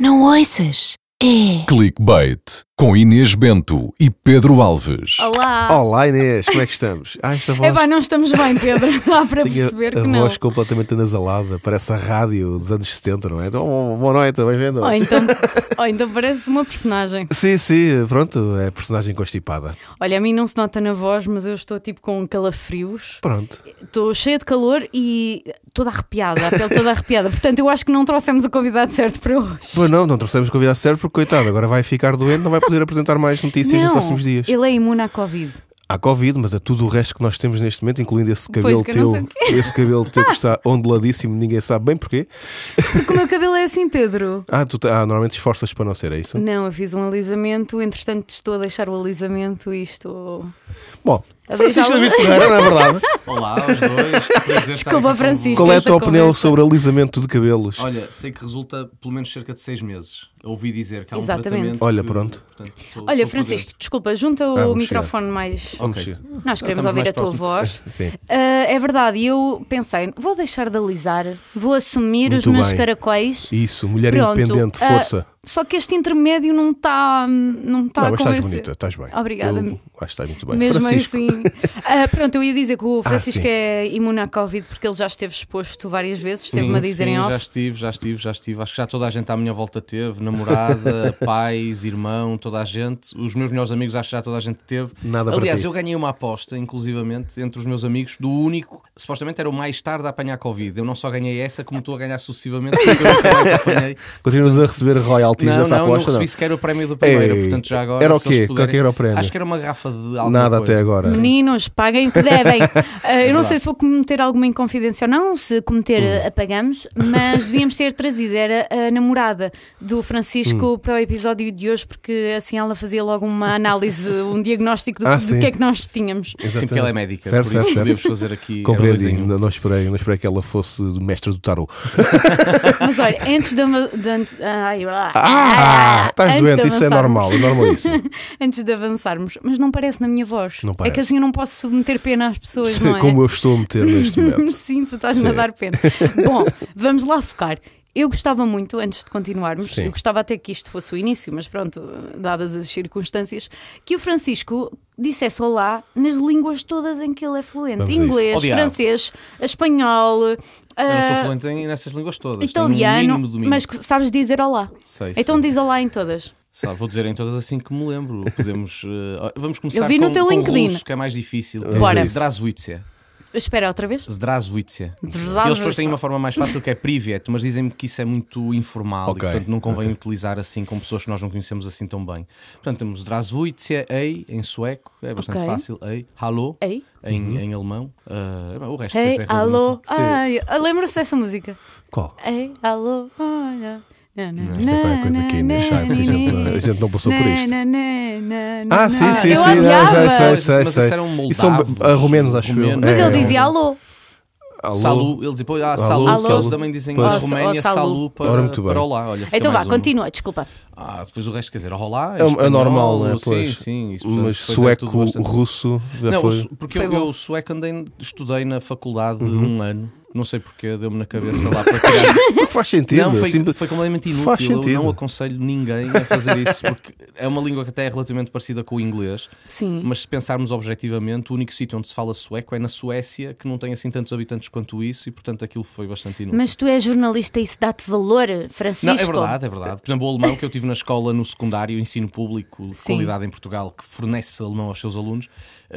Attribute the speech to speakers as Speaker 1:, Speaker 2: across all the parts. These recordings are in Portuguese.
Speaker 1: Não ouças? É.
Speaker 2: Clickbait com Inês Bento e Pedro Alves.
Speaker 3: Olá!
Speaker 4: Olá Inês, como é que estamos? Ah, esta voz
Speaker 3: É pá, não estamos bem, Pedro. Dá para
Speaker 4: tinha
Speaker 3: perceber
Speaker 4: a
Speaker 3: que não.
Speaker 4: voz completamente anasalada, parece a rádio dos anos 70, não é? Então, boa noite, bem-vindo.
Speaker 3: Ou então, ou então parece uma personagem.
Speaker 4: Sim, sim, pronto, é personagem constipada.
Speaker 3: Olha, a mim não se nota na voz, mas eu estou tipo com calafrios.
Speaker 4: Pronto.
Speaker 3: Estou cheia de calor e toda arrepiada, a pele toda arrepiada. Portanto, eu acho que não trouxemos o convidado certo para hoje.
Speaker 4: Pois não, não trouxemos convidado certo porque, coitado, agora vai ficar doente, não vai poder apresentar mais notícias
Speaker 3: não,
Speaker 4: nos próximos dias.
Speaker 3: ele é imune à Covid.
Speaker 4: Há Covid, mas é tudo o resto que nós temos neste momento, incluindo esse cabelo teu, esse cabelo teu que está onduladíssimo, ninguém sabe bem porquê.
Speaker 3: Porque o meu cabelo é assim, Pedro.
Speaker 4: Ah, tu ah, normalmente esforças para não ser, é isso?
Speaker 3: Não, eu fiz um alisamento, entretanto estou a deixar o alisamento e estou.
Speaker 4: Bom,
Speaker 3: A
Speaker 4: Francisco David Ferreira, não é verdade?
Speaker 5: Olá aos dois.
Speaker 3: Desculpa, Francisco.
Speaker 4: Qual é a tua opinião
Speaker 3: conversa.
Speaker 4: sobre alisamento de cabelos?
Speaker 5: Olha, sei que resulta pelo menos cerca de seis meses. Ouvi dizer que há um
Speaker 3: Exatamente.
Speaker 5: tratamento.
Speaker 4: Olha,
Speaker 5: que,
Speaker 4: pronto.
Speaker 5: portanto, estou-
Speaker 3: Olha, Francisco,
Speaker 5: dentro.
Speaker 3: desculpa, junta o
Speaker 4: Ah,
Speaker 3: microfone mais.
Speaker 4: Vamos
Speaker 5: Ok.
Speaker 4: ver.
Speaker 3: Nós queremos
Speaker 5: Estamos
Speaker 3: ouvir
Speaker 5: mais
Speaker 3: a tua voz.
Speaker 4: Sim.
Speaker 3: Ah, é verdade, eu pensei, vou deixar de alisar, vou assumir os
Speaker 4: Muito
Speaker 3: meus
Speaker 4: bem.
Speaker 3: caracóis.
Speaker 4: Isso, mulher
Speaker 3: Pronto,
Speaker 4: independente,
Speaker 3: ah,
Speaker 4: força.
Speaker 3: Só que este intermédio não está não está
Speaker 4: não,
Speaker 3: a
Speaker 4: mas estás bonita, estás bem.
Speaker 3: Obrigada.
Speaker 4: Eu acho que estás muito bem.
Speaker 3: Mesmo
Speaker 4: Francisco.
Speaker 3: assim. Ah, pronto, eu ia dizer que o Francisco
Speaker 4: sim.
Speaker 3: é imune à Covid porque ele já esteve exposto várias vezes, esteve-me a dizer
Speaker 5: sim,
Speaker 3: em off.
Speaker 5: já estive, já estive, já estive. Acho que já toda a gente à minha volta teve, namorada, pais, irmão, toda a gente. Os meus melhores amigos acho que já toda a gente teve.
Speaker 4: Nada para
Speaker 5: Aliás, eu ganhei uma aposta, inclusivamente, entre os meus amigos, do único, supostamente era o mais tarde a apanhar Covid. Eu não só ganhei essa, como estou a ganhar sucessivamente, porque eu nunca mais apanhei.
Speaker 4: Continuas a receber royalties
Speaker 5: Não,
Speaker 4: dessa
Speaker 5: não, não
Speaker 4: aposta?
Speaker 5: recebi sequer o prémio do primeiro,
Speaker 4: Ei,
Speaker 5: portanto já agora.
Speaker 4: era o quê? Qual que era o prémio?
Speaker 5: Acho que era uma garrafa de alguma
Speaker 4: Nada
Speaker 5: coisa.
Speaker 4: até agora.
Speaker 3: Meninos, paguem o que devem. Ah, eu não sei se vou cometer alguma inconfidência ou não, se cometer,
Speaker 4: Hum.
Speaker 3: ah, apagamos, mas devíamos ter trazido, era a namorada do Francisco
Speaker 4: Hum.
Speaker 3: para o episódio de hoje, porque assim ela fazia logo uma análise, um diagnóstico do,
Speaker 4: Ah,
Speaker 3: do que é que nós tínhamos.
Speaker 5: Sim, porque ela é médica,
Speaker 4: Certo,
Speaker 5: por
Speaker 4: certo,
Speaker 5: isso
Speaker 4: certo.
Speaker 5: podemos fazer aqui.
Speaker 4: Compreendi, não, não esperei, não esperei que ela fosse mestre do tarot.
Speaker 3: Mas olha, antes de. de, ai,
Speaker 4: Ah, estás
Speaker 3: antes de
Speaker 4: doente, isso é normal, é normalíssimo.
Speaker 3: Antes de avançarmos, mas não parece na minha voz.
Speaker 4: Não
Speaker 3: É que
Speaker 4: parece.
Speaker 3: assim eu não posso submeter pena às pessoas,
Speaker 4: Sei
Speaker 3: não é?
Speaker 4: como eu estou a meter neste momento.
Speaker 3: Sim, tu estás-me a
Speaker 4: Sim.
Speaker 3: dar pena. Bom, vamos lá focar. Eu gostava muito, antes de continuarmos,
Speaker 4: Sim.
Speaker 3: eu gostava até que isto fosse o início, mas pronto, dadas as circunstâncias, que o Francisco dissesse olá nas línguas todas em que ele é fluente: inglês, francês, espanhol,
Speaker 5: Eu não sou
Speaker 3: ah,
Speaker 5: fluente em- nessas línguas todas. um
Speaker 3: italiano,
Speaker 5: mínimo domínio.
Speaker 3: mas sabes dizer olá.
Speaker 5: Sei,
Speaker 3: Então
Speaker 5: sei.
Speaker 3: diz olá em todas.
Speaker 5: Sabe, vou dizer em todas assim que me lembro. Podemos. eh, vamos começar
Speaker 3: vi no
Speaker 5: com,
Speaker 3: teu
Speaker 5: com
Speaker 3: LinkedIn.
Speaker 5: russo, que é mais difícil.
Speaker 3: Bora.
Speaker 5: Zdrazwitsia.
Speaker 3: Espera, outra vez?
Speaker 5: Zdrazwitsia. Eles depois têm uma forma mais fácil que é Privet, mas dizem-me que isso é muito informal
Speaker 4: Ok,
Speaker 5: e portanto não convém utilizar assim com pessoas que nós não conhecemos assim tão bem. Portanto, temos Zdrazwitsia, ei, em sueco, é bastante
Speaker 3: Ok.
Speaker 5: fácil, ei, hallo,
Speaker 3: Ei,
Speaker 5: em, em alemão. Ah, o resto depois é
Speaker 3: alô.
Speaker 5: relativamente
Speaker 3: Ai, lembra-se dessa música?
Speaker 4: Qual?
Speaker 3: Ei, alô, olha.
Speaker 4: Isto é qualquer coisa que a Inês sabe, porque a gente não- a gente não passou por isto. Ah, sim,
Speaker 3: na.
Speaker 4: sim,
Speaker 3: eu
Speaker 4: sim,
Speaker 3: odiava.
Speaker 4: sei, sei,
Speaker 5: Mas-
Speaker 4: sei,
Speaker 5: mas
Speaker 4: sei.
Speaker 5: esses eram
Speaker 4: E são
Speaker 5: moldavos,
Speaker 4: ah, romenos, acho eu.
Speaker 3: Mas
Speaker 4: É,
Speaker 3: ele
Speaker 4: é.
Speaker 3: dizia alô.
Speaker 4: Alô?
Speaker 5: Salu, ele dizia, pô, ah, salu,
Speaker 3: Alô.
Speaker 5: que eles também dizem
Speaker 4: Pois.
Speaker 5: na Roménia,
Speaker 3: salu.
Speaker 5: salu para,
Speaker 4: Ora, muito bem.
Speaker 5: para olá. Olha,
Speaker 3: Então vá,
Speaker 5: um-
Speaker 3: continua, desculpa.
Speaker 5: Ah, depois o resto, quer dizer, olá,
Speaker 4: É, é normal, né?
Speaker 5: Sim,
Speaker 4: Pois.
Speaker 5: sim. Isso, portanto,
Speaker 4: Mas
Speaker 5: depois é
Speaker 4: sueco,
Speaker 5: bastante-
Speaker 4: russo, já
Speaker 5: Não,
Speaker 4: foi.
Speaker 5: porque
Speaker 3: Foi
Speaker 5: eu, eu sueco andei, estudei na faculdade
Speaker 4: Uhum.
Speaker 5: um ano. Não sei porque, deu-me na cabeça lá para tirar.
Speaker 4: Porque faz sentido.
Speaker 5: não, foi,
Speaker 4: assim,
Speaker 5: foi completamente inútil.
Speaker 4: Faz
Speaker 5: Eu
Speaker 4: sentido.
Speaker 5: não aconselho ninguém a fazer isso, porque é uma língua que até é relativamente parecida com o inglês.
Speaker 3: Sim.
Speaker 5: Mas se pensarmos objetivamente, o único sítio onde se fala sueco é na Suécia, que não tem assim tantos habitantes quanto isso, e portanto aquilo foi bastante inútil.
Speaker 3: Mas tu és jornalista e isso dá-te valor, Francisco?
Speaker 5: Não, é verdade, é verdade. Por exemplo, o alemão que eu tive na escola no secundário, ensino público de
Speaker 3: Sim.
Speaker 5: qualidade em Portugal, que fornece alemão aos seus alunos,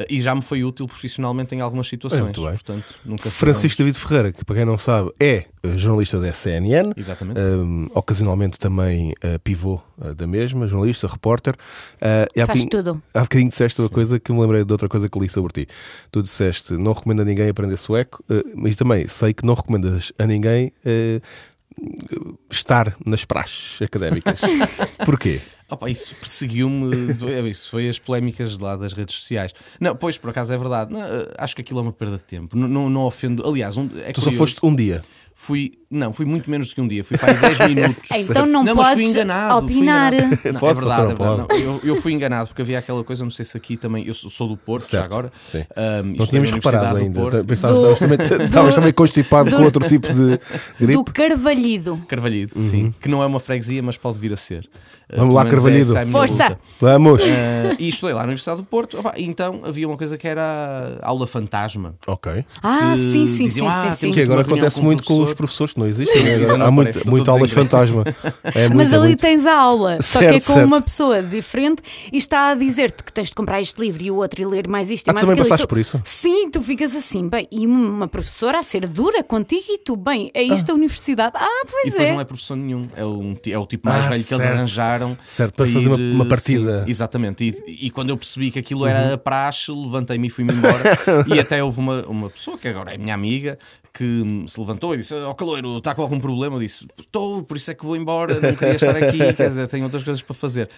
Speaker 5: e já me foi útil profissionalmente em algumas situações.
Speaker 4: muito bem.
Speaker 5: Portanto, nunca
Speaker 4: Francisco David Ferreira, que para quem não sabe é eh, jornalista da CNN,
Speaker 5: Exatamente.
Speaker 4: um, ocasionalmente também eh, pivô eh, da mesma, jornalista, repórter. eh, e há
Speaker 3: Faz
Speaker 4: bocadinho-
Speaker 3: tudo.
Speaker 4: Há bocadinho disseste uma coisa que me lembrei de outra coisa que li sobre ti. Tu disseste não recomendo a ninguém aprender sueco, eh, mas também sei que não recomendas a ninguém eh, estar nas praxes académicas. Porquê?
Speaker 5: Opa, isso perseguiu-me, é isso foi as polémicas lá das redes sociais. Não, pois, por acaso é verdade. Não, eh, acho que aquilo é uma perda de tempo. Não, não, não ofendo. Aliás, um, é
Speaker 4: Tu só
Speaker 5: curioso.
Speaker 4: foste um dia.
Speaker 5: Fui, não, fui muito menos do que um dia, fui para aí 10 minutos.
Speaker 3: Então não
Speaker 5: fui
Speaker 3: podes
Speaker 5: enganado. fui
Speaker 3: opinar.
Speaker 5: enganado. Não,
Speaker 4: Pode,
Speaker 5: é verdade, é
Speaker 4: patrão,
Speaker 5: verdade. Não, eu, eu fui enganado porque havia aquela coisa, não sei se aqui também, eu sou, do Porto já
Speaker 4: Certo,
Speaker 5: agora.
Speaker 4: sim.
Speaker 5: Ahm,
Speaker 4: Não tínhamos
Speaker 5: na
Speaker 4: reparado
Speaker 5: do
Speaker 4: ainda.
Speaker 5: Porto.
Speaker 4: Pensávamos
Speaker 3: Do-
Speaker 4: estavas também, estavas também constipado com outro tipo de gripe.
Speaker 3: Do Carvalhido.
Speaker 5: Carvalhido, sim, que não é uma freguesia, mas pode vir a ser. Ah,
Speaker 4: Uhum. Vamos lá,
Speaker 5: menos
Speaker 4: Carvalhido.
Speaker 5: é
Speaker 3: Força!
Speaker 5: luta.
Speaker 4: Vamos!
Speaker 5: Ah, e estudei lá na Universidade do Porto. Opa, então havia uma coisa que era a aula fantasma.
Speaker 4: Ok.
Speaker 3: Ah, sim, sim,
Speaker 5: diziam,
Speaker 3: sim,
Speaker 5: "Ah,
Speaker 3: sim, sim.
Speaker 4: Que agora acontece muito com os
Speaker 5: professor."
Speaker 4: professores não Agora
Speaker 5: não
Speaker 4: Há muito, muito aulas
Speaker 5: greve.
Speaker 4: fantasma. É
Speaker 3: Mas
Speaker 4: muito, é
Speaker 3: ali
Speaker 4: muito.
Speaker 3: tens a aula, só que é
Speaker 4: Certo,
Speaker 3: com
Speaker 4: certo.
Speaker 3: uma pessoa diferente e está a dizer-te que tens de comprar este livro e o outro e ler mais isto e
Speaker 4: Ah, tu
Speaker 3: mais
Speaker 4: também
Speaker 3: aquilo. e
Speaker 4: passaste
Speaker 3: tu-
Speaker 4: por isso?
Speaker 3: Sim, tu ficas assim, bem, e uma professora a ser dura contigo e tu, bem, é isto a universidade? Ah,
Speaker 5: E
Speaker 3: pois
Speaker 5: depois
Speaker 3: é.
Speaker 5: não é professor nenhum, é, um, é o tipo mais
Speaker 4: Ah,
Speaker 5: velho que eles
Speaker 4: certo.
Speaker 5: arranjaram.
Speaker 4: Certo, para fazer uma-
Speaker 5: ir,
Speaker 4: uma
Speaker 5: eh,
Speaker 4: partida.
Speaker 5: sim, exatamente. E, e quando eu percebi que aquilo
Speaker 4: Uhum.
Speaker 5: era praxe, levantei-me e fui-me embora. e até houve uma, uma pessoa que agora é minha amiga que se levantou e disse: Ó Caloiro, está com algum problema? Eu disse: Estou, por isso é que vou embora, não queria estar aqui, quer dizer, tenho outras coisas para fazer.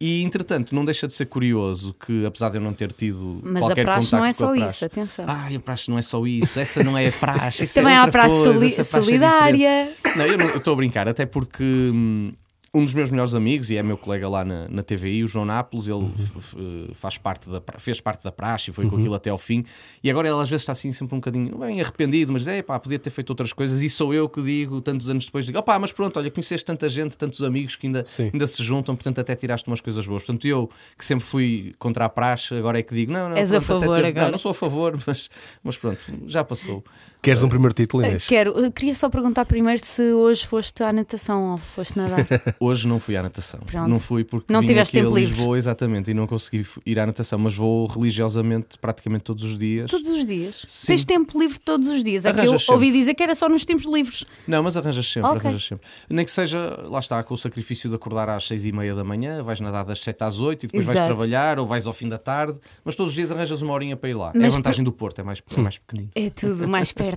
Speaker 5: E entretanto, não deixa de ser curioso que, apesar de eu não ter tido
Speaker 3: Mas a
Speaker 5: qualquer
Speaker 3: praxe
Speaker 5: contacto
Speaker 3: não é
Speaker 5: com a
Speaker 3: só
Speaker 5: praxe,
Speaker 3: isso, atenção.
Speaker 5: Ah, a praxe não é só isso, essa não é a praxe, isso
Speaker 3: Também
Speaker 5: é
Speaker 3: há a
Speaker 5: outra
Speaker 3: praxe
Speaker 5: coisa,
Speaker 3: soli-
Speaker 5: essa praxe é
Speaker 3: solidária.
Speaker 5: Não, eu não- eu estou a brincar, até porque hum, um dos meus melhores amigos, e é meu colega lá na, na TVI, o João Nápoles, ele f- f- faz parte da, fez parte da praxe e foi com aquilo até ao fim. E agora ele às vezes está assim sempre um bocadinho, não bem arrependido, mas é pá, podia ter feito outras coisas. E sou eu que digo, tantos anos depois, digo, opá, mas pronto, olha, conheceste tanta gente, tantos amigos que ainda,
Speaker 4: Sim.
Speaker 5: ainda se juntam, portanto até tiraste umas coisas boas. Portanto eu, que sempre fui contra a praxe, agora é que digo, não, não,
Speaker 3: És a
Speaker 5: pronto, até
Speaker 3: favor
Speaker 5: teve-
Speaker 3: agora.
Speaker 5: Não, não sou a favor, mas, mas pronto, já passou.
Speaker 4: Queres um primeiro título, Inês?
Speaker 3: Quero, eu queria só perguntar primeiro se hoje foste à natação ou foste nadar.
Speaker 5: Hoje não fui à natação.
Speaker 3: Pronto.
Speaker 5: Não fui porque
Speaker 3: Não
Speaker 5: vim
Speaker 3: tiveste
Speaker 5: aqui a
Speaker 3: tempo livre.
Speaker 5: Lisboa, exatamente, e não consegui ir à natação, mas vou religiosamente praticamente todos os dias.
Speaker 3: todos os dias.
Speaker 5: Sim.
Speaker 3: Tens tempo livre todos os dias. É que eu
Speaker 5: sempre.
Speaker 3: ouvi dizer que era só nos tempos livres.
Speaker 5: Não, mas arranjas sempre,
Speaker 3: Ok.
Speaker 5: arranjas sempre. Nem que seja, lá está, com o sacrifício de acordar às seis e meia da manhã, vais nadar das sete às oito e depois vais
Speaker 3: Exato.
Speaker 5: trabalhar ou vais ao fim da tarde, mas todos os dias arranjas uma horinha para ir lá. é
Speaker 3: Mas
Speaker 5: a vantagem do Porto, é mais, é mais pequenino.
Speaker 3: É tudo mais perto.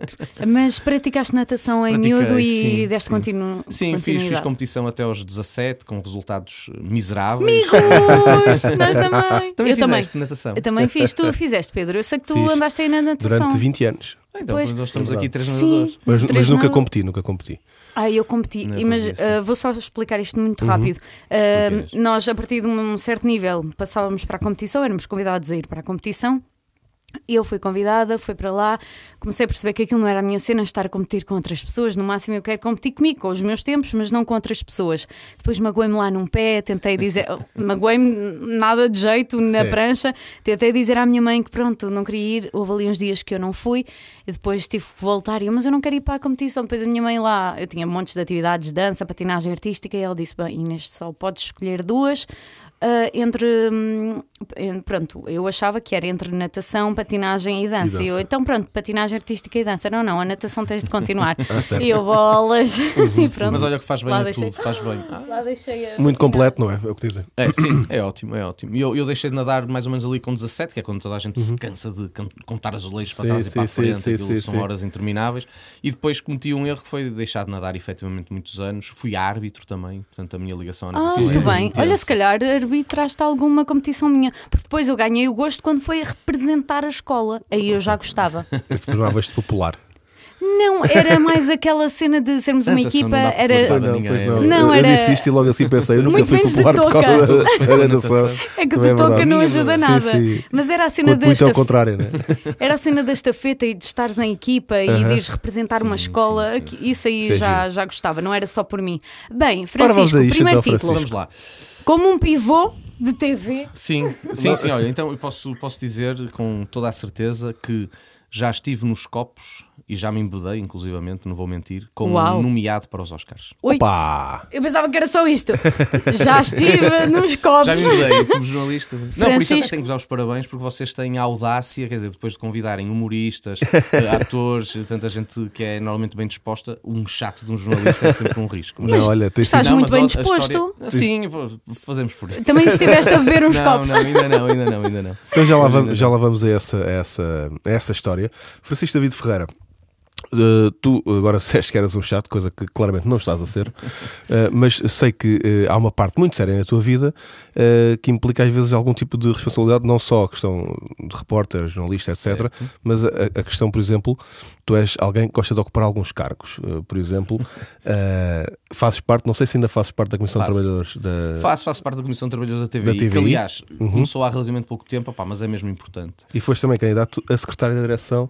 Speaker 3: Mas praticaste natação em
Speaker 5: Pratiquei,
Speaker 3: miúdo e
Speaker 5: sim,
Speaker 3: deste
Speaker 5: sim.
Speaker 3: continu...
Speaker 5: Sim, fiz, fiz competição até aos 17, com resultados miseráveis.
Speaker 3: Amigos, nós também.
Speaker 5: Também
Speaker 3: eu também.
Speaker 5: natação.
Speaker 3: Eu também fiz. Tu fizeste, Pedro. Eu sei que tu
Speaker 4: Fiz.
Speaker 3: andaste aí na natação.
Speaker 4: Durante 20 anos.
Speaker 5: Então,
Speaker 3: Pois.
Speaker 5: nós estamos
Speaker 4: É
Speaker 5: aqui três
Speaker 3: Sim.
Speaker 5: nadadores.
Speaker 4: Mas,
Speaker 3: Três
Speaker 4: mas nunca
Speaker 3: nada.
Speaker 4: competi, nunca competi.
Speaker 3: Ah, eu competi,
Speaker 5: Não
Speaker 3: E- mas
Speaker 5: sim.
Speaker 3: ah, vou só explicar isto muito
Speaker 4: Uhum.
Speaker 3: rápido. Ah,
Speaker 5: Explica,
Speaker 3: nós, a partir de um certo nível, passávamos para a competição, éramos convidados a ir para a competição. Eu fui convidada, fui para lá, comecei a perceber que aquilo não era a minha cena, estar a competir com outras pessoas. No máximo eu quero competir comigo, com os meus tempos, mas não com outras pessoas. Depois magoei-me lá num pé, tentei dizer, magoei-me nada de jeito na
Speaker 4: Sim.
Speaker 3: prancha, tentei dizer à minha mãe que pronto, não queria ir. Houve ali uns dias que eu não fui e depois tive que voltar. Eu, mas eu não quero ir para a competição. Depois a minha mãe lá, eu tinha montes de atividades, dança, patinagem artística, e ela disse: Bem, Inês, só podes escolher duas. Ah, entre em- pronto, eu achava que era entre natação, patinagem e dança.
Speaker 4: E
Speaker 3: E eu,
Speaker 4: dança.
Speaker 3: então pronto, patinagem artística e dança. Não, não, a natação tens de continuar.
Speaker 4: Ah,
Speaker 3: e eu bolas e pronto.
Speaker 5: Mas olha que faz bem
Speaker 3: Lá
Speaker 5: a
Speaker 3: deixei.
Speaker 5: tudo, faz bem. Ah,
Speaker 3: Lá deixei a-
Speaker 4: Muito completo, não é? É o que dizem.
Speaker 5: É, sim, é ótimo, é ótimo. E eu, eu deixei de nadar mais ou menos ali com 17, que é quando toda a gente se cansa de contar azulejos para
Speaker 4: Sim,
Speaker 5: trás e para a
Speaker 4: sim, sim,
Speaker 5: frente,
Speaker 4: sim,
Speaker 5: aquilo
Speaker 4: sim,
Speaker 5: são
Speaker 4: sim.
Speaker 5: horas intermináveis. E depois cometi um erro que foi deixar de nadar efetivamente muitos anos. Fui árbitro também, portanto a minha ligação à
Speaker 3: Ah,
Speaker 5: natação
Speaker 3: muito
Speaker 5: é
Speaker 3: bem.
Speaker 5: intensa.
Speaker 3: Olha, se calhar arbitraste alguma competição minha. Porque depois eu ganhei o gosto quando foi a representar a escola. Aí eu já gostava.
Speaker 4: Tornavas-te popular.
Speaker 3: Não, era mais aquela cena de sermos uma equipa. Era,
Speaker 4: não,
Speaker 5: é
Speaker 4: não.
Speaker 3: Não, era-
Speaker 4: eu disse isto e logo assim pensei, eu nunca
Speaker 3: Muito
Speaker 4: fui
Speaker 3: menos de
Speaker 4: popular por causa da, natação.
Speaker 3: é que de toca não ajuda
Speaker 4: Sim,
Speaker 3: nada.
Speaker 4: sim.
Speaker 3: Mas era a cena
Speaker 4: Quanto
Speaker 3: da
Speaker 4: muito ao contrário, né?
Speaker 3: Era a cena da estafeta e de estares em equipa e de ires representar uma
Speaker 5: Sim,
Speaker 3: escola.
Speaker 5: sim,
Speaker 3: que Isso aí
Speaker 4: é
Speaker 3: já, já gostava, não era só por mim. Bem, Francisco, primeiro
Speaker 4: então,
Speaker 3: título.
Speaker 5: Vamos lá.
Speaker 3: Como um pivô de TV.
Speaker 5: Sim, sim, sim. Olha, então eu posso, posso dizer com toda a certeza que já estive nos copos e já me embedei, inclusivamente, não vou mentir, como
Speaker 3: Uau.
Speaker 5: nomeado para os Oscars.
Speaker 3: Oi,
Speaker 4: Pá!
Speaker 3: eu pensava que era só isto. Já estive nos copos.
Speaker 5: Já me embedei como jornalista. Não, por isso até
Speaker 3: Francisco.
Speaker 5: tenho que vos dar os parabéns porque vocês têm a audácia, quer dizer, depois de convidarem humoristas, eh, atores, tanta gente que é normalmente bem disposta, um chato de um jornalista é sempre um risco. Mas-
Speaker 4: Não, olha, tens
Speaker 3: estás
Speaker 5: Não,
Speaker 3: muito bem
Speaker 5: a- a
Speaker 3: disposto.
Speaker 5: história- Sim, fazemos por isso.
Speaker 3: Também estiveste a beber uns
Speaker 5: não,
Speaker 3: copos.
Speaker 5: não, ainda não, ainda não, ainda não.
Speaker 4: Então já lá vamos, já lá vamos a, essa, a essa, a essa história. Francisco David Ferreira, Uh, tu agora disseste que eras um chato, coisa que claramente não estás a ser, uh, mas sei que uh, há uma parte muito séria na tua vida que implica às vezes algum tipo de responsabilidade, não só a questão de repórter, jornalista, etc., certo. mas a, a, questão, por exemplo, tu és alguém que gosta de ocupar alguns cargos, por exemplo, fazes parte, não sei se ainda fazes parte da Comissão
Speaker 5: faço.
Speaker 4: de Trabalhadores da.
Speaker 5: Faço, faço parte da Comissão de Trabalhadores da TVI, da TVI. que aliás uhum. começou há relativamente pouco tempo, opá, mas é mesmo importante.
Speaker 4: E foste também candidato a secretário da direção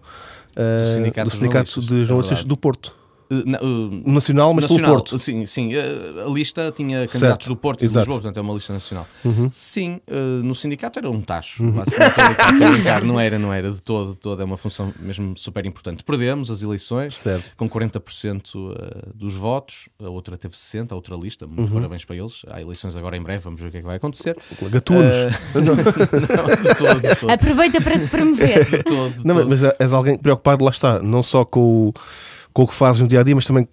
Speaker 4: do Sindicato, do sindicato de Jornalistas é do Porto.
Speaker 5: Uh, uh,
Speaker 4: nacional, mas nacional, pelo Porto.
Speaker 5: Sim, sim. Uh, a lista tinha candidatos certo, do Porto e de Lisboa, portanto é uma lista nacional. Uhum. Sim, uh, no sindicato era um tacho. Uhum. não era, não era de todo, de todo. É uma função mesmo super importante. Perdemos as eleições certo. com 40% uh, dos votos, a outra teve 60%, a outra lista. Muito uhum. parabéns para eles. Há eleições agora em breve, vamos ver o que é que vai acontecer.
Speaker 4: Gatunos.
Speaker 5: Uh, não, de todo, de todo.
Speaker 3: Aproveita para te promover.
Speaker 5: de todo, de
Speaker 4: não,
Speaker 5: todo.
Speaker 4: Mas és alguém preocupado, lá está, não só com o com o que fazes no dia a dia, mas também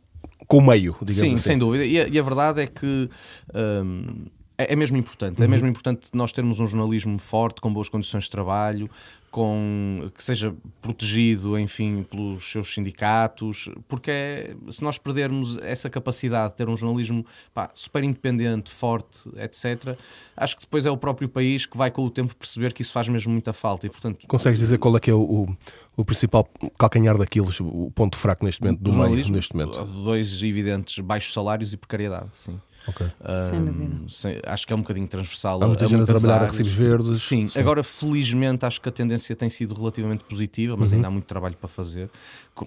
Speaker 4: com o meio, digamos
Speaker 5: Sim,
Speaker 4: assim.
Speaker 5: sem dúvida. E a, e a verdade é que. Hum, é, é mesmo importante, é uhum. mesmo importante nós termos um jornalismo forte, com boas condições de trabalho, com que seja protegido, enfim, pelos seus sindicatos, porque é, se nós perdermos essa capacidade de ter um jornalismo pá, super independente, forte, etc., acho que depois é o próprio país que vai com o tempo perceber que isso faz mesmo muita falta. E, portanto,
Speaker 4: Consegues dizer qual é que é o, o, o principal calcanhar daqueles, o ponto fraco neste momento, do, do meio, neste momento?
Speaker 5: Dois evidentes baixos salários e precariedade, sim.
Speaker 3: Okay. Sem dúvida.
Speaker 5: Sem, acho que é um bocadinho transversal.
Speaker 4: Há muita gente a trabalhar áreas. a recibos verdes.
Speaker 5: Sim. sim, agora felizmente acho que a tendência tem sido relativamente positiva, mas uhum. ainda há muito trabalho para fazer.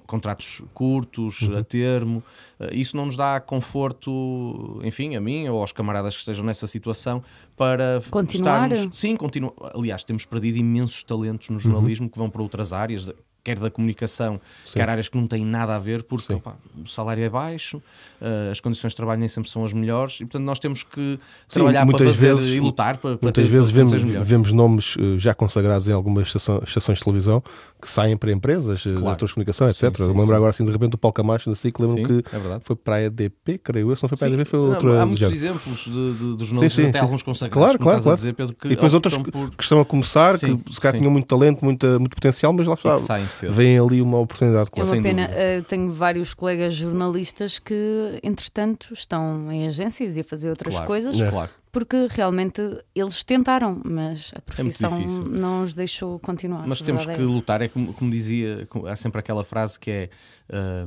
Speaker 5: Contratos curtos, uhum. a termo, uh, isso não nos dá conforto, enfim, a mim ou aos camaradas que estejam nessa situação para
Speaker 3: continuar.
Speaker 5: Estarmos, sim, continuar. Aliás, temos perdido imensos talentos no jornalismo uhum. que vão para outras áreas quer da comunicação, Sim. quer áreas que não têm nada a ver, porque opa, o salário é baixo, uh, as condições de trabalho nem sempre são as melhores, e portanto nós temos que Sim, trabalhar para fazer vezes, e lutar para, para
Speaker 4: Muitas
Speaker 5: ter,
Speaker 4: vezes vemos, vemos nomes uh, já consagrados em algumas estações, estações de televisão que saem para empresas, eh, claro. de comunicação, etc. Sim, sim, Eu lembro agora assim de repente do Paulo Camacho na SIC, lembro que é foi para a EDP, creio eu, se não foi para a EDP, foi outra.
Speaker 5: Há muitos exemplos de, de, dos nomes, até alguns consagrados,
Speaker 4: claro, claro, claro. Dizer, Pedro, que e depois outros por... que estão a começar, que se calhar tinham muito talento, muita, muito potencial, mas lá está, vem ali uma oportunidade.
Speaker 3: Claro. É uma pena, eu tenho vários colegas jornalistas que, entretanto, estão em agências e a fazer outras
Speaker 5: claro.
Speaker 3: coisas.
Speaker 5: É. Claro
Speaker 3: porque realmente eles tentaram, mas a é profissão é não os deixou continuar.
Speaker 5: Mas temos que é lutar, é como, como, dizia, há sempre aquela frase que é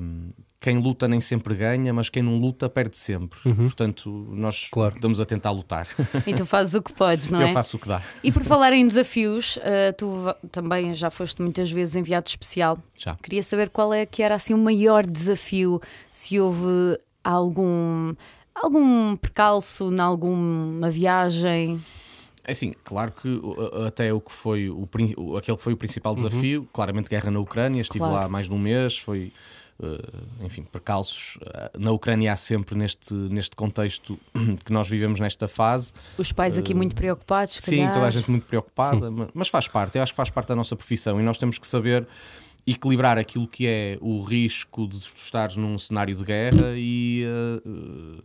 Speaker 5: um, quem luta nem sempre ganha, mas quem não luta perde sempre. Uhum. Portanto, nós claro. estamos a tentar lutar.
Speaker 3: E tu fazes o que podes, não
Speaker 5: é?
Speaker 3: Eu
Speaker 5: faço o que dá.
Speaker 3: E por falar em desafios, uh, tu também já foste muitas vezes enviado especial.
Speaker 5: Já.
Speaker 3: Queria saber qual é que era assim o maior desafio, se houve algum algum percalço em alguma viagem?
Speaker 5: É assim, claro que até o que foi o, aquele que foi o principal desafio, uhum. claramente guerra na Ucrânia, estive claro. lá mais de um mês, foi enfim, percalços. Uh, na Ucrânia há sempre neste, neste contexto que nós vivemos nesta fase.
Speaker 3: Os pais aqui muito preocupados,
Speaker 5: Sim, calhar. toda a gente muito preocupada, mas faz parte, eu acho que faz parte da nossa profissão e nós temos que saber equilibrar aquilo que é o risco de estares num cenário de guerra e uh,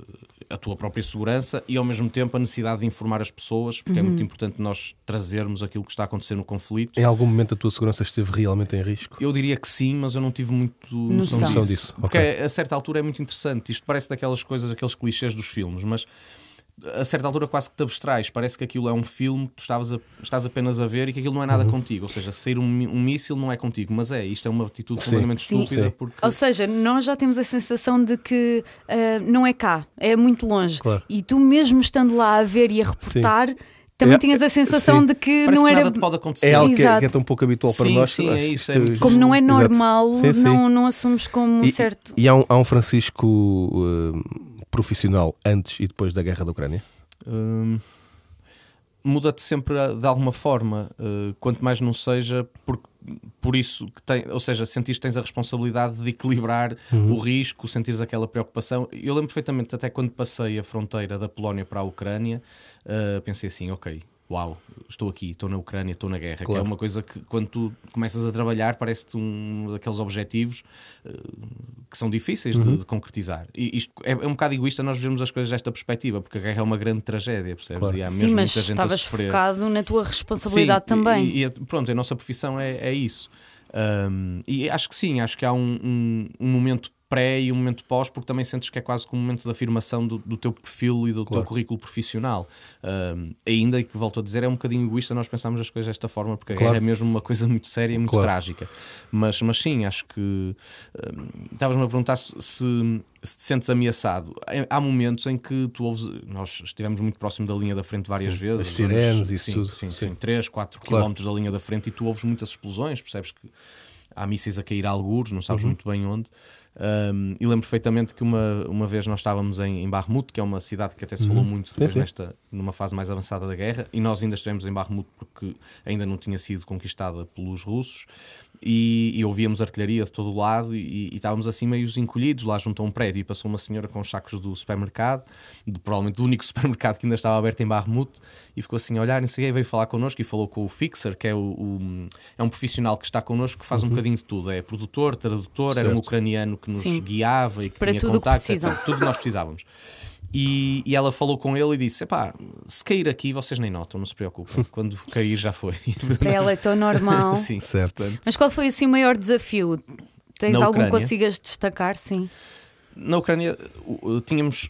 Speaker 5: a tua própria segurança e ao mesmo tempo a necessidade de informar as pessoas, porque uhum. é muito uhum. importante nós trazermos aquilo que está a acontecer no conflito.
Speaker 4: Em algum momento a tua segurança esteve realmente em risco?
Speaker 5: Eu diria que sim, mas eu não tive muito noção,
Speaker 3: noção
Speaker 5: disso.
Speaker 4: disso.
Speaker 5: Porque
Speaker 4: okay.
Speaker 5: a certa altura é muito interessante. Isto parece daquelas coisas, aqueles clichês dos filmes, mas a certa altura quase que te abstrais. Parece que aquilo é um filme que tu estavas a, estás apenas a ver e que aquilo não é nada uhum. contigo. Ou seja, sair um, um míssil não é contigo, mas é. Isto é uma atitude sim. completamente sim. estúpida. Sim. Porque...
Speaker 3: Ou seja, nós já temos a sensação de que uh, não é cá, é muito longe.
Speaker 4: Claro.
Speaker 3: E tu mesmo estando lá a ver e a reportar. Também é, tinhas a sensação sim. de que
Speaker 5: Parece
Speaker 3: não
Speaker 5: que
Speaker 3: era.
Speaker 5: Nada pode acontecer.
Speaker 4: É algo que é, que é, tão pouco habitual para
Speaker 5: sim,
Speaker 4: nós.
Speaker 5: Sim, é isso. É
Speaker 3: como não é normal, não, não assumes como
Speaker 4: e,
Speaker 3: certo.
Speaker 4: E, e há, um, há um Francisco uh, profissional antes e depois da guerra da Ucrânia?
Speaker 5: Hum, muda-te sempre de alguma forma, uh, quanto mais não seja por, por isso que tem, ou seja, sentires que tens a responsabilidade de equilibrar uhum. o risco, sentires aquela preocupação. Eu lembro perfeitamente, até quando passei a fronteira da Polónia para a Ucrânia, uh, pensei assim: ok, uau, estou aqui, estou na Ucrânia, estou na guerra, claro. que é uma coisa que quando tu começas a trabalhar parece-te um daqueles objetivos uh, que são difíceis uhum. de, de, concretizar. E isto é, é, um bocado egoísta nós vemos as coisas desta perspectiva, porque a guerra é uma grande tragédia, percebes?
Speaker 3: Claro.
Speaker 5: E há
Speaker 3: Sim,
Speaker 5: mesmo
Speaker 3: mas
Speaker 5: muita gente
Speaker 3: estavas
Speaker 5: a sofrer.
Speaker 3: focado na tua responsabilidade
Speaker 5: Sim,
Speaker 3: também.
Speaker 5: E, e, pronto, a nossa profissão é, é isso. Um, e acho que sim, acho que há um, um, um momento pré e um momento pós, porque também sentes que é quase como um momento de afirmação do, do teu perfil e do
Speaker 4: Claro.
Speaker 5: teu currículo profissional. Um, ainda que volto a dizer, é um bocadinho egoísta nós pensarmos as coisas desta forma, porque
Speaker 4: Claro.
Speaker 5: é mesmo uma coisa muito séria e muito
Speaker 4: Claro.
Speaker 5: trágica. Mas, mas sim, acho que hum, estavas-me a perguntar se, se, se te sentes ameaçado. Há- momentos em que tu ouves, nós estivemos muito próximo da linha da frente várias vezes.
Speaker 4: as sirenes,
Speaker 5: sim,
Speaker 4: tudo.
Speaker 5: Sim,
Speaker 4: Sim.
Speaker 5: sim, 3, 4
Speaker 4: Claro.
Speaker 5: quilómetros da linha da frente e tu ouves muitas explosões, percebes que há mísseis a cair a algures, não
Speaker 4: Uhum.
Speaker 5: sabes muito bem onde. Um, e lembro perfeitamente que uma, uma vez nós estávamos em, em Barmut, que é uma cidade que até se falou muito depois
Speaker 4: Uhum. sim.
Speaker 5: nesta, numa fase mais avançada da guerra, e nós ainda estivemos em Barmut porque ainda não tinha sido conquistada pelos russos. E, e ouvíamos artilharia de todo o lado e, e estávamos assim meio encolhidos lá junto a um prédio e passou uma senhora com os sacos do supermercado de, provavelmente do único supermercado que ainda estava aberto em Barmut e ficou assim a olhar não sei e veio falar connosco e falou com o Fixer que é, o, o- é um profissional que está connosco que faz um bocadinho de tudo, é produtor, tradutor era um
Speaker 4: Uhum. Certo.
Speaker 5: ucraniano que nos
Speaker 3: Sim.
Speaker 5: guiava e que
Speaker 3: Para
Speaker 5: tinha
Speaker 3: tudo o que
Speaker 5: tudo que nós precisávamos e, e ela falou com ele e disse: Epá, se cair aqui, vocês nem notam, não se preocupem. Quando cair, já foi.
Speaker 3: Para ela é tão normal.
Speaker 5: Sim,
Speaker 4: Certo.
Speaker 3: Mas qual foi assim o maior desafio? Tens
Speaker 5: Na
Speaker 3: algum que consigas destacar? Sim.
Speaker 5: Na Ucrânia tínhamos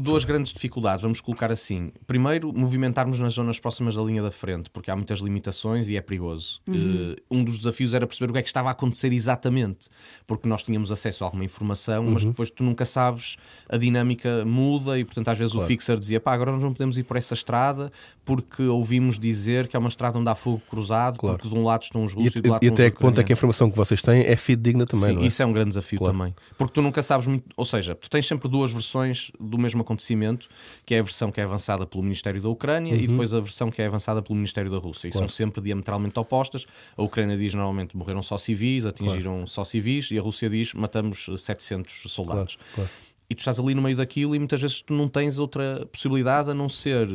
Speaker 5: duas grandes dificuldades, vamos colocar assim. Primeiro, movimentarmos nas zonas próximas da linha da frente, porque há muitas limitações e é perigoso. Uh, Um dos desafios era perceber o que é que estava a acontecer exatamente, porque nós tínhamos acesso a alguma informação, mas depois tu nunca sabes, a dinâmica muda e, portanto, às vezes o fixer dizia: pá, agora nós não podemos ir por essa estrada porque ouvimos dizer que é uma estrada onde há fogo cruzado,
Speaker 4: Claro.
Speaker 5: porque de um lado estão os
Speaker 4: E,
Speaker 5: russos e, do lado
Speaker 4: e até que ponto é que a informação que vocês têm é fidedigna também,
Speaker 5: Sim,
Speaker 4: é?
Speaker 5: isso é um grande desafio
Speaker 4: Claro.
Speaker 5: também. Porque tu nunca sabes muito, ou seja, tu tens sempre duas versões do mesmo acontecimento, que é a versão que é avançada pelo Ministério da Ucrânia
Speaker 4: Uhum.
Speaker 5: e depois a versão que é avançada pelo Ministério da Rússia. E são sempre diametralmente opostas. A Ucrânia diz normalmente morreram só civis, atingiram só civis, e a Rússia diz matamos 700 soldados.
Speaker 4: claro.
Speaker 5: E tu estás ali no meio daquilo e muitas vezes tu não tens outra possibilidade a não ser,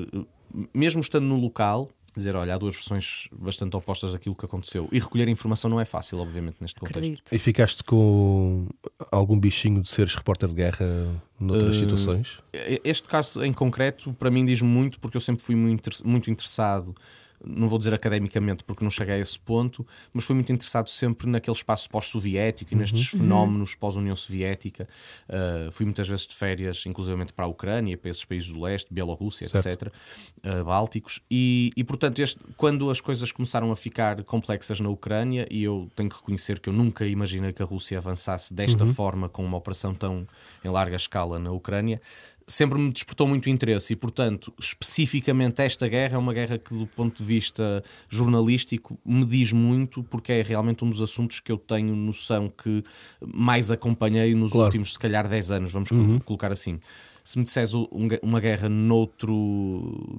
Speaker 5: mesmo estando no local, dizer, olha, há duas versões bastante opostas daquilo que aconteceu. E recolher informação não é fácil, obviamente, neste contexto.
Speaker 3: Acredito.
Speaker 4: E ficaste com algum bichinho de seres repórter de guerra noutras
Speaker 5: Uh,
Speaker 4: situações?
Speaker 5: Este caso em concreto, para mim, diz muito, porque eu sempre fui muito, muito interessado, não vou dizer academicamente porque não cheguei a esse ponto, mas fui muito interessado sempre naquele espaço pós-soviético e nestes fenómenos pós-União Soviética. Uh, fui muitas vezes de férias, inclusivamente para a Ucrânia, para esses países do leste, Bielorrússia,
Speaker 4: Certo.
Speaker 5: etc., uh, Bálticos. E, e portanto, este- quando as coisas começaram a ficar complexas na Ucrânia, e eu tenho que reconhecer que eu nunca imaginei que a Rússia avançasse desta forma, com uma operação tão em larga escala na Ucrânia, sempre me despertou muito interesse e, portanto, especificamente esta guerra é uma guerra que, do ponto de vista jornalístico, me diz muito, porque é realmente um dos assuntos que eu tenho noção que mais acompanhei nos
Speaker 4: Claro.
Speaker 5: últimos, se calhar, 10 anos, vamos co- colocar assim. Se me disseres um- uma guerra noutro,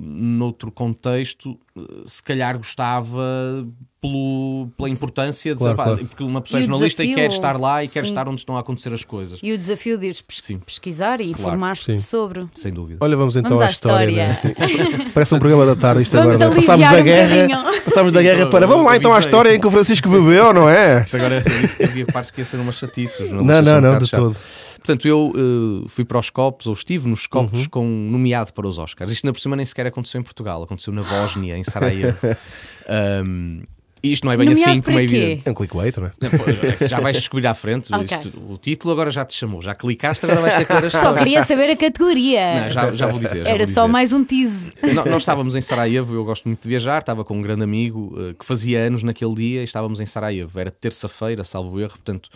Speaker 5: noutro contexto, eh, se calhar gostava pelo, pela importância de
Speaker 4: Claro, claro.
Speaker 5: porque uma pessoa é
Speaker 3: E o
Speaker 5: jornalista e
Speaker 3: desafio-
Speaker 5: quer estar lá e quer
Speaker 3: Sim.
Speaker 5: estar onde estão a acontecer as coisas.
Speaker 3: E o desafio de ires
Speaker 5: Sim.
Speaker 3: pesquisar e
Speaker 5: Claro.
Speaker 3: informar-te sobre.
Speaker 5: Sem dúvida.
Speaker 4: Olha, vamos então
Speaker 3: Vamos
Speaker 4: à
Speaker 3: à
Speaker 4: história.
Speaker 3: história.
Speaker 4: né? Parece um programa da tarde isto
Speaker 3: Vamos
Speaker 4: agora. né? Passámos da
Speaker 3: um
Speaker 4: guerra,
Speaker 3: bocadinho.
Speaker 4: passámos da
Speaker 5: Sim,
Speaker 4: guerra
Speaker 5: eu-
Speaker 4: para. Vamos lá então à história em que o Francisco bebeu, não é?
Speaker 5: Isto agora eu disse que havia partes que ia ser uma chatice. os
Speaker 4: Não,
Speaker 5: jornalistas
Speaker 4: não,
Speaker 5: um
Speaker 4: não, de todo.
Speaker 5: Portanto, eu eh, fui para os copos, ou estive nos copos,
Speaker 4: Uhum.
Speaker 5: com nomeado para os Oscars. Isto, na por cima, nem sequer aconteceu em Portugal, aconteceu na Bósnia, em Sarajevo. Um, e isto não é bem
Speaker 3: Nomeado
Speaker 5: assim como é evidente.
Speaker 4: É um clickbait, não é?
Speaker 5: Pô, Já vais descobrir à frente.
Speaker 3: Ok.
Speaker 5: Isto- o título agora já te chamou, já clicaste, agora vais ter que
Speaker 3: Só queria saber a categoria.
Speaker 5: Não, já, já vou dizer. já
Speaker 3: Era
Speaker 5: vou
Speaker 3: só
Speaker 5: dizer.
Speaker 3: mais um tease.
Speaker 5: Nós estávamos em Sarajevo, eu gosto muito de viajar, estava com um grande amigo eh, que fazia anos naquele dia e estávamos em Sarajevo. Era terça-feira, salvo erro, portanto,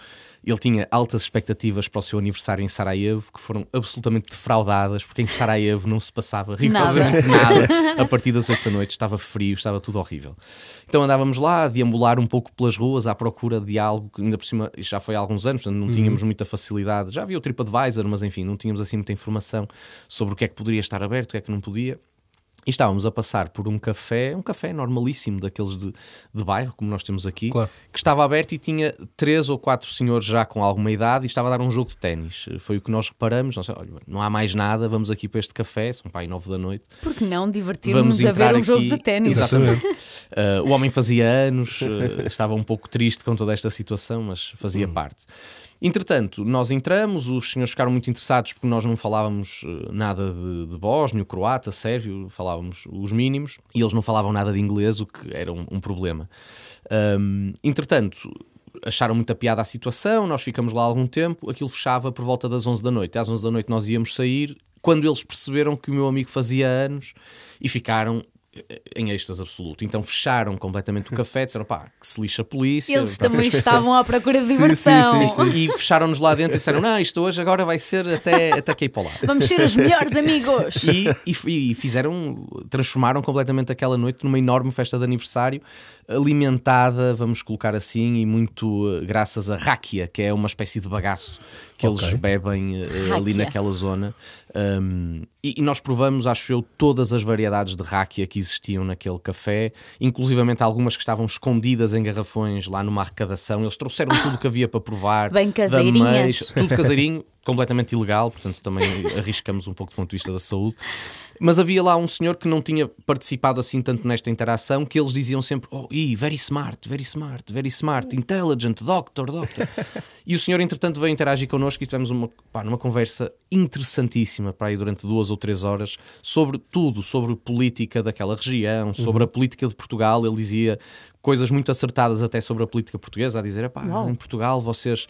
Speaker 5: ele tinha altas expectativas para o seu aniversário em Sarajevo, que foram absolutamente defraudadas, porque em Sarajevo não se passava rigorosamente nada. A partir das 8 da noite estava frio, estava tudo horrível. Então andávamos lá a deambular um pouco pelas ruas à procura de algo que ainda por cima isto já foi há alguns anos, portanto não tínhamos muita facilidade. Já havia o TripAdvisor, mas enfim, não tínhamos assim muita informação sobre o que é que poderia estar aberto, o que é que não podia. E estávamos a passar por um café, um café normalíssimo, daqueles de, de bairro, como nós temos aqui,
Speaker 4: Claro.
Speaker 5: que estava aberto e tinha três ou quatro senhores já com alguma idade e estava a dar um jogo de ténis. Foi o que nós reparamos. Nós, olha, não há mais nada, vamos aqui para este café, são aí nove da noite.
Speaker 3: Porque não divertirmos a ver um
Speaker 5: aqui.
Speaker 3: jogo de ténis?
Speaker 5: Exatamente. Uh, o homem fazia anos, uh, estava um pouco triste com toda esta situação, mas fazia parte. Entretanto, nós entramos, os senhores ficaram muito interessados porque nós não falávamos uh, nada de, de bósnio, croata, sérvio, falávamos os mínimos e eles não falavam nada de inglês, o que era um, um problema. Um, entretanto, acharam muita piada a situação, nós ficamos lá algum tempo, aquilo fechava por volta das 11 da noite. Às 11 da noite nós íamos sair, quando eles perceberam que o meu amigo fazia anos e ficaram em êxtase absoluto. Então fecharam completamente o café, disseram pá, que se lixa a polícia.
Speaker 3: Eles também estavam à procura de
Speaker 4: Sim, sim,
Speaker 3: diversão.
Speaker 4: sim, sim.
Speaker 5: E fecharam-nos lá dentro e disseram: Não, isto hoje agora vai ser até, até cair para lá.
Speaker 3: Vamos ser os melhores amigos.
Speaker 5: E, e, e fizeram, transformaram completamente aquela noite numa enorme festa de aniversário, alimentada, vamos colocar assim, e muito eh, graças a ráquia, que é uma espécie de bagaço que
Speaker 4: Ok.
Speaker 5: eles bebem eh, ali naquela zona. Um, e, e nós provamos, acho eu, todas as variedades de ráquia que existiam naquele café, inclusivamente algumas que estavam escondidas em garrafões lá numa arrecadação. Eles trouxeram tudo o que havia para provar.
Speaker 3: Bem
Speaker 5: da
Speaker 3: caseirinhas.
Speaker 5: tudo caseirinho, completamente ilegal, portanto também arriscamos um pouco do ponto de vista da saúde. Mas havia lá um senhor que não tinha participado assim tanto nesta interação, que eles diziam sempre: Oh, e very smart, very smart, very smart, intelligent, doctor, doctor. e o senhor, entretanto, veio interagir connosco e tivemos uma, pá, numa conversa interessantíssima para aí durante duas ou três horas sobre tudo, sobre política daquela região, sobre a política de Portugal. Ele dizia coisas muito acertadas até sobre a política portuguesa, a dizer, "Epá,
Speaker 3: Uau.
Speaker 5: em Portugal vocês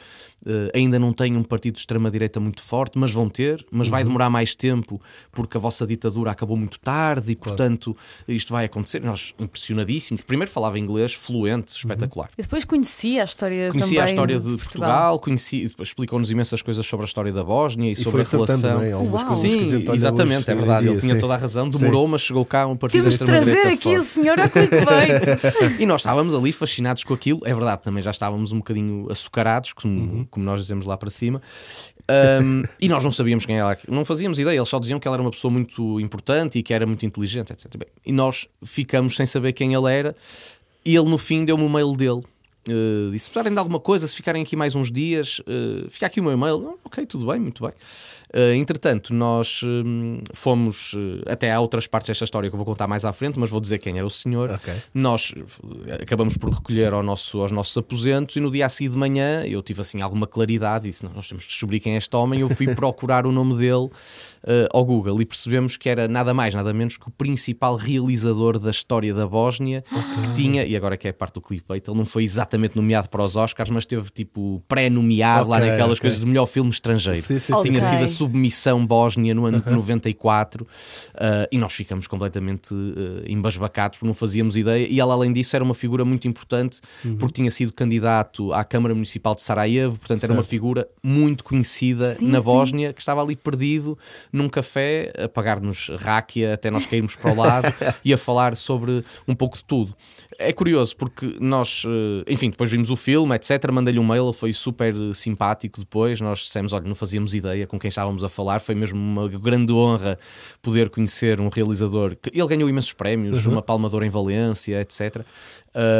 Speaker 5: eh, ainda não têm um partido de extrema-direita muito forte, mas vão ter, mas vai demorar mais tempo porque a vossa ditadura acabou muito tarde e, portanto, isto vai acontecer. Nós, impressionadíssimos, primeiro falava inglês fluente, espetacular.
Speaker 3: E depois conhecia a história
Speaker 5: Conhecia a história de, Portugal, conhecia, depois explicou-nos imensas coisas sobre a história da Bósnia e,
Speaker 4: E
Speaker 5: sobre
Speaker 4: foi
Speaker 5: a relação.
Speaker 4: que a
Speaker 5: Sim, exatamente, é verdade.
Speaker 4: dia,
Speaker 5: Ele tinha
Speaker 4: sim.
Speaker 5: toda a razão. Demorou, mas chegou cá um partido
Speaker 3: Temos de trazer
Speaker 5: extrema-direita
Speaker 3: aqui o
Speaker 5: forte.
Speaker 3: senhor a clickbait.
Speaker 5: E nós estávamos ali fascinados com aquilo. É verdade, também já estávamos um bocadinho açucarados, como, como nós dizemos lá para cima. Um, e nós não sabíamos quem era, não fazíamos ideia. Eles só diziam que ela era uma pessoa muito importante e que era muito inteligente, etc. Bem, e nós ficamos sem saber quem ele era. E ele, no fim, deu-me o mail dele. Uh, disse: se precisarem de alguma coisa, se ficarem aqui mais uns dias, uh, fica aqui o meu e-mail. "Ah, ok, tudo bem, muito bem. Uh, entretanto, nós hum, fomos uh, até há outras partes desta história que eu vou contar mais à frente, mas vou dizer quem era o senhor.
Speaker 4: Ok.
Speaker 5: Nós uh, acabamos por recolher ao nosso, aos nossos aposentos e no dia a seguir de manhã eu tive assim alguma claridade e disse: "Não, nós temos de descobrir quem é este homem. Eu fui procurar o nome dele uh, ao Google e percebemos que era nada mais, nada menos que o principal realizador da história da Bósnia que tinha, e agora que é parte do clipbait, ele não foi exatamente nomeado para os Oscars, mas teve tipo pré-nomeado lá
Speaker 4: Ok,
Speaker 5: naquelas
Speaker 4: ok.
Speaker 5: coisas de melhor filme estrangeiro.
Speaker 4: Sim, sim.
Speaker 5: Tinha sido a submissão bósnia no ano de 94 uh, e nós ficamos completamente uh, embasbacados porque não fazíamos ideia. E ela, além disso, era uma figura muito importante porque tinha sido candidato à Câmara Municipal de Sarajevo, portanto, era uma
Speaker 4: Certo.
Speaker 5: figura muito conhecida
Speaker 3: Sim,
Speaker 5: na
Speaker 3: sim.
Speaker 5: Bósnia que estava ali perdido num café a pagar-nos ráquia até nós cairmos para o lado e a falar sobre um pouco de tudo. É curioso porque nós, eh, enfim, depois vimos o filme, etc. Mandei-lhe um mail, ele foi super simpático depois. Nós dissemos: olha, não fazíamos ideia com quem estávamos a falar. Foi mesmo uma grande honra poder conhecer um realizador que ele ganhou imensos prémios, uma Palma de Ouro em Valência, etc.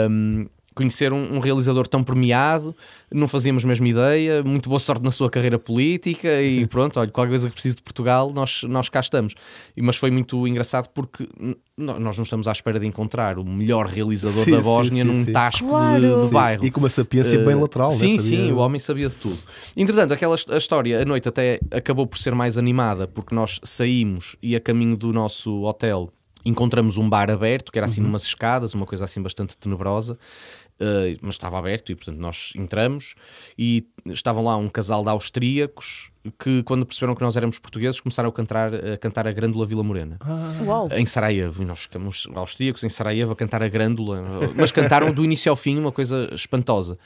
Speaker 5: Um, conhecer um, um realizador tão premiado, não fazíamos mesmo ideia. Muito boa sorte na sua carreira política e pronto, olha, qualquer coisa que precise de Portugal, nós, nós cá estamos. E- Mas foi muito engraçado porque nós não estamos à espera de encontrar o melhor realizador
Speaker 4: Sim,
Speaker 5: da Bósnia
Speaker 4: sim,
Speaker 5: num
Speaker 4: sim.
Speaker 5: tasco de-
Speaker 3: Claro.
Speaker 5: de,
Speaker 3: Sim,
Speaker 5: bairro.
Speaker 4: E com uma sapiência bem
Speaker 5: Eh,
Speaker 4: lateral,
Speaker 5: Sim,
Speaker 4: né? Sabia-
Speaker 5: sim, o homem sabia de tudo. Entretanto, aquela a história, a noite até acabou por ser mais animada porque nós saímos e a caminho do nosso hotel encontramos um bar aberto, que era
Speaker 4: Uhum.
Speaker 5: assim numas escadas, uma coisa assim bastante tenebrosa. Eh, mas estava aberto e portanto nós entramos e estavam lá um casal de austríacos que quando perceberam que nós éramos portugueses começaram a cantar a, cantar a Grândola Vila Morena
Speaker 3: Uau.
Speaker 5: em Sarajevo, e nós ficamos austríacos em Sarajevo a cantar a grândula, mas cantaram do início ao fim uma coisa espantosa.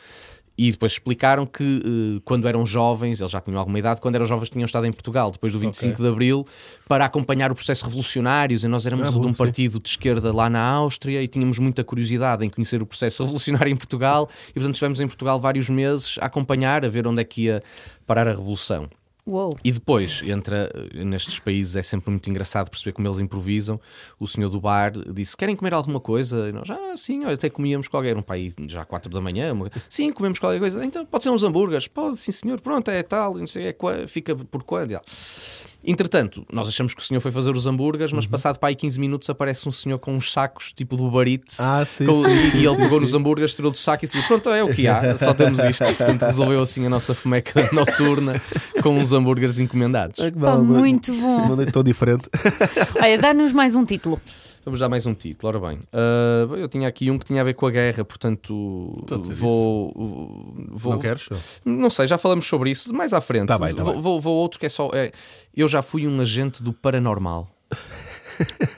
Speaker 5: E depois explicaram que eh, quando eram jovens, eles já tinham alguma idade, quando eram jovens tinham estado em Portugal, depois do 25 de Abril, para acompanhar o processo revolucionário. E nós éramos
Speaker 4: Ah, bom,
Speaker 5: de um
Speaker 4: sim.
Speaker 5: partido de esquerda lá na Áustria e tínhamos muita curiosidade em conhecer o processo revolucionário em Portugal. E portanto estivemos em Portugal vários meses a acompanhar, a ver onde é que ia parar a revolução.
Speaker 3: Uou.
Speaker 5: E depois, entra nestes países, é sempre muito engraçado perceber como eles improvisam. O senhor do bar disse: Querem comer alguma coisa? E nós, ah, sim, olha, até comíamos qualquer um pai já quatro da manhã. uma- Sim, comemos qualquer coisa. Então pode ser uns hambúrgueres? Pode, sim, senhor. Pronto, é tal, não sei, é, fica por quando? E Entretanto, nós achamos que o senhor foi fazer os hambúrgueres,
Speaker 4: Uhum.
Speaker 5: mas passado para aí 15 minutos aparece um senhor com uns sacos tipo do Eats,
Speaker 4: Ah, sim,
Speaker 5: com-
Speaker 4: sim,
Speaker 5: e ele pegou nos hambúrgueres, tirou do saco e disse: Pronto, é o que há, só temos isto. Portanto, resolveu assim a nossa fomeca noturna com uns hambúrgueres encomendados.
Speaker 4: É que
Speaker 3: Pá,
Speaker 4: mal,
Speaker 3: muito bom.
Speaker 4: tão diferente.
Speaker 3: Olha, dá-nos mais um título.
Speaker 5: Vamos dar mais um título, ora bem. Ah, eu tinha aqui um que tinha a ver com a guerra, portanto vou, vou.
Speaker 4: Não queres?
Speaker 5: Não sei, já falamos sobre isso mais à frente.
Speaker 4: Tá bem, tá
Speaker 5: vou,
Speaker 4: bem.
Speaker 5: vou- vou outro que é só. é, eu já fui um agente do paranormal.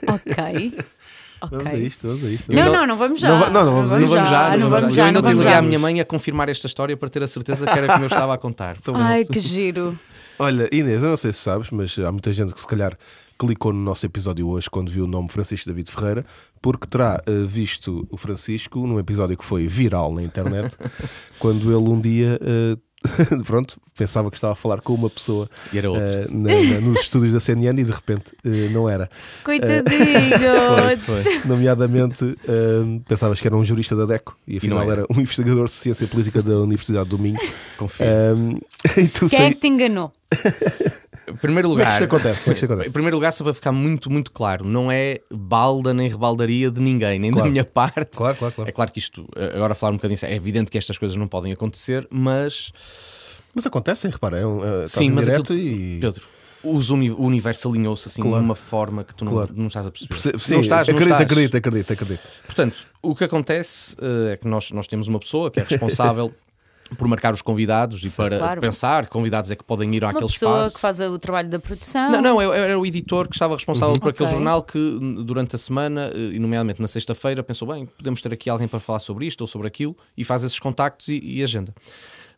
Speaker 3: Ok.
Speaker 4: Vamos a
Speaker 3: Ok.
Speaker 4: isto, vamos a isto.
Speaker 3: Não, não, não vamos já.
Speaker 4: Não não, não vamos a
Speaker 5: Não vamos já,
Speaker 3: não vamos
Speaker 5: Eu
Speaker 3: já.
Speaker 5: ainda
Speaker 3: não
Speaker 5: te liguei
Speaker 3: já.
Speaker 5: à minha mãe a confirmar esta história para ter a certeza que era como eu estava a contar.
Speaker 3: Ai, que giro.
Speaker 4: Olha, Inês, eu não sei se sabes, mas há muita gente que se calhar clicou no nosso episódio hoje quando viu o nome Francisco David Ferreira, porque terá eh, visto o Francisco num episódio que foi viral na internet, quando ele um dia, eh, pronto, pensava que estava a falar com uma pessoa
Speaker 5: E era outro.
Speaker 4: eh, na- na- nos estúdios da CNN e de repente eh, não era.
Speaker 3: Coitadinho.
Speaker 5: Foi, foi.
Speaker 4: Nomeadamente, eh, pensavas que era um jurista da DECO e afinal
Speaker 5: não era.
Speaker 4: era um investigador de ciência política da Universidade do Minho.
Speaker 5: Confio.
Speaker 4: E tu
Speaker 3: Quem é
Speaker 4: sei.
Speaker 3: que te enganou?
Speaker 5: Em primeiro
Speaker 4: Como é que
Speaker 5: lugar.
Speaker 4: acontece? Como é que isto
Speaker 5: Em
Speaker 4: acontece?
Speaker 5: primeiro lugar, só para ficar muito, muito claro, não é balda nem rebaldaria de ninguém, nem
Speaker 4: Claro.
Speaker 5: da minha parte.
Speaker 4: Claro, claro, claro.
Speaker 5: É claro que isto, agora a falar um bocadinho, é evidente que estas coisas não podem acontecer, mas
Speaker 4: Mas acontecem, repara, é um, é,
Speaker 5: Sim, mas
Speaker 4: direto
Speaker 5: aquilo-
Speaker 4: e.
Speaker 5: Pedro, uni- o universo alinhou-se assim
Speaker 4: Claro.
Speaker 5: de uma forma que tu não,
Speaker 4: Claro.
Speaker 5: não estás a perceber.
Speaker 4: Perce- Sim,
Speaker 5: não estás, não
Speaker 4: acredito,
Speaker 5: estás.
Speaker 4: acredito, acredito, acredito.
Speaker 5: Portanto, o que acontece eh, é que nós, nós temos uma pessoa que é responsável por marcar os convidados e para
Speaker 3: Claro.
Speaker 5: pensar que convidados é que podem ir
Speaker 3: Uma
Speaker 5: àquele
Speaker 3: pessoa
Speaker 5: espaço.
Speaker 3: que faz o trabalho da produção.
Speaker 5: Não, não, era o editor que estava responsável por aquele
Speaker 3: Ok.
Speaker 5: jornal que durante a semana, eh, e nomeadamente na sexta-feira, pensou: bem, podemos ter aqui alguém para falar sobre isto ou sobre aquilo, e faz esses contactos e, e agenda.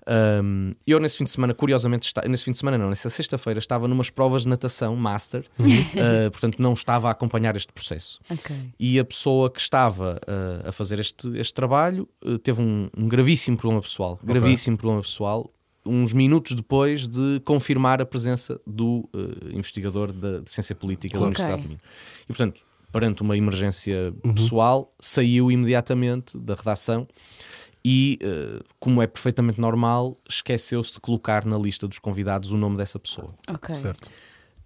Speaker 5: Um, eu nesse fim de semana, curiosamente, está, nesse fim de semana não, nessa sexta-feira estava numas provas de natação, master, uh, portanto não estava a acompanhar este processo.
Speaker 3: Ok.
Speaker 5: E a pessoa que estava uh, a fazer este, este trabalho uh, teve um, um gravíssimo problema pessoal. Gravíssimo problema pessoal. Uns minutos depois de confirmar a presença do investigador da, de Ciência Política da
Speaker 3: Ok.
Speaker 5: Universidade do Minho. E, portanto, perante uma emergência pessoal, saiu imediatamente da redação e, uh, como é perfeitamente normal, esqueceu-se de colocar na lista dos convidados o nome dessa pessoa.
Speaker 3: Ok.
Speaker 4: Certo.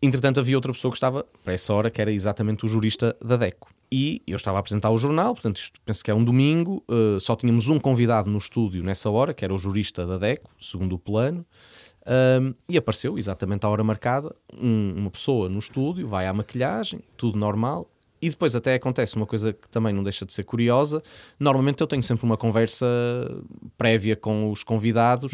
Speaker 5: Entretanto, havia outra pessoa que estava para essa hora, que era exatamente o jurista da DECO. E eu estava a apresentar o jornal, portanto, isto penso que é um domingo, eh, só tínhamos um convidado no estúdio nessa hora, que era o jurista da DECO, segundo o plano, Ahm, e apareceu exatamente à hora marcada um- uma pessoa no estúdio, vai à maquilhagem, tudo normal. E depois até acontece uma coisa que também não deixa de ser curiosa. Normalmente eu tenho sempre uma conversa prévia com os convidados.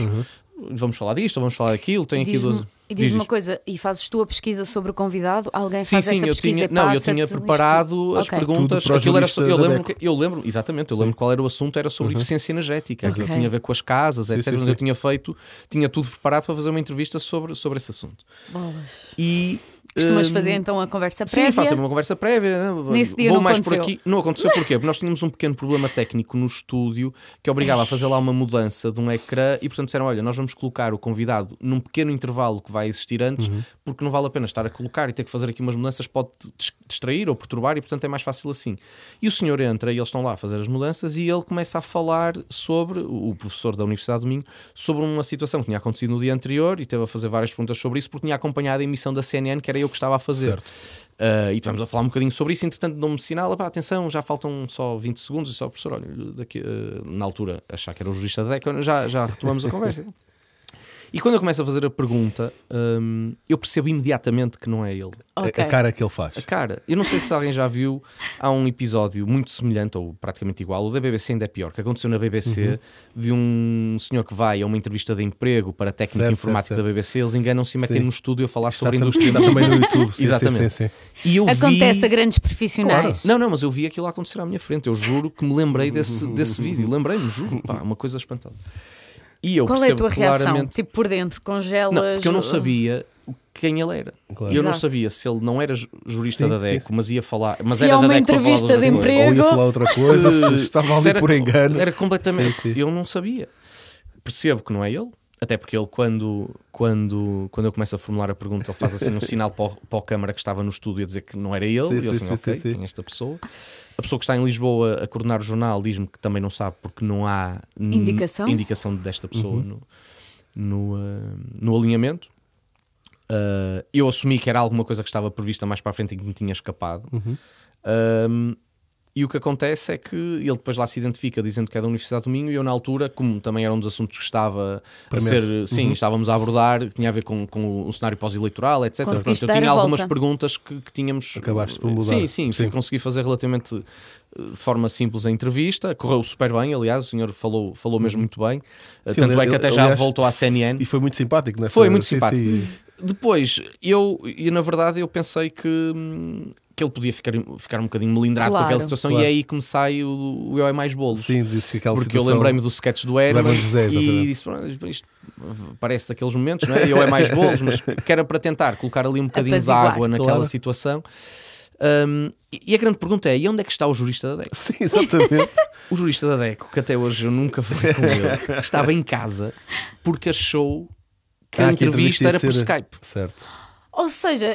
Speaker 5: Vamos falar disto, ou vamos falar daquilo. Tenho aqui duas.
Speaker 3: E diz-me
Speaker 5: Diz
Speaker 3: uma coisa, e fazes tu a pesquisa sobre o convidado? Alguém
Speaker 5: Sim,
Speaker 3: faz
Speaker 5: sim,
Speaker 3: essa
Speaker 5: eu
Speaker 3: pesquisa
Speaker 5: tinha, não, eu tinha
Speaker 3: isto
Speaker 5: preparado as
Speaker 3: Ok.
Speaker 5: perguntas. Aquilo era, eu lembro, que- eu lembro, exatamente, eu lembro qual era o assunto, era sobre eficiência energética, aquilo
Speaker 3: Ok.
Speaker 5: tinha a ver com as casas, etc.
Speaker 4: sim, sim.
Speaker 5: eu tinha feito, tinha tudo preparado para fazer uma entrevista sobre, sobre esse assunto. E
Speaker 3: Costumas
Speaker 5: hum,
Speaker 3: fazer então a conversa
Speaker 5: Sim,
Speaker 3: prévia?
Speaker 5: faço sempre uma conversa prévia. né?
Speaker 3: Nesse dia
Speaker 5: Vou
Speaker 3: não
Speaker 5: mais por
Speaker 3: aconteceu.
Speaker 5: aqui. Não aconteceu porquê? Porque nós tínhamos um pequeno problema técnico no estúdio que obrigava a fazer lá uma mudança de um ecrã e, portanto, disseram: olha, nós vamos colocar o convidado num pequeno intervalo que vai existir antes,
Speaker 3: Uhum.
Speaker 5: porque não vale a pena estar a colocar e ter que fazer aqui umas mudanças, pode dis- distrair ou perturbar e, portanto, é mais fácil assim. E o senhor entra e eles estão lá a fazer as mudanças e ele começa a falar sobre, o professor da Universidade do Minho, sobre uma situação que tinha acontecido no dia anterior e teve a fazer várias perguntas sobre isso porque tinha acompanhado a emissão da CNN que era eu que estava a fazer.
Speaker 4: Certo.
Speaker 5: Uh, e estivemos a falar um bocadinho sobre isso, entretanto dão-me sinal, "Epá, atenção, já faltam só 20 segundos, e só, professor, olha, daqui, uh, na altura achar que era o jurista da DECA, já, já retomamos a conversa. E quando eu começo a fazer a pergunta, um, eu percebo imediatamente que não é ele.
Speaker 4: A-
Speaker 3: Ok.
Speaker 4: A cara que ele faz.
Speaker 5: A cara, eu não sei se alguém já viu, há um episódio muito semelhante ou praticamente igual, o da BBC ainda é pior, que aconteceu na BBC
Speaker 4: Uhum.
Speaker 5: de um senhor que vai a uma entrevista de emprego para técnico
Speaker 4: Certo,
Speaker 5: informático
Speaker 4: certo,
Speaker 5: da BBC, eles enganam-se e metem
Speaker 4: Sim.
Speaker 5: no estúdio a falar
Speaker 4: Está,
Speaker 5: sobre a indústria
Speaker 4: está também no YouTube. Sim,
Speaker 5: Exatamente.
Speaker 4: Sim, sim, sim.
Speaker 5: E eu
Speaker 3: Acontece
Speaker 5: vi...
Speaker 3: a grandes profissionais.
Speaker 5: Não, não, mas eu vi aquilo a acontecer à minha frente. Eu juro que me lembrei desse, desse vídeo. Lembrei-me, juro. Pá, uma coisa espantosa. E eu
Speaker 3: Qual é a
Speaker 5: percebo
Speaker 3: tua reação?
Speaker 5: claramente.
Speaker 3: Tipo por dentro, congelas.
Speaker 5: Não, porque eu não sabia quem ele era.
Speaker 4: Claro.
Speaker 5: Eu não
Speaker 3: Exato.
Speaker 5: sabia se ele não era ju- jurista
Speaker 4: Sim,
Speaker 5: da
Speaker 4: sim,
Speaker 5: DECO,
Speaker 4: sim.
Speaker 5: mas ia falar. Mas
Speaker 3: Se
Speaker 5: era
Speaker 3: é
Speaker 5: da
Speaker 3: uma
Speaker 5: DECO para falar
Speaker 3: entrevista
Speaker 5: das
Speaker 3: de emprego.
Speaker 4: Ou ia falar outra coisa, se
Speaker 5: Se-
Speaker 4: estava
Speaker 5: se
Speaker 4: ali
Speaker 5: era
Speaker 4: por engano.
Speaker 5: Era completamente.
Speaker 4: Sim, sim.
Speaker 5: Eu não sabia. Percebo que não é ele. Até porque ele, quando, quando, quando eu começo a formular a pergunta, ele faz assim um sinal para o, para o câmara que estava no estúdio a dizer que não era ele.
Speaker 4: Sim,
Speaker 5: e eu
Speaker 4: sim,
Speaker 5: assim,
Speaker 4: sim,
Speaker 5: ok,
Speaker 4: sim, sim.
Speaker 5: quem é esta pessoa? A pessoa que está em Lisboa a coordenar o jornal diz-me que também não sabe porque não há
Speaker 3: Indicação?
Speaker 5: indicação desta pessoa
Speaker 4: Uhum.
Speaker 5: no, no, ah, no alinhamento. Uh, eu assumi que era alguma coisa que estava prevista mais para a frente e que me tinha escapado.
Speaker 4: Uhum.
Speaker 5: Um, e o que acontece é que ele depois lá se identifica dizendo que é da Universidade do Minho e eu na altura, como também era um dos assuntos que estava a ser, sim, sim, a abordar, que tinha a ver com, com o cenário pós-eleitoral, etc. Eu tinha algumas
Speaker 3: volta.
Speaker 5: perguntas que, que tínhamos.
Speaker 4: Acabaste por mudar.
Speaker 5: Sim, sim,
Speaker 4: Sim.
Speaker 5: consegui fazer relativamente eh, de forma simples a entrevista, correu super bem, aliás, o senhor falou, falou mesmo muito bem, Eh,
Speaker 4: Uhum. Sim,
Speaker 5: tanto é
Speaker 4: ele-
Speaker 5: que até
Speaker 4: ele-
Speaker 5: já
Speaker 4: aliás,
Speaker 5: voltou à CNN.
Speaker 4: E foi muito simpático, nessa,
Speaker 5: Foi muito
Speaker 4: sim,
Speaker 5: simpático.
Speaker 4: sim.
Speaker 5: Depois, eu, e na verdade, eu pensei que, hum, que ele podia ficar, ficar um bocadinho melindrado com
Speaker 3: Claro.
Speaker 5: aquela situação,
Speaker 4: Claro.
Speaker 5: e é aí que me sai o, o Eu é Mais Bolos.
Speaker 4: Sim, disse que aquela
Speaker 5: Porque
Speaker 4: situação...
Speaker 5: eu lembrei-me do sketch do Herman
Speaker 4: José,
Speaker 5: e
Speaker 4: exatamente.
Speaker 5: disse: "Pronto, isto parece daqueles momentos, não é? Eu é mais bolos, mas que era para tentar colocar ali um bocadinho de água naquela
Speaker 4: Claro.
Speaker 5: situação. Um, e a grande pergunta é: e onde é que está o jurista da DEC?
Speaker 4: Sim, exatamente.
Speaker 5: O jurista da DECO, que até hoje eu nunca falei com ele, estava em casa porque achou que
Speaker 4: Ah,
Speaker 5: a entrevista
Speaker 4: ia
Speaker 5: era por
Speaker 4: ser-
Speaker 5: Skype.
Speaker 4: Certo.
Speaker 3: Ou seja,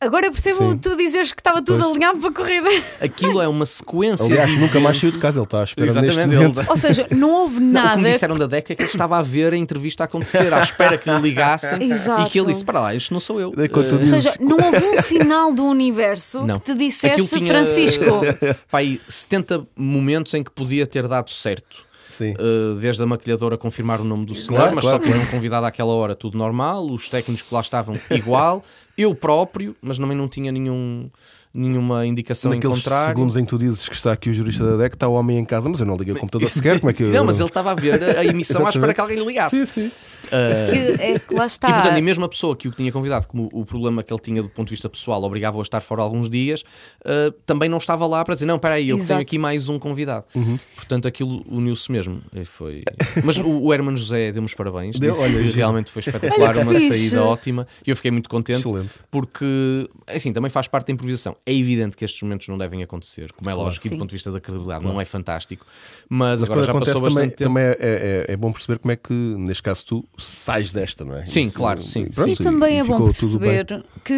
Speaker 3: agora eu percebo
Speaker 4: Sim.
Speaker 3: tu dizeres que estava tudo
Speaker 4: Pois.
Speaker 3: alinhado para a corrida.
Speaker 5: Aquilo é uma sequência.
Speaker 4: Aliás,
Speaker 5: de
Speaker 4: nunca mais saiu de casa, ele está a esperar neste
Speaker 5: Exatamente,
Speaker 4: momento.
Speaker 5: ele-
Speaker 3: Ou seja, não houve
Speaker 5: Não, o
Speaker 3: nada.
Speaker 5: que me disseram da DEC é que ele estava a ver a entrevista a acontecer, à espera que lhe ligassem
Speaker 3: Exato.
Speaker 5: e que ele disse: Para lá, isto não sou eu.
Speaker 4: Tu
Speaker 5: Eh,
Speaker 3: Ou seja, não houve um sinal do universo
Speaker 5: Não.
Speaker 3: que te dissesse
Speaker 5: tinha-
Speaker 3: Francisco.
Speaker 5: pá, aí 70 momentos em que podia ter dado certo. Uh, desde a maquilhadora confirmar o nome do senhor,
Speaker 4: Claro,
Speaker 5: mas
Speaker 4: claro,
Speaker 5: só que era um convidado àquela hora, tudo normal, os técnicos que lá estavam igual, eu próprio, mas também não tinha nenhum, nenhuma indicação em
Speaker 4: Naqueles
Speaker 5: contrário.
Speaker 4: segundos em que tu dizes que está aqui o jurista da DEC, está o homem em casa, mas eu não liguei o computador sequer, como é que eu...
Speaker 5: Não, mas ele estava a ver a, emissão à espera que alguém lhe ligasse.
Speaker 4: Sim, sim.
Speaker 3: Que, é que lá está.
Speaker 5: E portanto, e mesmo a pessoa que o tinha convidado, como o problema que ele tinha do ponto de vista pessoal obrigava-o a estar fora alguns dias, uh, também não estava lá para dizer, não, espera aí, eu
Speaker 3: Exato.
Speaker 5: tenho aqui mais um convidado.
Speaker 4: Uhum.
Speaker 5: Portanto, aquilo uniu-se mesmo. E foi... Mas o, o Herman José deu-me os parabéns,
Speaker 4: Deu,
Speaker 5: disse
Speaker 4: olha,
Speaker 5: realmente foi espetacular, uma
Speaker 3: fixe.
Speaker 5: saída ótima, e eu fiquei muito contente,
Speaker 4: Excelente.
Speaker 5: porque, assim, também faz parte da improvisação. É evidente que estes momentos não devem acontecer, como é lógico, e do ponto de vista da credibilidade, não é fantástico, mas,
Speaker 4: Mas
Speaker 5: agora já passou
Speaker 4: acontece
Speaker 5: bastante
Speaker 4: também,
Speaker 5: tempo.
Speaker 4: também é, é- é bom perceber como é que, neste caso, tu sais desta, não é?
Speaker 5: Sim,
Speaker 4: Isso-
Speaker 5: claro, sim,
Speaker 4: pronto,
Speaker 3: E também é bom perceber que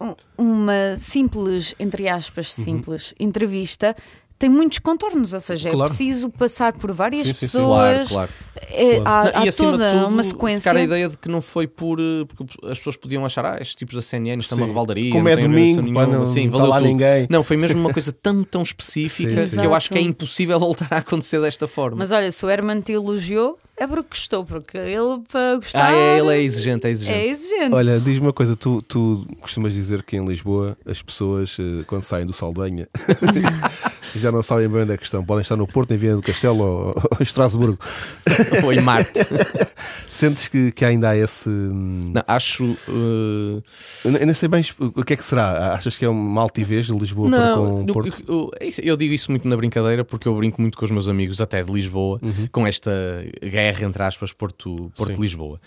Speaker 3: hum, uma simples, entre aspas,
Speaker 4: Uhum.
Speaker 3: simples entrevista tem muitos contornos, ou seja,
Speaker 4: Claro.
Speaker 3: é preciso passar por várias
Speaker 4: Sim, sim, sim.
Speaker 3: pessoas.
Speaker 5: Claro, claro.
Speaker 3: É, há,
Speaker 5: Não,
Speaker 3: há
Speaker 5: acima
Speaker 3: toda
Speaker 5: de tudo,
Speaker 3: uma sequência.
Speaker 5: ficar a ideia de que não foi por. eh, Porque as pessoas podiam achar, ah, estes tipos da CNN estão uma
Speaker 4: Sim.
Speaker 5: rebaldaria.
Speaker 4: Como
Speaker 5: não
Speaker 4: é domingo,
Speaker 5: nenhuma.
Speaker 4: não-
Speaker 5: Sim, valeu
Speaker 4: lá
Speaker 5: tudo.
Speaker 4: ninguém.
Speaker 5: Não, foi mesmo uma coisa tão, tão específica
Speaker 4: Sim,
Speaker 3: sim.
Speaker 5: que eu acho que é impossível voltar a acontecer desta forma.
Speaker 3: Mas olha, se o Herman te elogiou, é porque gostou, porque ele para gostar.
Speaker 5: ah, é, ele é exigente, é exigente.
Speaker 3: é exigente.
Speaker 4: Olha, diz-me uma coisa, tu, tu costumas dizer que em Lisboa as pessoas, eh, quando saem do Saldanha, já não sabem bem onde é que estão. Podem estar no Porto, em Viana do Castelo ou, ou em Estrasburgo.
Speaker 5: Ou em Marte.
Speaker 4: Sentes que, que ainda há esse. hum,
Speaker 5: Não, acho. eh,
Speaker 4: Eu eu nem sei bem o que é que será. Achas que é uma altivez de Lisboa para
Speaker 5: Não,
Speaker 4: com o
Speaker 5: no-
Speaker 4: Porto?
Speaker 5: eu, é isso, eu digo isso muito na brincadeira porque eu brinco muito com os meus amigos, até de Lisboa,
Speaker 4: Uhum.
Speaker 5: com esta guerra entre aspas Porto- Porto-Lisboa.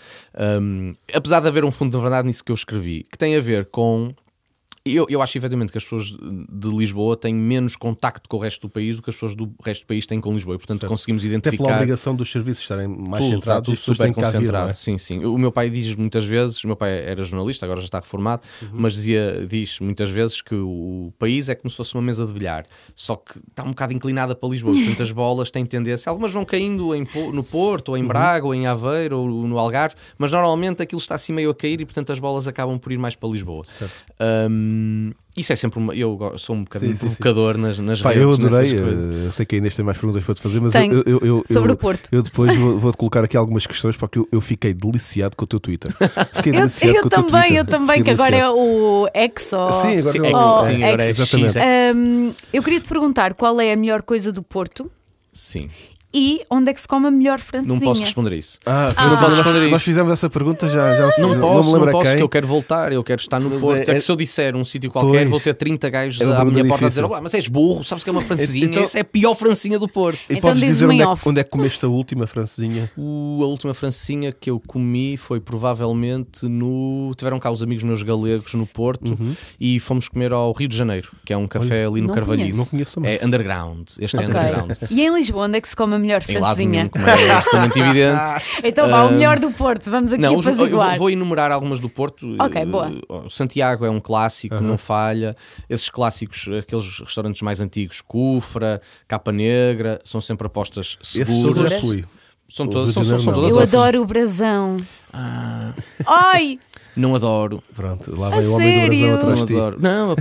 Speaker 5: Um, apesar de haver um fundo de verdade nisso que eu escrevi, que tem a ver com. Eu, eu acho efetivamente que as pessoas de Lisboa têm menos contacto com o resto do país do que as pessoas do resto do país têm com Lisboa. E, portanto, conseguimos
Speaker 4: Até pela
Speaker 5: identificar
Speaker 4: obrigação dos serviços estarem mais
Speaker 5: tudo, está
Speaker 4: centrados e
Speaker 5: tudo super
Speaker 4: vir,
Speaker 5: concentrado.
Speaker 4: não é?
Speaker 5: Sim, sim. O meu pai diz muitas vezes, o meu pai era jornalista, agora já está reformado,
Speaker 4: Uhum.
Speaker 5: mas dizia, diz muitas vezes que o país é como se fosse uma mesa de bilhar, só que está um bocado inclinada para Lisboa, portanto as bolas têm tendência, algumas vão caindo em no Porto, ou
Speaker 4: Uhum.
Speaker 5: em Braga, ou em Aveiro, ou no Algarve, mas normalmente aquilo está assim meio a cair e portanto as bolas acabam por ir mais para Lisboa. Hum, isso é sempre uma. Eu sou um bocadinho
Speaker 4: Sim, sim, sim.
Speaker 5: provocador nas, nas
Speaker 4: Pá,
Speaker 5: redes.
Speaker 4: eu adorei, eh, eu sei que a Inês tem mais perguntas para te fazer, mas
Speaker 3: Tenho.
Speaker 4: eu, eu, eu-
Speaker 3: Sobre
Speaker 4: eu-
Speaker 3: o Porto.
Speaker 4: eu depois vou- vou-te colocar aqui algumas questões porque eu, eu fiquei deliciado com o teu Twitter. Fiquei
Speaker 3: Eu,
Speaker 4: deliciado
Speaker 3: eu
Speaker 4: com o teu
Speaker 3: também,
Speaker 4: Twitter.
Speaker 3: eu também, que agora é o Exo.
Speaker 4: Sim, agora
Speaker 5: Sim,
Speaker 4: é o-
Speaker 5: sim, agora é
Speaker 4: exatamente.
Speaker 3: Hum, eu queria te perguntar qual é a melhor coisa do Porto
Speaker 5: Sim.
Speaker 3: E onde é que se come a melhor francesinha.
Speaker 5: Não posso responder a isso.
Speaker 4: Ah,
Speaker 3: Ah.
Speaker 4: nós-
Speaker 5: Não posso
Speaker 4: nós,
Speaker 5: responder
Speaker 4: nós
Speaker 5: isso.
Speaker 4: fizemos essa pergunta já, já
Speaker 5: Não
Speaker 4: não,
Speaker 5: posso,
Speaker 4: me
Speaker 5: não
Speaker 4: a
Speaker 5: posso,
Speaker 4: quem.
Speaker 5: que eu quero voltar, eu quero estar no Porto.
Speaker 4: é-
Speaker 5: É, que se eu disser um sítio qualquer,
Speaker 4: Pois.
Speaker 5: vou ter 30 gajos
Speaker 4: É
Speaker 5: à minha porta a dizer:
Speaker 4: difícil.
Speaker 5: "Olá, mas és burro, sabes que é uma francesinha?
Speaker 4: Então-
Speaker 5: Essa é a pior francesinha do Porto.
Speaker 4: E
Speaker 3: Então
Speaker 4: podes dizer onde é, onde é que comeste a última francesinha?
Speaker 5: O- a última francesinha que eu comi foi provavelmente no. Tiveram cá os amigos meus galegos no Porto
Speaker 4: Uhum.
Speaker 5: e fomos comer ao Rio de Janeiro, que é um café ali no
Speaker 3: não conheço.
Speaker 4: Não conheço também.
Speaker 5: É underground. Este é
Speaker 3: Ok.
Speaker 5: underground.
Speaker 3: E em Lisboa, onde é que se come a melhor
Speaker 5: nenhum,
Speaker 3: francesinha?
Speaker 5: é absolutamente evidente.
Speaker 3: Então vá, o melhor do Porto, vamos aqui
Speaker 5: Não, os- eu vou,
Speaker 3: apaziguar.
Speaker 5: vou enumerar algumas do Porto.
Speaker 3: Ok,
Speaker 5: Eh,
Speaker 3: boa.
Speaker 5: O Santiago é um clássico, não falha. Esses clássicos, aqueles restaurantes mais antigos, Cufra, Capa Negra, são sempre apostas
Speaker 4: Esse
Speaker 5: seguras.
Speaker 4: já fui.
Speaker 5: São
Speaker 4: O
Speaker 5: todas, são, são, são todas
Speaker 3: Eu
Speaker 5: essas.
Speaker 3: adoro o brasão.
Speaker 5: Ah,
Speaker 3: Ai!
Speaker 5: não adoro.
Speaker 4: Pronto, lá
Speaker 3: A
Speaker 4: vem o homem do brasão
Speaker 3: sério?
Speaker 4: atrás
Speaker 5: Não
Speaker 4: de ti.
Speaker 5: adoro. Não,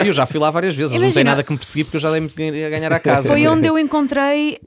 Speaker 5: eu, eu já fui lá várias vezes. Eles não
Speaker 3: Imagina-
Speaker 5: nada que me perseguir porque eu já dei muito dinheiro a ganhar a casa.
Speaker 3: Foi onde eu encontrei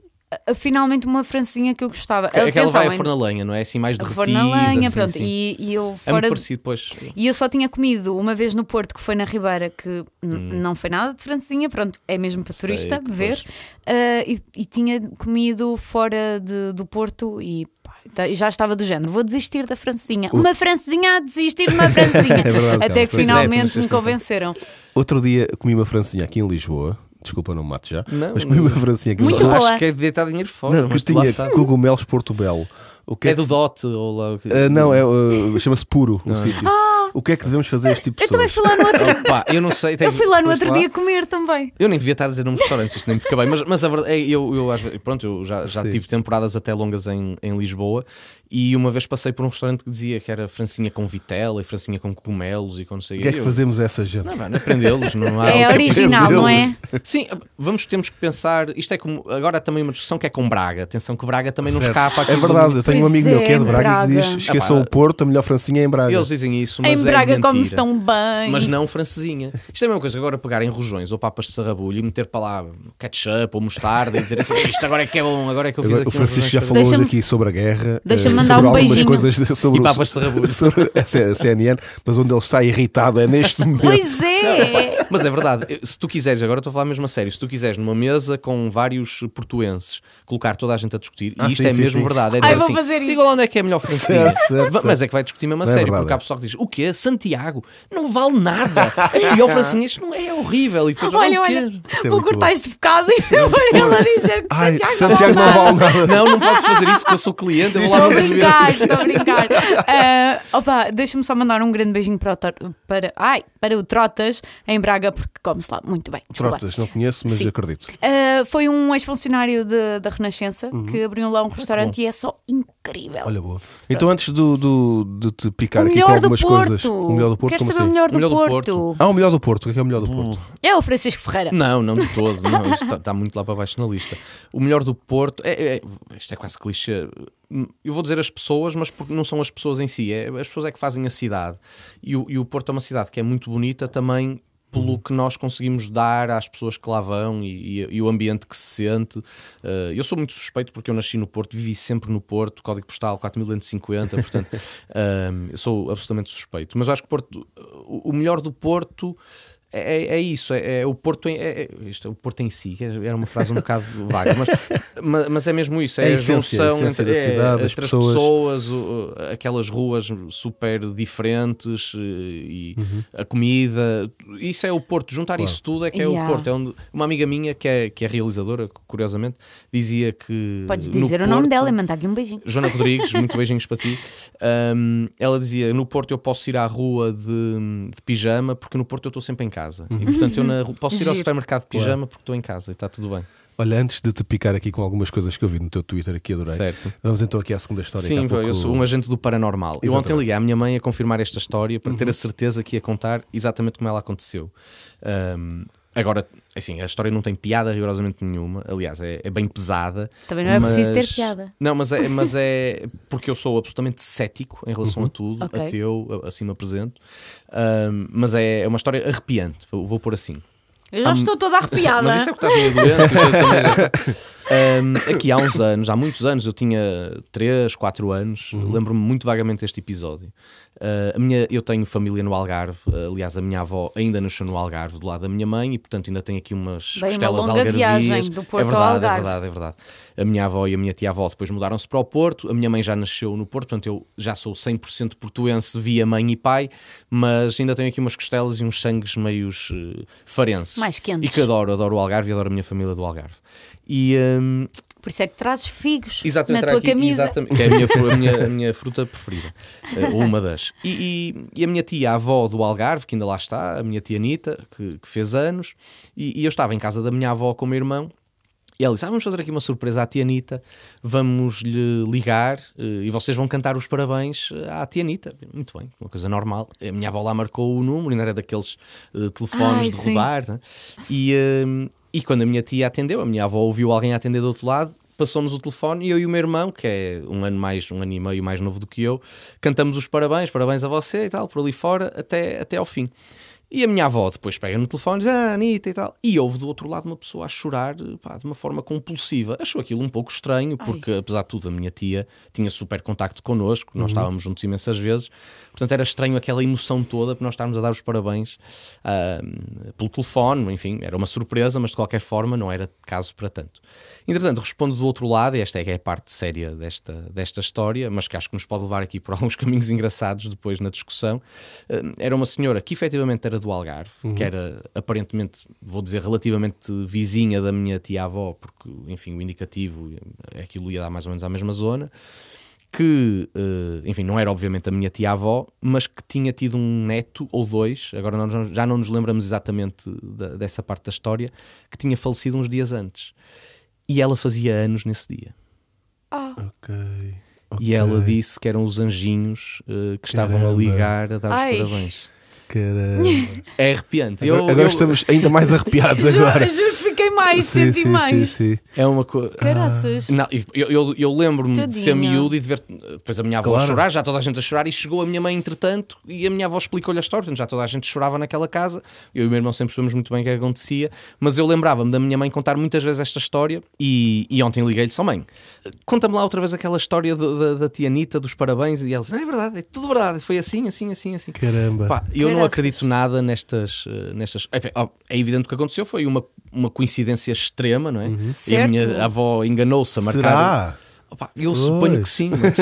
Speaker 3: finalmente uma francinha que eu gostava.
Speaker 5: Aquela
Speaker 3: Atenção,
Speaker 5: vai a
Speaker 3: em-
Speaker 5: forno a lenha, não é? Assim mais derretida.
Speaker 3: forno na lenha,
Speaker 5: assim,
Speaker 3: pronto.
Speaker 5: assim.
Speaker 3: E, e eu
Speaker 5: É
Speaker 3: fora.
Speaker 5: parecido, pois.
Speaker 3: E eu só tinha comido uma vez no Porto, que foi na Ribeira, que
Speaker 5: Hum.
Speaker 3: não foi nada de francinha, pronto, é mesmo para turista
Speaker 5: Steak,
Speaker 3: ver. Ah, e, e tinha comido fora de- do Porto e pá, tá- e já estava do género, vou desistir da francinha. Uma francesinha a desistir de uma francinha.
Speaker 4: É verdade,
Speaker 3: Até que
Speaker 4: é,
Speaker 3: finalmente
Speaker 5: tu
Speaker 3: me convenceram.
Speaker 4: Outro dia comi uma francinha aqui em Lisboa. Desculpa, não me mato já.
Speaker 5: Não,
Speaker 4: mas comi uma francinha aqui em
Speaker 3: Muito.
Speaker 5: Acho que é de deitar dinheiro fora.
Speaker 4: Não, que
Speaker 5: mas tu lá
Speaker 4: tinha cogumelos Portobello. O que
Speaker 5: É
Speaker 4: que
Speaker 5: do Dot ou lá o que-
Speaker 4: Ah, não, é, uh, chama-se Puro o sítio. O que é que devemos fazer a este tipo de
Speaker 3: Eu também
Speaker 4: pessoas?
Speaker 3: fui lá no outro,
Speaker 5: Pá, eu não sei.
Speaker 3: eu fui lá no outro
Speaker 4: lá?
Speaker 3: dia comer também.
Speaker 5: Eu nem devia estar a dizer nomes de restaurantes, isto nem me fica bem, mas, mas a verdade é eu, eu vezes, pronto, eu já, já tive temporadas até longas em, em Lisboa e uma vez passei por um restaurante que dizia que era francinha com vitela e francinha com cogumelos e com não sei
Speaker 4: O que é que
Speaker 5: eu-
Speaker 4: fazemos a essa gente?
Speaker 5: Não, mano, aprendê-los, não há
Speaker 3: É
Speaker 5: o que
Speaker 3: original, não é?
Speaker 5: Sim, vamos, temos que pensar. Isto é como. Agora há também uma discussão que é com Braga. Atenção que Braga também não
Speaker 4: Certo.
Speaker 5: escapa aqui.
Speaker 4: É verdade, eu tenho um amigo meu que é de
Speaker 3: é,
Speaker 4: Braga, que diz:
Speaker 3: Braga.
Speaker 4: esqueçam
Speaker 5: Ah,
Speaker 4: o Porto, a melhor francinha é em Braga.
Speaker 5: Eles dizem isso, mas
Speaker 3: Em
Speaker 5: é
Speaker 3: Braga
Speaker 5: mentira.
Speaker 3: come-se tão bem.
Speaker 5: Mas não francesinha. Isto é a mesma coisa que agora pegarem rojões ou papas de sarrabulho e meter para lá ketchup ou mostarda e dizer assim: isto agora é que é bom, agora é que eu fiz
Speaker 4: Agora,
Speaker 5: aqui
Speaker 4: o Francisco já falou hoje aqui sobre a guerra,
Speaker 3: Deixa-me
Speaker 4: eh,
Speaker 3: mandar
Speaker 4: sobre
Speaker 3: um
Speaker 4: algumas
Speaker 3: beijinho.
Speaker 4: coisas sobre,
Speaker 5: E
Speaker 4: o-
Speaker 5: papas de
Speaker 4: sobre a CNN, mas onde ele está irritado é neste momento.
Speaker 3: Pois é!
Speaker 5: Mas é verdade, se tu quiseres, agora estou a falar mesmo a sério, se tu quiseres numa mesa com vários portuenses colocar toda a gente a discutir,
Speaker 4: Ah,
Speaker 5: e isto
Speaker 4: sim,
Speaker 5: é
Speaker 4: sim,
Speaker 5: mesmo
Speaker 4: sim.
Speaker 5: verdade, é
Speaker 3: Ai,
Speaker 5: dizer
Speaker 3: vou
Speaker 5: assim:
Speaker 3: isso.
Speaker 5: diga lá onde é que é a melhor francesinha. Va- Mas é que vai discutir mesmo a
Speaker 4: Não é
Speaker 5: sério,
Speaker 4: verdade,
Speaker 5: porque há
Speaker 4: é.
Speaker 5: pessoal que diz: o quê? Santiago? Não vale nada. A melhor francesinha, isto não é horrível. E depois,
Speaker 3: Olha,
Speaker 5: "Ah, o quê?"
Speaker 3: olha,
Speaker 4: Isso é
Speaker 3: vou
Speaker 4: muito
Speaker 3: cortar este bocado e pôr ele a dizer que
Speaker 4: Ai,
Speaker 3: Santiago,
Speaker 4: Santiago não vale nada.
Speaker 5: Não, não podes fazer isso porque eu sou cliente, eu vou lá
Speaker 3: brincar, estou a brincar. Ah, opa, deixa-me só mandar um grande beijinho para o, para, ai, para o Trotas em Braga, porque come-se lá muito bem. Desculpa.
Speaker 4: Trotas, não conheço, mas
Speaker 3: Sim.
Speaker 4: acredito.
Speaker 3: Ah, foi um ex-funcionário da Renascença que abriu lá um restaurante e é só incrível.
Speaker 4: Olha, boa. Então, antes do, do- de te picar aqui com
Speaker 3: melhor do
Speaker 4: algumas
Speaker 3: Porto.
Speaker 4: coisas. O melhor do Porto,
Speaker 3: Quero
Speaker 4: como
Speaker 3: saber
Speaker 4: assim?
Speaker 3: o melhor do,
Speaker 5: O melhor do
Speaker 3: Porto.
Speaker 5: Porto.
Speaker 4: Ah, o melhor do Porto. O que é, que é o melhor do Porto?
Speaker 3: É o Francisco Ferreira.
Speaker 5: Não, não de todo. Não, isto está, está muito lá para baixo na lista. O melhor do Porto é, é- isto é quase clichê. Eu vou dizer as pessoas, mas porque não são as pessoas em si, é, as pessoas é que fazem a cidade. E o, e o Porto é uma cidade que é muito bonita também pelo que nós conseguimos dar às pessoas que lá vão e, e- e o ambiente que se sente. Uh, eu sou muito suspeito porque eu nasci no Porto, vivi sempre no Porto, código postal 4250, portanto, eu sou absolutamente suspeito. Mas eu acho que Porto, o melhor do Porto é, é isso, é, é o Porto em, é, é- isto é o Porto em si, é- era uma frase um bocado vaga, mas, ma- mas é mesmo isso, é,
Speaker 4: É a
Speaker 5: a junção entre,
Speaker 4: da
Speaker 5: é,
Speaker 4: cidade, as
Speaker 5: entre as
Speaker 4: pessoas.
Speaker 5: pessoas, o- aquelas ruas super diferentes eh, e
Speaker 4: Uhum.
Speaker 5: a comida, isso é o Porto, juntar isso tudo é que é
Speaker 3: Yeah.
Speaker 5: o Porto. É onde, uma amiga minha que é, que é realizadora, curiosamente, dizia que.
Speaker 3: Podes
Speaker 5: no
Speaker 3: dizer o nome
Speaker 5: Porto-
Speaker 3: dela e mandar-lhe um beijinho.
Speaker 5: Joana Rodrigues, muito beijinhos para ti. Um, ela dizia: No Porto eu posso ir à rua de, de pijama porque no Porto eu estou sempre em casa. E portanto eu na posso ir ao supermercado de pijama porque estou em casa e está tudo bem.
Speaker 4: Olha, antes de te picar aqui com algumas coisas que eu vi no teu Twitter aqui, adorei.
Speaker 5: Certo.
Speaker 4: Vamos então aqui à segunda história.
Speaker 5: Sim,
Speaker 4: pouco-
Speaker 5: eu sou um agente do paranormal. Eu ontem
Speaker 4: Exatamente. Uhum.
Speaker 5: liguei à minha mãe a confirmar esta história para ter a certeza que ia contar exatamente como ela aconteceu. Um, agora, assim, a história não tem piada rigorosamente nenhuma. Aliás, é, é bem pesada.
Speaker 3: Também não é preciso ter piada.
Speaker 5: Não, mas é, mas é porque eu sou absolutamente cético em relação a tudo,
Speaker 3: Ok.
Speaker 5: ateu, assim me apresento. Um, mas é, é uma história arrepiante, vou, vou pôr assim.
Speaker 3: Eu já
Speaker 5: Há-
Speaker 3: estou toda arrepiada.
Speaker 5: Mas isso é porque estás meio doente. Um, aqui há uns anos, há muitos anos, eu tinha 3, 4 anos, lembro-me muito vagamente deste episódio. Uh, a minha, eu tenho família no Algarve, aliás, a minha avó ainda nasceu no Algarve, do lado da minha mãe, e portanto ainda tem aqui umas
Speaker 3: Bem, uma
Speaker 5: costelas
Speaker 3: longa
Speaker 5: algarvias.
Speaker 3: viagem do Porto
Speaker 5: é
Speaker 3: ao
Speaker 5: verdade,
Speaker 3: Algarve.
Speaker 5: é verdade, é verdade. A minha avó e a minha tia-avó depois mudaram-se para o Porto, a minha mãe já nasceu no Porto, portanto eu já sou 100% portuense via mãe e pai, mas ainda tenho aqui umas costelas e uns sangues meios uh, farenses.
Speaker 3: Mais quentes.
Speaker 5: E que adoro, adoro o Algarve e adoro a minha família do Algarve. E hum,
Speaker 3: Por isso é que trazes figos
Speaker 5: exatamente,
Speaker 3: na tua
Speaker 5: aqui-
Speaker 3: camisa.
Speaker 5: exatamente, que é a minha, a minha, a minha fruta preferida, eh, uma das. E, e- e a minha tia, a avó do Algarve, que ainda lá está, a minha tia Anitta, que, que fez anos, e, e eu estava em casa da minha avó com o meu irmão. E ela disse: ah, Vamos fazer aqui uma surpresa à tia Anitta, vamos lhe ligar eh, e vocês vão cantar os parabéns eh, à tia Anitta. Muito bem, uma coisa normal. A minha avó lá marcou o número, ainda era daqueles eh, telefones
Speaker 3: Ai,
Speaker 5: de rodar. né? E, e quando a minha tia atendeu, a minha avó ouviu alguém atender do outro lado, passou-nos o telefone e eu e o meu irmão, que é um ano mais, um ano e meio mais novo do que eu, cantamos os parabéns, parabéns a você e tal, por ali fora, até, até ao fim. E a minha avó depois pega no telefone e diz, ah, Anitta e tal. E houve do outro lado uma pessoa a chorar pá, de uma forma compulsiva. Achou aquilo um pouco estranho, porque apesar de tudo, a minha tia tinha super contacto connosco, nós estávamos juntos imensas vezes. Portanto, era estranho aquela emoção toda por nós estarmos a dar os parabéns ah, pelo telefone, enfim, era uma surpresa, mas de qualquer forma não era caso para tanto. Entretanto, respondo do outro lado, e esta é que é a parte séria desta, desta história, mas que acho que nos pode levar aqui por alguns caminhos engraçados depois na discussão. Ah, Era uma senhora que efetivamente era do Algarve, que era aparentemente, vou dizer, relativamente vizinha da minha tia-avó, porque, enfim, o indicativo, aquilo ia dar mais ou menos à mesma zona que, eh, enfim, não era obviamente a minha tia-avó, mas que tinha tido um neto ou dois, agora nós já não nos lembramos exatamente da- dessa parte da história, que tinha falecido uns dias antes. E ela fazia anos nesse dia.
Speaker 4: Ok.
Speaker 5: E ela disse que eram os anjinhos eh, que estavam a
Speaker 4: Caramba.
Speaker 5: ligar a dar os
Speaker 3: Ai.
Speaker 5: parabéns.
Speaker 4: Caramba.
Speaker 5: É arrepiante.
Speaker 4: Agora,
Speaker 5: Eu-
Speaker 4: agora
Speaker 5: eu-
Speaker 4: estamos ainda mais arrepiados agora.
Speaker 3: Juro, juro mais,
Speaker 4: sim,
Speaker 3: senti
Speaker 4: sim,
Speaker 3: mais.
Speaker 4: sim, sim.
Speaker 5: É uma coisa.
Speaker 3: Caraças.
Speaker 5: Não, e eu, eu, eu lembro-me de ser
Speaker 3: Tadinha.
Speaker 5: miúdo e de ver depois a minha avó a
Speaker 4: Claro.
Speaker 5: chorar, já toda a gente a chorar, e chegou a minha mãe entretanto, e a minha avó explicou-lhe a história, portanto já toda a gente chorava naquela casa. Eu e o meu irmão sempre sabemos muito bem o que é que acontecia, mas eu lembrava-me da minha mãe contar muitas vezes esta história, e, e ontem liguei-lhe só mãe. Conta-me lá outra vez aquela história do- da, da tia Anitta, dos parabéns, e ela disse: Não é verdade, é tudo verdade, foi assim, assim, assim, assim.
Speaker 4: Caramba.
Speaker 5: Pá, eu não
Speaker 3: Caraças.
Speaker 5: acredito nada nestas. eh, nestas é, é evidente que o que aconteceu foi uma, uma coincidência extrema, não é? E a minha avó enganou-se a marcar.
Speaker 4: Será?
Speaker 5: Opa, eu suponho que sim, mas,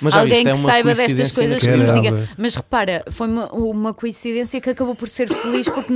Speaker 5: mas já
Speaker 3: Alguém
Speaker 5: viste, é
Speaker 3: que
Speaker 5: uma
Speaker 3: saiba destas coisas que nos diga. Mas repara, foi uma, uma coincidência que acabou por ser feliz porque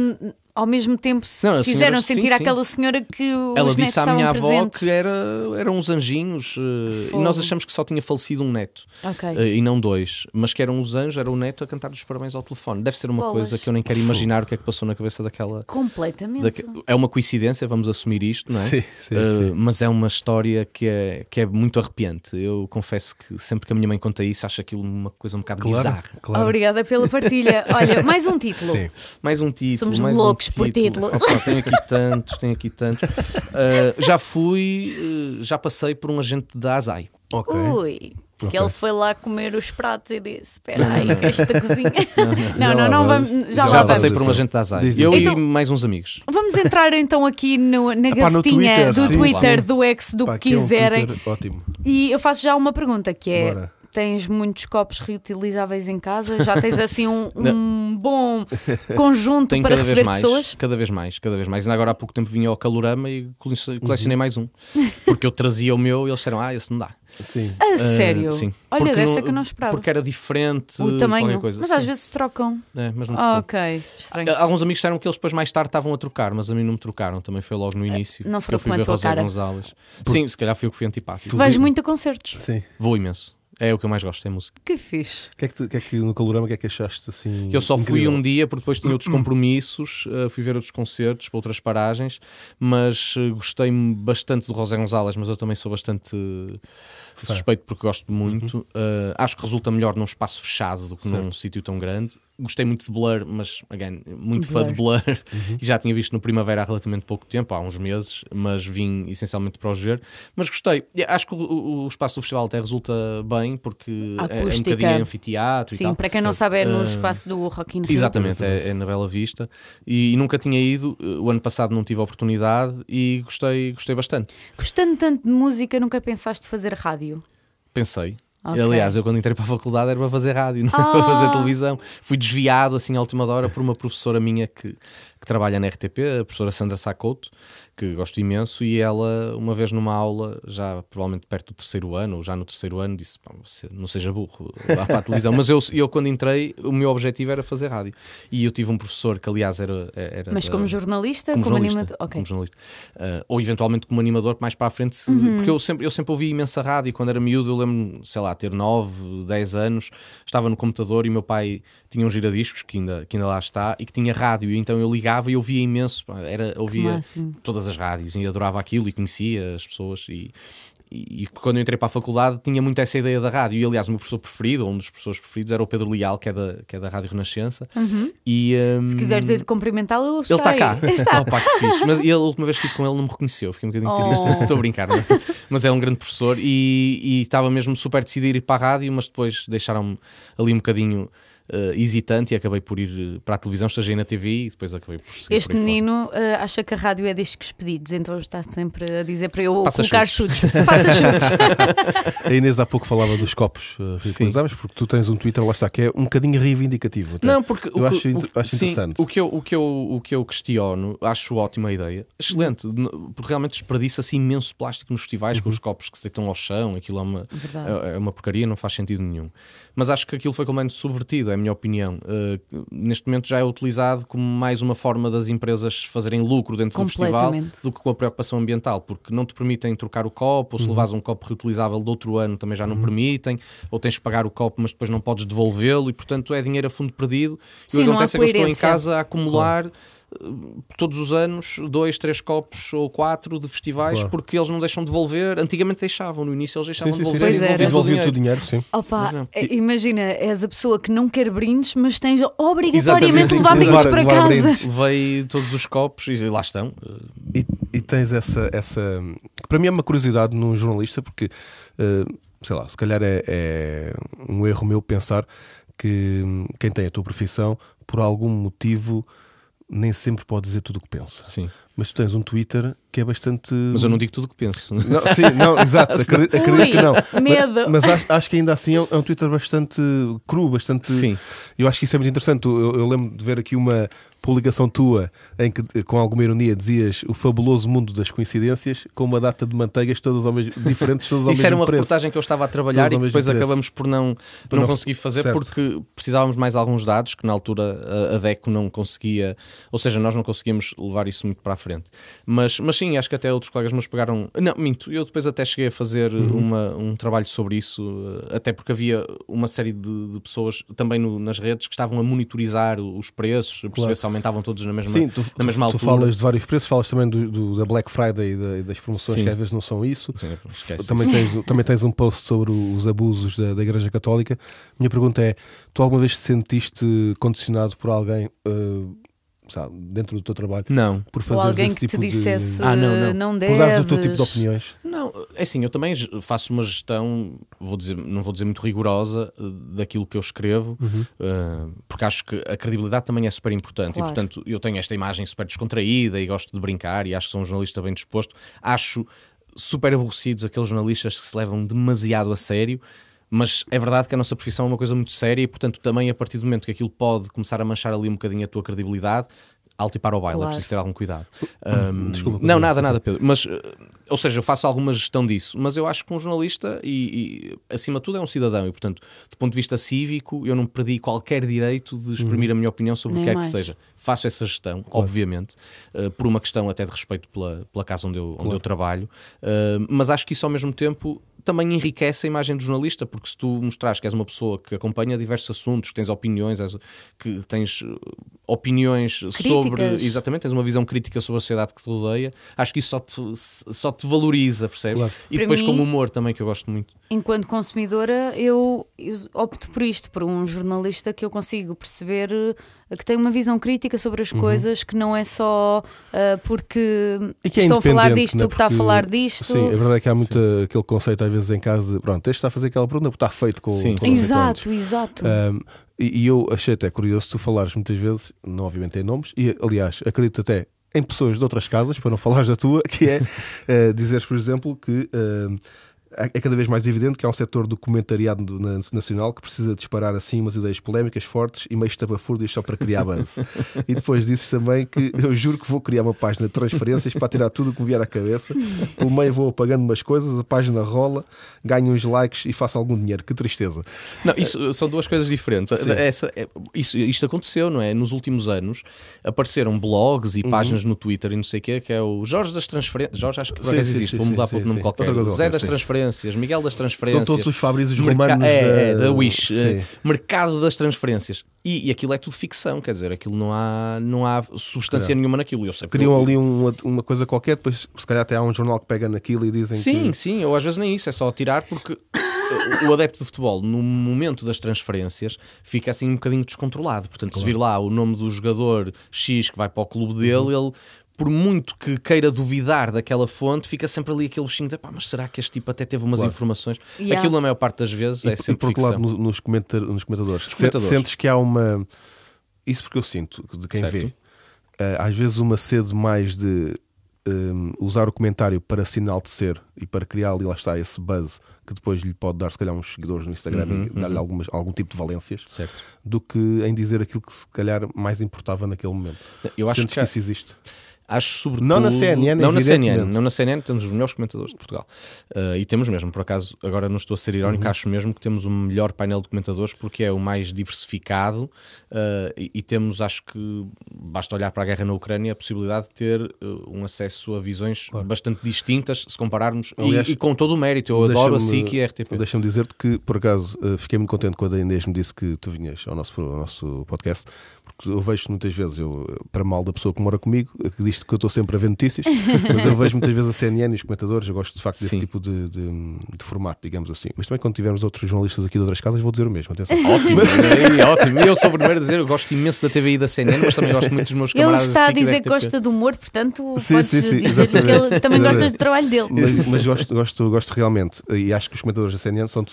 Speaker 3: ao mesmo tempo se
Speaker 5: Não,
Speaker 3: fizeram
Speaker 5: senhora-
Speaker 3: sentir
Speaker 5: sim.
Speaker 3: aquela senhora que os
Speaker 5: Ela
Speaker 3: netos
Speaker 5: disse à minha avó
Speaker 3: presentes.
Speaker 5: que era, eram uns anjinhos eh, e
Speaker 3: Fogo.
Speaker 5: nós achamos que só tinha falecido um neto
Speaker 3: Ok.
Speaker 5: eh, e não dois, mas que eram os anjos, era o neto a cantar os parabéns ao telefone. Deve ser uma
Speaker 3: Bolas.
Speaker 5: coisa que eu nem quero imaginar o que é que passou na cabeça daquela.
Speaker 3: Completamente.
Speaker 5: daque- É uma coincidência, vamos assumir isto, não é?
Speaker 4: Sim, sim,
Speaker 5: Uh,
Speaker 4: sim.
Speaker 5: mas é uma história que é, que é muito arrepiante. Eu confesso que sempre que a minha mãe conta isso, acho aquilo uma coisa um bocado
Speaker 4: Claro,
Speaker 5: bizarra.
Speaker 4: claro.
Speaker 3: Obrigada pela partilha. Olha, mais um título.
Speaker 4: Sim.
Speaker 5: Mais um título.
Speaker 3: Somos
Speaker 5: mais
Speaker 3: loucos
Speaker 5: um
Speaker 3: por
Speaker 5: título.
Speaker 3: títulos.
Speaker 5: Opa, tenho aqui tantos, tenho aqui tantos. Uh, já fui, uh, já passei por um agente da ASAI.
Speaker 4: Ok.
Speaker 3: Ui. Que
Speaker 4: Ok.
Speaker 3: ele foi lá comer os pratos e disse: Espera aí, que esta cozinha. Não, não, não, vamos. Já,
Speaker 4: Já
Speaker 3: lá
Speaker 5: passei por um agente da ASAI.
Speaker 4: Diz.
Speaker 5: Eu
Speaker 3: Então-
Speaker 5: e mais uns amigos.
Speaker 3: Vamos entrar então aqui no- na
Speaker 4: Epá, no
Speaker 3: gavetinha
Speaker 4: Twitter,
Speaker 3: do
Speaker 4: sim,
Speaker 3: Twitter,
Speaker 4: sim.
Speaker 3: do X, do
Speaker 4: Pá,
Speaker 3: que
Speaker 4: aqui é um
Speaker 3: quiserem.
Speaker 4: Twitter ótimo.
Speaker 3: E eu faço já uma pergunta que é:
Speaker 4: Bora.
Speaker 3: Tens muitos copos reutilizáveis em casa? Já tens assim um, um bom conjunto
Speaker 5: Tenho
Speaker 3: para
Speaker 5: cada vez
Speaker 3: receber
Speaker 5: mais,
Speaker 3: pessoas?
Speaker 5: cada vez mais, cada vez mais. Ainda agora há pouco tempo vinha ao Calorama e cole- colecionei mais um. Porque eu trazia o meu e eles disseram: Ah, esse não dá.
Speaker 4: Sim.
Speaker 3: A
Speaker 5: Uh,
Speaker 3: sério?
Speaker 5: sim.
Speaker 3: Olha,
Speaker 5: Porque
Speaker 3: dessa
Speaker 5: não-
Speaker 3: que eu não esperava.
Speaker 5: Porque era diferente.
Speaker 3: o tamanho.
Speaker 5: coisa.
Speaker 3: Mas
Speaker 5: Sim.
Speaker 3: às vezes trocam.
Speaker 5: É, mas não
Speaker 3: Ah,
Speaker 5: trocou.
Speaker 3: ok. Estranho.
Speaker 5: Ah, Alguns amigos disseram que eles depois mais tarde estavam a trocar, mas a mim não me trocaram. Também foi logo no início.
Speaker 3: É, não
Speaker 5: que
Speaker 3: foram
Speaker 5: eu fui
Speaker 3: com a
Speaker 5: ver
Speaker 3: cara.
Speaker 5: Gonzalez. Sim, se calhar fui eu que fui antipático.
Speaker 3: Vais
Speaker 4: vi-
Speaker 3: muito a concertos.
Speaker 4: Sim.
Speaker 5: Vou imenso. É o que eu mais gosto, é música.
Speaker 3: Que fixe.
Speaker 4: O que é que, que é que no Calorama, o que é que achaste assim?
Speaker 5: Eu só fui
Speaker 4: incrível?
Speaker 5: um dia porque depois tinha outros compromissos, uh, fui ver outros concertos para outras paragens, mas uh, gostei bastante do José Gonzalez, mas eu também sou bastante uh, suspeito porque gosto muito. Uh, acho que resulta melhor num espaço fechado do que num sítio tão grande. Gostei muito de Blur, mas again, muito fã de Blur e já tinha visto no Primavera há relativamente pouco tempo, há uns meses, mas vim essencialmente para os ver. Mas gostei. Acho que o, o- espaço do festival até resulta bem porque
Speaker 3: A
Speaker 5: é, é um
Speaker 3: acústica.
Speaker 5: bocadinho anfiteatro e
Speaker 3: Sim,
Speaker 5: tal.
Speaker 3: para quem não sabe, é no
Speaker 5: Uh,
Speaker 3: espaço do Rock in Rio.
Speaker 5: Exatamente, é, é na Bela Vista e, e nunca tinha ido. O ano passado não tive a oportunidade e gostei, gostei bastante.
Speaker 3: Gostando tanto de música, nunca pensaste fazer rádio?
Speaker 5: Pensei.
Speaker 3: Ok.
Speaker 5: Aliás, eu quando entrei para a faculdade era para fazer rádio, não era
Speaker 3: Ah.
Speaker 5: para fazer televisão. Fui desviado assim à última hora por uma professora minha que, que trabalha na RTP, a professora Sandra Sacoto, que gosto imenso, e ela, uma vez numa aula, já provavelmente perto do terceiro ano, ou já no terceiro ano, disse: "Pá, você não seja burro, vá para a televisão. Mas eu, eu, quando entrei, o meu objetivo era fazer rádio. E eu tive um professor que, aliás, era. era
Speaker 3: Mas
Speaker 5: da-
Speaker 3: como jornalista,
Speaker 5: como,
Speaker 3: como,
Speaker 5: jornalista,
Speaker 3: animador? Ok.
Speaker 5: como jornalista. Uh, ou eventualmente como animador mais para a frente, se-
Speaker 3: Uhum.
Speaker 5: porque eu sempre, eu sempre ouvi imensa rádio. Quando era miúdo, eu lembro, sei lá, ter 9, 10 anos, estava no computador e meu pai tinha um giradiscos que ainda, que ainda lá está e que tinha rádio. E então eu ligava e ouvia imenso, era, ouvia todas as rádios e adorava aquilo e conhecia as pessoas. E, e quando eu entrei para a faculdade tinha muito essa ideia da rádio. E aliás, o meu professor preferido, ou um dos professores preferidos, era o Pedro Leal, que é da, que é da Rádio Renascença. E, um,
Speaker 3: Se quiseres ir cumprimentá-lo, ele está
Speaker 5: ele está cá.
Speaker 3: Está.
Speaker 5: Opa, que fixe. Mas ele, a última vez que estive com ele não me reconheceu. Fiquei um bocadinho
Speaker 3: Oh.
Speaker 5: triste. Estou a brincar, não é? Mas é um grande professor e, e estava mesmo super decidido ir para a rádio, mas depois deixaram-me ali um bocadinho eh, hesitante e acabei por ir eh, para a televisão, estagiei na TV e depois acabei por seguir
Speaker 3: Este
Speaker 5: por
Speaker 3: menino eh, acha que a rádio é discos pedidos, então está sempre a dizer para eu
Speaker 5: Passa
Speaker 3: colocar
Speaker 5: chutes.
Speaker 3: chutes. Passa chutes.
Speaker 4: A Inês há pouco falava dos copos uh, porque tu tens um Twitter, lá está, que é um bocadinho reivindicativo. até.
Speaker 5: Não, porque
Speaker 4: Eu
Speaker 5: o que-
Speaker 4: acho,
Speaker 5: o-
Speaker 4: acho
Speaker 5: sim,
Speaker 4: interessante.
Speaker 5: O que, eu, o, que eu, o que eu questiono, acho ótima a ideia, excelente, porque realmente desperdiça-se imenso plástico nos festivais com os copos que se deitam ao chão, aquilo é uma, é, é uma porcaria, não faz sentido nenhum. Mas acho que aquilo foi completamente subvertido, é a minha opinião. Uh, neste momento já é utilizado como mais uma forma das empresas fazerem lucro dentro do festival do que com a preocupação ambiental, porque não te permitem trocar o copo, ou se levares um copo reutilizável de outro ano também já não permitem, ou tens que pagar o copo, mas depois não podes devolvê-lo, e portanto é dinheiro a fundo perdido. e
Speaker 3: Sim,
Speaker 5: o que acontece é que eu estou em casa a acumular. eh, Todos os anos, dois, três copos ou quatro de festivais,
Speaker 4: Claro.
Speaker 5: porque eles não deixam devolver. Antigamente deixavam, no início eles deixavam
Speaker 4: Sim, sim, sim,
Speaker 5: devolver
Speaker 3: Pois
Speaker 5: e
Speaker 3: era.
Speaker 5: devolviam o dinheiro.
Speaker 4: todo o dinheiro, sim.
Speaker 3: Opa, eh, imagina, és a pessoa que não quer brindes, mas tens obrigatoriamente de levar
Speaker 5: sim,
Speaker 3: brindes
Speaker 4: levar-
Speaker 3: para
Speaker 4: levar
Speaker 3: casa.
Speaker 4: brindes.
Speaker 5: Levei todos os copos e lá estão.
Speaker 4: E, e tens essa, essa. que para mim é uma curiosidade num jornalista, porque, eh, sei lá, se calhar é, é um erro meu pensar que hum, quem tem a tua profissão, por algum motivo, nem sempre pode dizer tudo o que pensa.
Speaker 5: Sim.
Speaker 4: Mas tu tens um Twitter que é bastante.
Speaker 5: Mas eu não digo tudo o que penso.
Speaker 4: Não, sim, não, exato, acredito, acredito que não.
Speaker 3: Medo.
Speaker 4: Mas, mas acho, acho que ainda assim é um, é um Twitter bastante cru, bastante.
Speaker 5: Sim.
Speaker 4: Eu acho que isso é muito interessante. Eu, eu lembro de ver aqui uma publicação tua em que, com alguma ironia, dizias o fabuloso mundo das coincidências com uma data de manteigas todas ao mesmo, diferentes, todas ao
Speaker 5: Isso
Speaker 4: mesmo
Speaker 5: era uma
Speaker 4: preço.
Speaker 5: reportagem que eu estava a trabalhar
Speaker 4: Todos
Speaker 5: e depois
Speaker 4: preço.
Speaker 5: acabamos por não,
Speaker 4: Por
Speaker 5: não,
Speaker 4: não-
Speaker 5: conseguir fazer
Speaker 4: certo.
Speaker 5: porque precisávamos mais alguns dados que na altura a, a DECO não conseguia, ou seja, nós não conseguíamos levar isso muito para a frente. Mas, mas sim, acho que até outros colegas meus pegaram. Não, minto, eu depois até cheguei a fazer
Speaker 4: Uhum.
Speaker 5: uma, um trabalho sobre isso, até porque havia uma série de, de pessoas também no- nas redes que estavam a monitorizar os preços, a perceber
Speaker 4: Claro.
Speaker 5: se aumentavam todos na mesma,
Speaker 4: Sim, tu,
Speaker 5: na mesma
Speaker 4: tu, tu
Speaker 5: altura.
Speaker 4: falas de vários preços, falas também do, do- da Black Friday e, da- e das promoções
Speaker 5: Sim.
Speaker 4: que às vezes não são isso.
Speaker 5: Sim,
Speaker 4: Também
Speaker 5: isso.
Speaker 4: tens, também tens um post sobre os abusos da, da Igreja Católica. Minha pergunta é: tu alguma vez te sentiste condicionado por alguém eh, sabe, dentro do teu trabalho
Speaker 5: Não.
Speaker 4: por fazer
Speaker 3: alguém
Speaker 4: esse
Speaker 3: que te
Speaker 4: tipo
Speaker 3: dissesse
Speaker 4: de.
Speaker 5: Ah, não, não.
Speaker 3: não
Speaker 4: por
Speaker 3: deves.
Speaker 4: dares o teu tipo de opiniões.
Speaker 5: Não, é assim, eu também faço uma gestão, vou dizer, não vou dizer muito rigorosa, eh, daquilo que eu escrevo, eh, porque acho que a credibilidade também é super importante.
Speaker 3: Claro.
Speaker 5: E, portanto, eu tenho esta imagem super descontraída e gosto de brincar e acho que sou um jornalista bem disposto. Acho super aborrecidos aqueles jornalistas que se levam demasiado a sério. Mas é verdade que a nossa profissão é uma coisa muito séria e, portanto, também a partir do momento que aquilo pode começar a manchar ali um bocadinho a tua credibilidade, alto e para o baile,
Speaker 3: Claro.
Speaker 5: é preciso ter algum cuidado. Um,
Speaker 4: Desculpa,
Speaker 5: não, nada, nada, Pedro. Mas, ou seja, eu faço alguma gestão disso, mas eu acho que um jornalista, e, e, acima de tudo, é um cidadão, e portanto, do ponto de vista cívico, eu não perdi qualquer direito de exprimir a minha opinião sobre o
Speaker 3: Nem
Speaker 5: que é
Speaker 3: mais.
Speaker 5: que seja. Faço essa gestão, obviamente, eh, por uma questão até de respeito pela, pela casa onde eu, onde eu trabalho, eh, mas acho que isso ao mesmo tempo também enriquece a imagem do jornalista, porque se tu mostrares que és uma pessoa que acompanha diversos assuntos, que tens opiniões, és- que tens eh, opiniões sobre. Exatamente, tens uma visão crítica sobre a sociedade que te rodeia, acho que isso só te, só te valoriza, percebes?
Speaker 4: Claro.
Speaker 5: E
Speaker 3: Para
Speaker 5: depois
Speaker 3: mim-
Speaker 5: como humor também, que eu gosto muito.
Speaker 3: Enquanto consumidora, eu, eu opto por isto, por um jornalista que eu consigo perceber eh, que tem uma visão crítica sobre as coisas, que não é só eh, porque
Speaker 4: Uhum. Que é
Speaker 3: estou a falar disto,
Speaker 4: né?
Speaker 3: que está a falar disto.
Speaker 4: Sim, a verdade é que há muito aquele conceito às vezes em casa, pronto, este está a fazer aquela pergunta porque está feito com,
Speaker 5: Sim,
Speaker 4: com
Speaker 5: sim.
Speaker 3: Exato, exato.
Speaker 4: Um, e, e eu achei até curioso tu falares muitas vezes, não obviamente em nomes, e aliás, acredito até em pessoas de outras casas, para não falares da tua, que é eh, dizeres, por exemplo, que eh, é é cada vez mais evidente que há um setor do comentariado do- na- nacional que precisa disparar assim umas ideias polémicas, fortes e meio estapafúrdias só para criar buzz. e depois dizes também que eu juro que vou criar uma página de transferências para tirar tudo o que me vier à cabeça. Pelo meio vou apagando umas coisas, a página rola, ganho uns likes e faço algum dinheiro. Que tristeza.
Speaker 5: Não, isso são duas coisas diferentes.
Speaker 4: Sim.
Speaker 5: Essa, é- isso, isto aconteceu, não é? Nos últimos anos apareceram blogs e
Speaker 4: Uhum.
Speaker 5: páginas no Twitter e não sei o quê, que é o Jorge das Transferências. Jorge, acho que por acaso existe,
Speaker 4: sim,
Speaker 5: vou mudar
Speaker 4: sim,
Speaker 5: para
Speaker 4: sim,
Speaker 5: nome
Speaker 4: sim.
Speaker 5: qualquer. Zé das
Speaker 4: sim.
Speaker 5: Transferências. Transferências, Miguel das transferências.
Speaker 4: São todos os Fabrícios romanos
Speaker 5: é, é,
Speaker 4: da-
Speaker 5: Wish,
Speaker 4: Sim.
Speaker 5: eh, mercado das transferências. E, e aquilo é tudo ficção, quer dizer, aquilo não há, não há substância nenhuma naquilo. Eu sei
Speaker 4: Criam
Speaker 5: eu-
Speaker 4: ali uma, uma coisa qualquer, depois se calhar até há um jornal que pega naquilo e dizem
Speaker 5: Sim,
Speaker 4: que.
Speaker 5: sim, ou às vezes nem isso, é só tirar porque o adepto de futebol, no momento das transferências, fica assim um bocadinho descontrolado. Portanto, se vir lá o nome do jogador X que vai para o clube dele,
Speaker 4: Uhum.
Speaker 5: ele. Por muito que queira duvidar daquela fonte, fica sempre ali aquele bichinho de pá, mas será que este tipo até teve umas
Speaker 4: Claro.
Speaker 5: informações?
Speaker 3: Yeah.
Speaker 5: Aquilo, na maior parte das vezes,
Speaker 4: E,
Speaker 5: é
Speaker 4: e
Speaker 5: sempre
Speaker 4: por outro lado, no- nos, comentar, nos comentadores, se-
Speaker 5: comentadores.
Speaker 4: sentes que há uma. Isso porque eu sinto, de quem
Speaker 5: Certo.
Speaker 4: vê, eh, às vezes uma sede mais de hum, usar o comentário para se enaltecer e para criar ali, lá está, esse buzz que depois lhe pode dar, se calhar, uns seguidores no Instagram
Speaker 5: Uhum,
Speaker 4: e dar-lhe algumas, algum tipo de valências,
Speaker 5: Certo.
Speaker 4: do que em dizer aquilo que se calhar mais importava naquele momento.
Speaker 5: Eu acho
Speaker 4: Sentes
Speaker 5: que
Speaker 4: que isso existe.
Speaker 5: Acho sobretudo.
Speaker 4: Não na CNN,
Speaker 5: não na CNN, não na CNN temos os melhores comentadores de Portugal. Uh, e temos mesmo, por acaso, agora não estou a ser irónico,
Speaker 4: Uhum.
Speaker 5: acho mesmo que temos o melhor painel de comentadores porque é o mais diversificado uh, e, e temos, acho que basta olhar para a guerra na Ucrânia, a possibilidade de ter uh, um acesso a visões bastante distintas se compararmos e-
Speaker 4: Aliás,
Speaker 5: e, com todo o mérito. Eu adoro a SIC e a RTP.
Speaker 4: Deixa-me dizer-te que, por acaso, fiquei muito contente quando a Inês me disse que tu vinhas ao nosso, ao nosso podcast, porque eu vejo muitas vezes, eu, para mal da pessoa que mora comigo, que diz que eu estou sempre a ver notícias, mas eu vejo muitas vezes a CNN e os comentadores, eu gosto de facto desse
Speaker 5: Sim.
Speaker 4: tipo de, de- de formato, digamos assim. Mas também quando tivermos outros jornalistas aqui de outras casas, vou dizer o mesmo, atenção.
Speaker 5: Ótimo, é, ótimo. Eu sou o primeiro a dizer, eu gosto imenso da TVI e da CNN, mas também gosto muito dos meus
Speaker 3: Ele
Speaker 5: camaradas
Speaker 3: está a dizer que gosta de humor, portanto,
Speaker 4: Sim,
Speaker 3: podes
Speaker 4: sim, sim,
Speaker 3: dizer que ele também gosta do trabalho dele.
Speaker 4: Mas, mas gosto, gosto, gosto realmente, e acho que os comentadores da CNN são. de-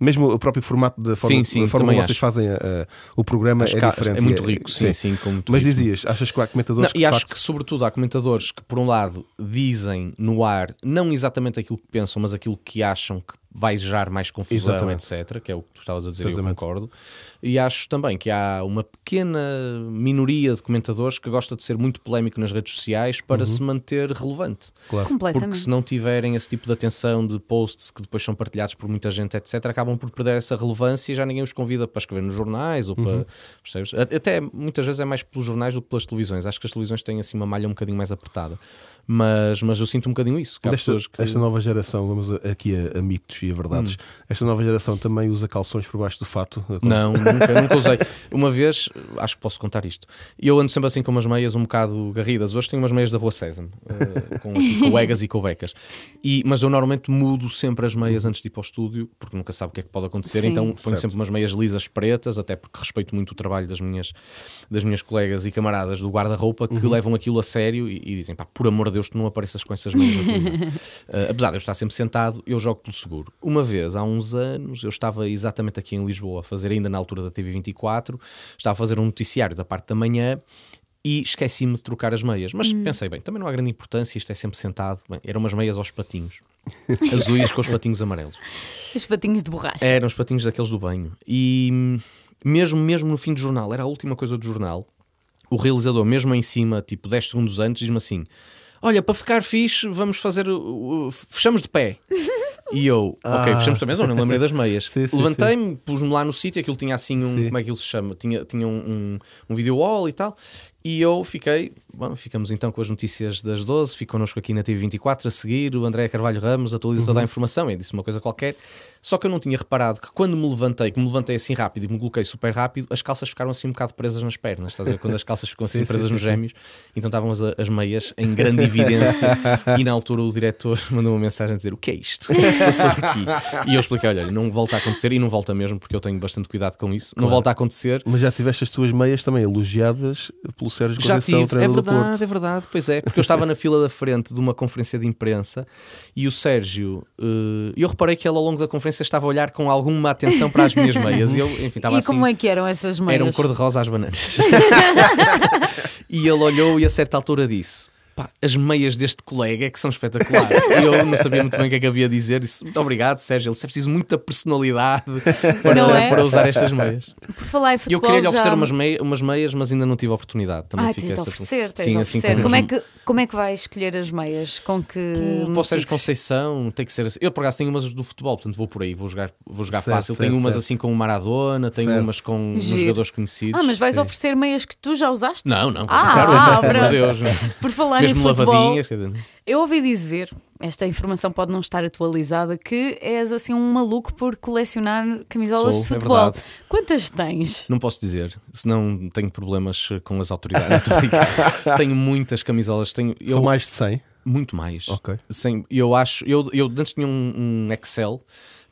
Speaker 4: mesmo o próprio formato da forma,
Speaker 5: Sim, sim,
Speaker 4: da forma como vocês
Speaker 5: acho.
Speaker 4: fazem a- a- o programa
Speaker 5: Acho
Speaker 4: é diferente.
Speaker 5: é muito
Speaker 4: e
Speaker 5: rico, sim, sim, com muito
Speaker 4: Mas
Speaker 5: rico.
Speaker 4: dizias, achas que há comentadores
Speaker 5: Não,
Speaker 4: que
Speaker 5: e acho
Speaker 4: facto,
Speaker 5: que, sobretudo, há comentadores que, por um lado, dizem no ar não exatamente aquilo que pensam, mas aquilo que acham que vai gerar mais confusão,
Speaker 4: Exatamente.
Speaker 5: etc. Que é o que tu estavas a dizer, e eu
Speaker 4: Exatamente.
Speaker 5: concordo. E acho também que há uma pequena minoria de comentadores que gosta de ser muito polémico nas redes sociais para
Speaker 4: Uhum.
Speaker 5: se manter relevante.
Speaker 4: claro.
Speaker 5: Porque
Speaker 3: Completamente.
Speaker 5: se não tiverem esse tipo de atenção de posts que depois são partilhados por muita gente, etc., acabam por perder essa relevância e já ninguém os convida para escrever nos jornais ou para. Percebes? A- Até muitas vezes é mais pelos jornais do que pelas televisões. Acho que as televisões têm assim uma malha um bocadinho mais apertada. Mas, mas eu sinto um bocadinho isso.
Speaker 4: Esta,
Speaker 5: que.
Speaker 4: esta nova geração, vamos aqui a, a mitos e a verdades, esta nova geração também usa calções por baixo do fato.
Speaker 5: Não, nunca, nunca usei. Uma vez, acho que posso contar isto. Eu ando sempre assim com umas meias um bocado garridas. Hoje tenho umas meias da Rua Sésamo, eh, com, aqui, com egas e com becas. E, mas eu normalmente mudo sempre as meias antes de ir para o estúdio, porque nunca sabe o que é que pode acontecer.
Speaker 3: Sim.
Speaker 5: Então ponho
Speaker 4: Certo.
Speaker 5: sempre umas meias lisas pretas, até porque respeito muito o trabalho das minhas, das minhas colegas e camaradas do guarda-roupa que levam aquilo a sério e, e dizem: pá, por amor de Deus, tu não apareças com essas televisão. Eh, apesar de eu estar sempre sentado, eu jogo pelo seguro. Uma vez, há uns anos, eu estava exatamente aqui em Lisboa a fazer, ainda na altura da TV24, estava a fazer um noticiário da parte da manhã e esqueci-me de trocar as meias. Mas pensei, bem, também não há grande importância, isto é sempre sentado. Bem, eram umas meias aos patinhos, azuis com os patinhos amarelos.
Speaker 3: Os patinhos de borracha.
Speaker 5: Eram os patinhos daqueles do banho. E hum, mesmo, mesmo no fim do jornal, era a última coisa do jornal, o realizador, mesmo em cima, tipo 10 segundos antes, diz-me assim: Olha, para ficar fixe, vamos fazer. Fechamos de pé. E eu, ok, fechamos também, não me lembrei das meias.
Speaker 4: Ah.
Speaker 5: Levantei-me, pus-me lá no sítio, aquilo tinha assim um.
Speaker 4: Sim.
Speaker 5: Como é que ele se chama? Tinha, tinha um, um, um video wall e tal. E eu fiquei, bom, ficamos então com as notícias das 12, fico connosco aqui na TV24 a seguir, o André Carvalho Ramos atualiza toda a informação, e disse uma coisa qualquer. Só que eu não tinha reparado que quando me levantei, que me levantei assim rápido e me coloquei super rápido, as calças ficaram assim um bocado presas nas pernas, estás a ver? Quando as calças ficam assim
Speaker 4: Sim,
Speaker 5: presas
Speaker 4: sim,
Speaker 5: nos
Speaker 4: sim,
Speaker 5: gêmeos, então estavam as, as meias em grande evidência. e na altura o diretor mandou uma mensagem a dizer: O que é isto? O que é que se passou aqui? E eu expliquei: Olha, não volta a acontecer, e não volta mesmo, porque eu tenho bastante cuidado com isso. Não volta a acontecer.
Speaker 4: Mas já tiveste as tuas meias também elogiadas pelo Sérgio
Speaker 5: Já
Speaker 4: Conceição,
Speaker 5: tive, é
Speaker 4: treinador do
Speaker 5: verdade,
Speaker 4: Porto.
Speaker 5: é verdade, pois é, porque eu estava na fila da frente de uma conferência de imprensa e o Sérgio, eh, eu reparei que ele ao longo da conferência estava a olhar com alguma atenção para as minhas meias e eu, enfim, estava
Speaker 3: E
Speaker 5: assim.
Speaker 3: como é que eram essas meias?
Speaker 5: Era um cor-de-rosa às bananas. e ele olhou e a certa altura disse: Pá, as meias deste colega é que são espetaculares. E eu não sabia muito bem o que é que havia a dizer. Disse: Muito obrigado, Sérgio. Ele é preciso muita personalidade para,
Speaker 3: Não é?
Speaker 5: para usar estas meias.
Speaker 3: Por falar em futebol
Speaker 5: eu queria lhe
Speaker 3: já...
Speaker 5: oferecer umas, mei- umas meias, mas ainda não tive a oportunidade. Também
Speaker 3: Ah, tens de oferecer, tens
Speaker 5: Sim,
Speaker 3: de
Speaker 5: assim
Speaker 3: oferecer.
Speaker 5: com
Speaker 3: como, é que, como é que vais escolher as meias? Com que
Speaker 5: Para o Sérgio
Speaker 3: motivos?
Speaker 5: Conceição tem que ser assim. Eu por acaso tenho umas do futebol, portanto vou por aí, vou jogar, vou jogar
Speaker 4: Certo,
Speaker 5: fácil.
Speaker 4: certo,
Speaker 5: tenho umas
Speaker 4: certo.
Speaker 5: assim com o Maradona, tenho
Speaker 4: Certo.
Speaker 5: umas com
Speaker 3: Giro.
Speaker 5: jogadores conhecidos.
Speaker 3: Ah, mas vais
Speaker 4: Sim.
Speaker 3: oferecer meias que tu já usaste?
Speaker 5: Não, não,
Speaker 3: Ah,
Speaker 5: claro,
Speaker 3: ah, pronto.
Speaker 5: Deus.
Speaker 3: Por falar
Speaker 5: mesmo
Speaker 3: futebol,
Speaker 5: lavadinhas. quer dizer,
Speaker 3: eu ouvi dizer, esta informação pode não estar atualizada, que és assim um maluco por colecionar camisolas
Speaker 5: Sou,
Speaker 3: de
Speaker 5: é
Speaker 3: futebol.
Speaker 5: verdade.
Speaker 3: Quantas tens?
Speaker 5: Não posso dizer, senão tenho problemas com as autoridades. Tenho muitas camisolas, tenho eu,
Speaker 4: São mais de 100.
Speaker 5: muito mais.
Speaker 4: Ok.
Speaker 5: Sem, eu acho, eu, eu antes tinha um, um Excel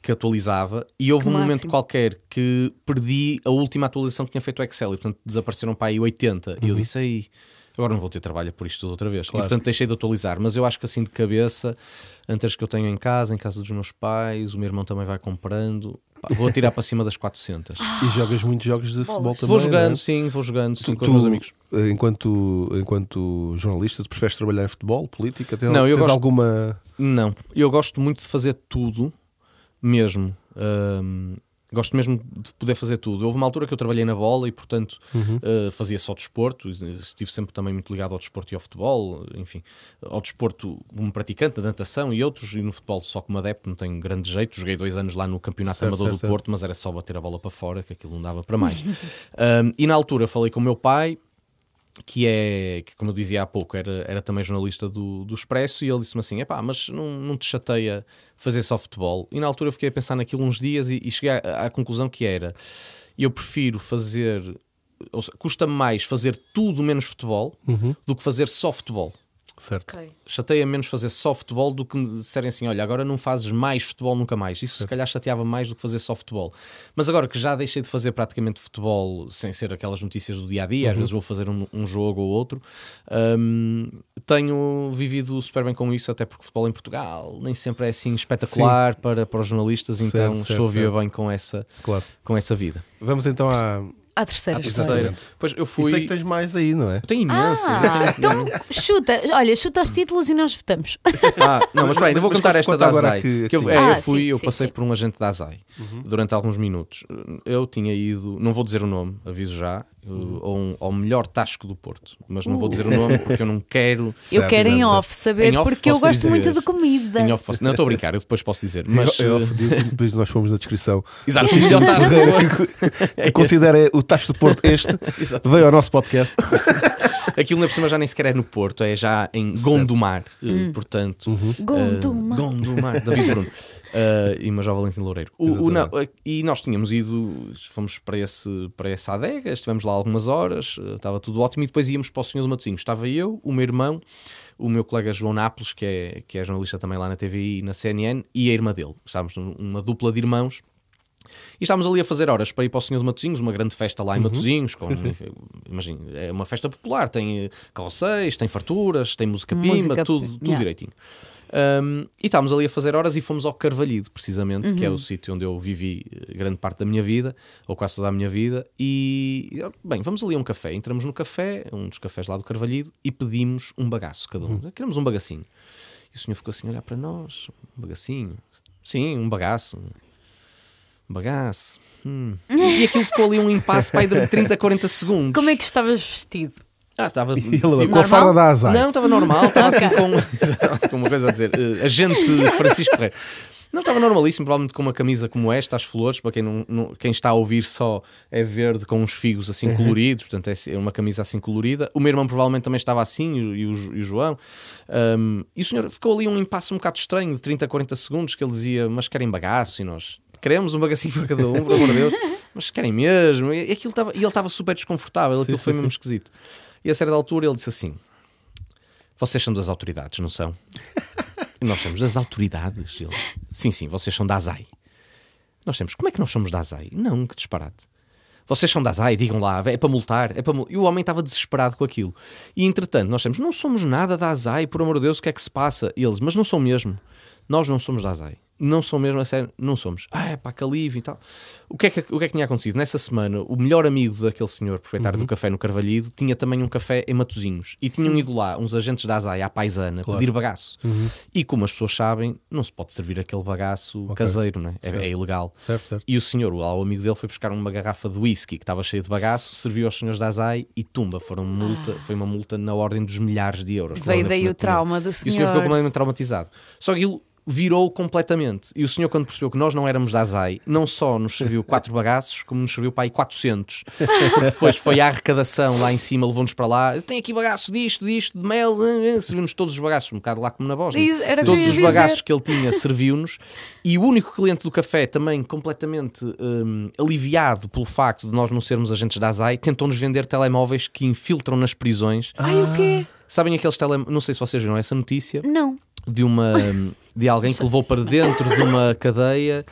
Speaker 5: que atualizava e houve
Speaker 3: Que
Speaker 5: um momento
Speaker 3: máximo.
Speaker 5: qualquer que perdi a última atualização que tinha feito o Excel e portanto desapareceram para aí 80 e eu disse aí agora não vou ter trabalho por isto tudo outra vez e portanto deixei de atualizar mas eu acho que assim de cabeça antes que eu tenho em casa, em casa dos meus pais o meu irmão também vai comprando pá, vou atirar para cima das 400
Speaker 4: E jogas muitos jogos de futebol também.
Speaker 5: vou jogando
Speaker 4: é?
Speaker 5: sim, vou jogando sim,
Speaker 4: Tu,
Speaker 5: com os meus amigos
Speaker 4: eh, enquanto, enquanto jornalista, tu preferes trabalhar em futebol, política? Tens,
Speaker 5: Não, eu
Speaker 4: tens
Speaker 5: gosto-
Speaker 4: alguma.
Speaker 5: Não, eu gosto muito de fazer tudo, mesmo. Gosto mesmo de poder fazer tudo. Houve uma altura que eu trabalhei na bola e, portanto, ah, fazia só desporto. Estive sempre também muito ligado ao desporto e ao futebol, enfim, ao desporto como praticante, da natação e outros, e no futebol só como adepto, não tenho grande jeito. Joguei dois anos lá no Campeonato
Speaker 4: Certo,
Speaker 5: Amador
Speaker 4: certo,
Speaker 5: do
Speaker 4: certo.
Speaker 5: Porto, mas era só bater a bola para fora, que aquilo não dava para mais. E na altura falei com o meu pai que é, que como eu dizia há pouco, era, era também jornalista do, do Expresso, e ele disse-me assim: epá, mas não, não te chateia fazer só futebol? E na altura eu fiquei a pensar naquilo uns dias e, e cheguei à, à conclusão que era: eu prefiro fazer, ou seja, custa-me mais fazer tudo menos futebol do que fazer só futebol.
Speaker 4: Certo.
Speaker 5: Chateia menos fazer só futebol do que me disserem assim: olha, agora não fazes mais futebol nunca mais. Isso se calhar chateava mais do que fazer só futebol. Mas agora que já deixei de fazer praticamente futebol sem ser aquelas notícias do dia a dia, às vezes vou fazer um, um jogo ou outro, hum, tenho vivido super bem com isso, até porque futebol em Portugal nem sempre é assim espetacular para, para os jornalistas, então
Speaker 4: Certo,
Speaker 5: estou a
Speaker 4: certo,
Speaker 5: viver
Speaker 4: certo.
Speaker 5: bem com essa,
Speaker 4: Claro.
Speaker 5: com essa vida.
Speaker 4: Vamos então à.
Speaker 3: À terceira
Speaker 5: A
Speaker 3: história.
Speaker 5: terceira. Pois eu
Speaker 4: E sei
Speaker 5: fui.
Speaker 4: que tens mais aí, não é?
Speaker 5: Tenho imensas. eu
Speaker 3: Ah, então chuta, olha, chuta os títulos e nós votamos.
Speaker 5: Ah, não, mas espera aí, ainda vou
Speaker 4: Mas
Speaker 5: contar
Speaker 4: conta-
Speaker 5: esta
Speaker 4: conta
Speaker 5: da Azai.
Speaker 4: que-
Speaker 5: Que eu, é, eu
Speaker 3: Ah,
Speaker 5: fui,
Speaker 3: sim,
Speaker 5: eu
Speaker 3: sim,
Speaker 5: passei
Speaker 3: sim.
Speaker 5: por um agente da Azai durante alguns minutos. Eu tinha ido, não vou dizer o nome, aviso já, eu- ao, um- ao melhor Tasco do Porto, mas não vou dizer o nome porque eu não quero.
Speaker 3: eu quero em off saber,
Speaker 5: Em off
Speaker 3: porque eu gosto
Speaker 5: dizer.
Speaker 3: muito de comida.
Speaker 5: Em off posso- não, estou a brincar, eu depois posso dizer. Mas,
Speaker 4: Eu- eu
Speaker 5: eh,
Speaker 4: diz- nós fomos na descrição.
Speaker 5: exato, o melhor Tasco
Speaker 4: considera o Tacho do Porto este, veio ao nosso podcast.
Speaker 5: Aquilo na por cima já nem sequer é no Porto, é já em Gondomar, eh, portanto.
Speaker 3: Gondomar.
Speaker 5: eh, Gondomar, David Bruno eh, e Major Valentim Loureiro. O- o- não, e nós tínhamos ido, fomos para, esse, para essa adega, estivemos lá algumas horas, estava tudo ótimo, e depois íamos para o Senhor do Matosinhos. Estava eu, o meu irmão, o meu colega João Nápoles, que é, que é jornalista também lá na TVI e na CNN, e a irmã dele. Estávamos numa dupla de irmãos. E estávamos ali a fazer horas para ir para o Senhor de Matosinhos, uma grande festa lá em Matosinhos, com, imagina, é uma festa popular, tem eh, carroceiros, tem farturas, tem música pimba,
Speaker 3: Música
Speaker 5: tudo, tudo
Speaker 3: yeah.
Speaker 5: direitinho. Um, e estávamos ali a fazer horas e fomos ao Carvalhido, precisamente, que é o sítio onde eu vivi eh, grande parte da minha vida, ou quase toda a minha vida. E, bem, vamos ali a um café. Entramos no café, um dos cafés lá do Carvalhido, e pedimos um bagaço, cada um. Queremos um bagacinho. E o senhor ficou assim a olhar para nós: um bagacinho? Sim, um bagaço. Bagaço. Hum. E aquilo ficou ali um impasse para aí durante 30, 40 segundos.
Speaker 3: Como é que estavas vestido?
Speaker 5: Ah, estava. Tipo,
Speaker 4: com a
Speaker 3: normal?
Speaker 4: farda da Azai.
Speaker 5: não, estava normal, estava assim com, com uma coisa a dizer. eh, agente Francisco Ferreira. Não, estava normalíssimo, provavelmente com uma camisa como esta, às flores, para quem, não, não- quem está a ouvir só é verde com uns figos assim coloridos, portanto é, é uma camisa assim colorida. O meu irmão provavelmente também estava assim, e, o- e o João. Um, e o senhor ficou ali um impasse um bocado estranho, de 30 a 40 segundos, que ele dizia, mas querem bagaço? E nós, queremos um bagacinho para cada um, pelo amor de Deus, mas querem mesmo? E, aquilo estava, e ele estava super desconfortável, aquilo foi mesmo esquisito. E a certa altura ele disse assim: Vocês são das autoridades, não são? Nós somos das autoridades. Ele, sim, sim, vocês são da ASAI. Nós temos, como é que nós somos da ASAI? Não, que disparate. Vocês são da ASAI, digam lá, é para multar, é para mul-" E o homem estava desesperado com aquilo. E entretanto, nós temos, não somos nada da ASAI, por amor de Deus, o que é que se passa? E eles, mas não são mesmo. Nós não somos da ASAI. Não são mesmo, a sério, não somos. Ah, é pá, que alívio e tal. O que, é que, o que é que tinha acontecido? Nessa semana, o melhor amigo daquele senhor, proprietário do café no Carvalhido, tinha também um café em Matozinhos. E tinham ido lá uns agentes da ASAI à paisana pedir bagaço. E como as pessoas sabem, não se pode servir aquele bagaço caseiro, né? é, é ilegal.
Speaker 4: Certo, certo.
Speaker 5: E o senhor, lá, o amigo dele, foi buscar uma garrafa de whisky que estava cheia de bagaço, serviu aos senhores da ASAI e tumba, foram multa, foi uma multa na ordem dos milhares de euros.
Speaker 3: Veio daí o trauma do
Speaker 5: E o senhor
Speaker 3: senhor.
Speaker 5: ficou completamente traumatizado. Só que aquilo virou completamente. E o senhor, quando percebeu que nós não éramos da Azai, não só nos serviu quatro bagaços, como nos serviu para aí 400. Porque depois foi à arrecadação lá em cima, levou-nos para lá. Tem aqui bagaço disto, disto, de mel, eh, eh", serviu-nos todos os bagaços, um bocado lá como na
Speaker 3: eu
Speaker 5: Todos os
Speaker 3: dizer.
Speaker 5: bagaços que ele tinha serviu-nos. E o único cliente do café, também completamente hum, aliviado pelo facto de nós não sermos agentes da Azai, tentou-nos vender telemóveis que infiltram nas prisões.
Speaker 3: Ai, o quê?
Speaker 5: Sabem aqueles telemóveis? Não sei se vocês viram essa notícia
Speaker 3: Não.
Speaker 5: De uma de alguém que levou para dentro de uma cadeia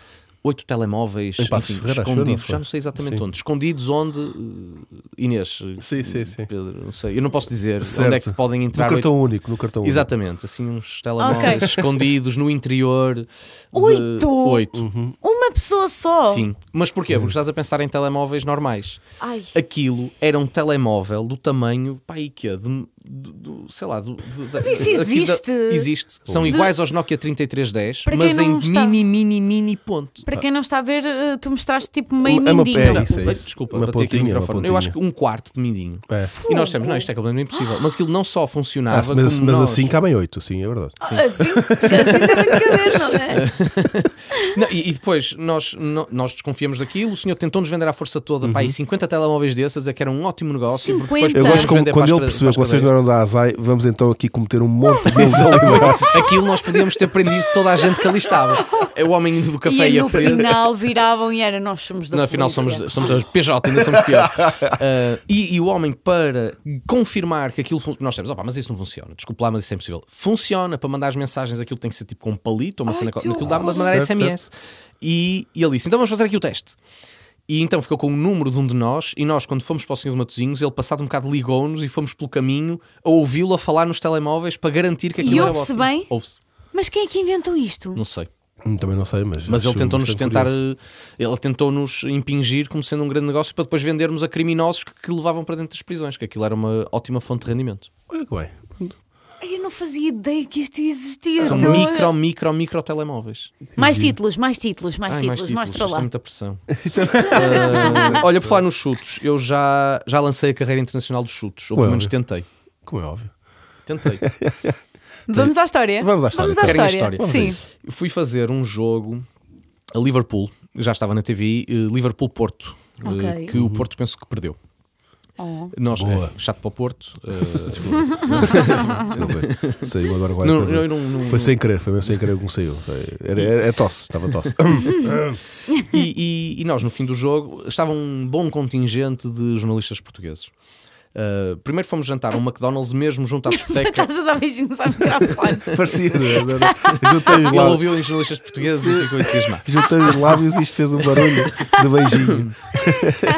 Speaker 5: oito telemóveis enfim,
Speaker 4: Ferreira, não
Speaker 5: escondidos,
Speaker 4: foi?
Speaker 5: já não sei exatamente
Speaker 4: Sim.
Speaker 5: onde, escondidos onde eh, Inês,
Speaker 4: Sim, sim, sim.
Speaker 5: Pedro, não sei, eu não posso dizer
Speaker 4: Certo.
Speaker 5: onde é que podem
Speaker 4: No
Speaker 5: entrar
Speaker 4: cartão
Speaker 5: oito-
Speaker 4: único, no cartão único.
Speaker 5: Exatamente, assim uns telemóveis
Speaker 3: Ok.
Speaker 5: escondidos no interior. de-
Speaker 3: Oito?
Speaker 5: Oito.
Speaker 4: Uhum.
Speaker 3: Uma pessoa só?
Speaker 5: Sim. Mas porquê? Porque estás a pensar em telemóveis normais.
Speaker 3: Ai.
Speaker 5: Aquilo era um telemóvel do tamanho, pá, aí que é, de- do- do- sei lá, do, de-
Speaker 3: Mas
Speaker 5: da-
Speaker 3: isso
Speaker 5: aqui da-
Speaker 3: existe?
Speaker 5: existe. São iguais aos Nokia 3310,
Speaker 3: Para quem
Speaker 5: mas em
Speaker 3: está-
Speaker 5: mini, mini, mini ponto.
Speaker 3: Para quem não está a ver, eh, tu mostraste tipo meio
Speaker 4: É uma
Speaker 3: mindinho.
Speaker 4: isso, é isso.
Speaker 5: Desculpa,
Speaker 4: Uma
Speaker 5: bati aqui no microfone. Eu acho que um quarto de mindinho.
Speaker 4: É.
Speaker 5: E nós temos, não, isto é completamente impossível. Mas aquilo não só funcionava,
Speaker 4: Ah, mas
Speaker 5: como
Speaker 4: mas
Speaker 5: nós...
Speaker 4: assim cabem oito, sim, é verdade.
Speaker 3: Assim, assim deve caber, não é?
Speaker 5: Não, e, e depois nós, no- nós desconfiamos daquilo, o senhor tentou-nos vender à força toda, pá,
Speaker 4: Uhum.
Speaker 5: e 50 telemóveis desses, é que era um ótimo negócio. porque depois
Speaker 3: 50?
Speaker 4: Eu gosto como,
Speaker 5: vender
Speaker 4: quando
Speaker 5: para
Speaker 4: ele
Speaker 5: as
Speaker 4: percebeu que vocês não eram da Azai, vamos então aqui cometer um monte de ilegalidades.
Speaker 5: Aquilo nós podíamos ter prendido toda a gente que ali estava. É o homem do café
Speaker 3: E
Speaker 5: ia
Speaker 3: no
Speaker 5: preso.
Speaker 3: final viravam e era nós somos da
Speaker 5: No final
Speaker 3: polícia.
Speaker 5: somos, somos as PJ, ainda somos piores. Ah, e, e o homem, para confirmar que aquilo funciona, nós temos, opa, mas isso não funciona, desculpa lá, mas isso é impossível. Funciona para mandar as mensagens, aquilo tem que ser tipo com um palito ou uma
Speaker 3: Ai,
Speaker 5: cena, aquilo dá para mandar
Speaker 4: Certo,
Speaker 5: SMS. E, e ele disse: então vamos fazer aqui o teste. E então ficou com o número de um de nós, e nós, quando fomos para o Senhor de Matosinhos, ele passado um bocado ligou-nos e fomos pelo caminho a ouvi-lo a falar nos telemóveis para garantir que
Speaker 3: E
Speaker 5: aquilo era
Speaker 3: ouve-se
Speaker 5: ótimo.
Speaker 3: bem?
Speaker 5: Ouve-se,
Speaker 3: Mas quem é que inventou isto?
Speaker 5: não sei.
Speaker 4: Hum, Também não sei, mas.
Speaker 5: Mas ele tentou-nos tentar,
Speaker 4: curioso.
Speaker 5: eh, ele tentou-nos impingir como sendo um grande negócio para depois vendermos a criminosos que, que levavam para dentro das prisões, que aquilo era uma ótima fonte de rendimento.
Speaker 4: Olha que bem.
Speaker 3: Eu não fazia ideia que isto existia.
Speaker 5: São
Speaker 3: Então,
Speaker 5: micro, micro, micro telemóveis.
Speaker 3: Mais títulos, mais títulos, mais
Speaker 5: Ai,
Speaker 3: títulos.
Speaker 5: mais títulos, é
Speaker 3: lá.
Speaker 5: muita pressão. Eh, olha, por falar nos chutos, eu já, já lancei a carreira internacional dos chutos, ou pelo
Speaker 4: Ué,
Speaker 5: menos tentei.
Speaker 4: Como é óbvio.
Speaker 5: Tentei.
Speaker 3: Vamos à história?
Speaker 4: Vamos à história,
Speaker 3: Vamos à
Speaker 5: Querem a
Speaker 3: história.
Speaker 5: história?
Speaker 4: Vamos a
Speaker 3: Sim.
Speaker 5: Eu fui fazer um jogo a Liverpool, já estava na TV, eh, Liverpool-Porto, eh,
Speaker 3: Ok.
Speaker 5: que o Porto penso que perdeu.
Speaker 3: Oh.
Speaker 5: Nós,
Speaker 4: Boa.
Speaker 5: é, chato para o Porto. eh,
Speaker 4: Desculpa. Saiu agora qualquer
Speaker 5: Não,
Speaker 4: coisa.
Speaker 5: não- não-
Speaker 4: Foi sem querer, foi mesmo sem querer como saiu. Era, é, é tosse, estava tosse.
Speaker 5: E, e- e nós, no fim do jogo, estava um bom contingente de jornalistas portugueses. Uh, primeiro fomos jantar a um McDonald's mesmo junto à discoteca.
Speaker 3: Estás a dar beijinhos ao microfone.
Speaker 4: Parecia. não, não, não. Juntei os
Speaker 5: Ele
Speaker 4: lábios,
Speaker 5: ouviu em jornalistas portugueses e ficou entusiasmado.
Speaker 4: juntei os lábios e isto fez um barulho de beijinho.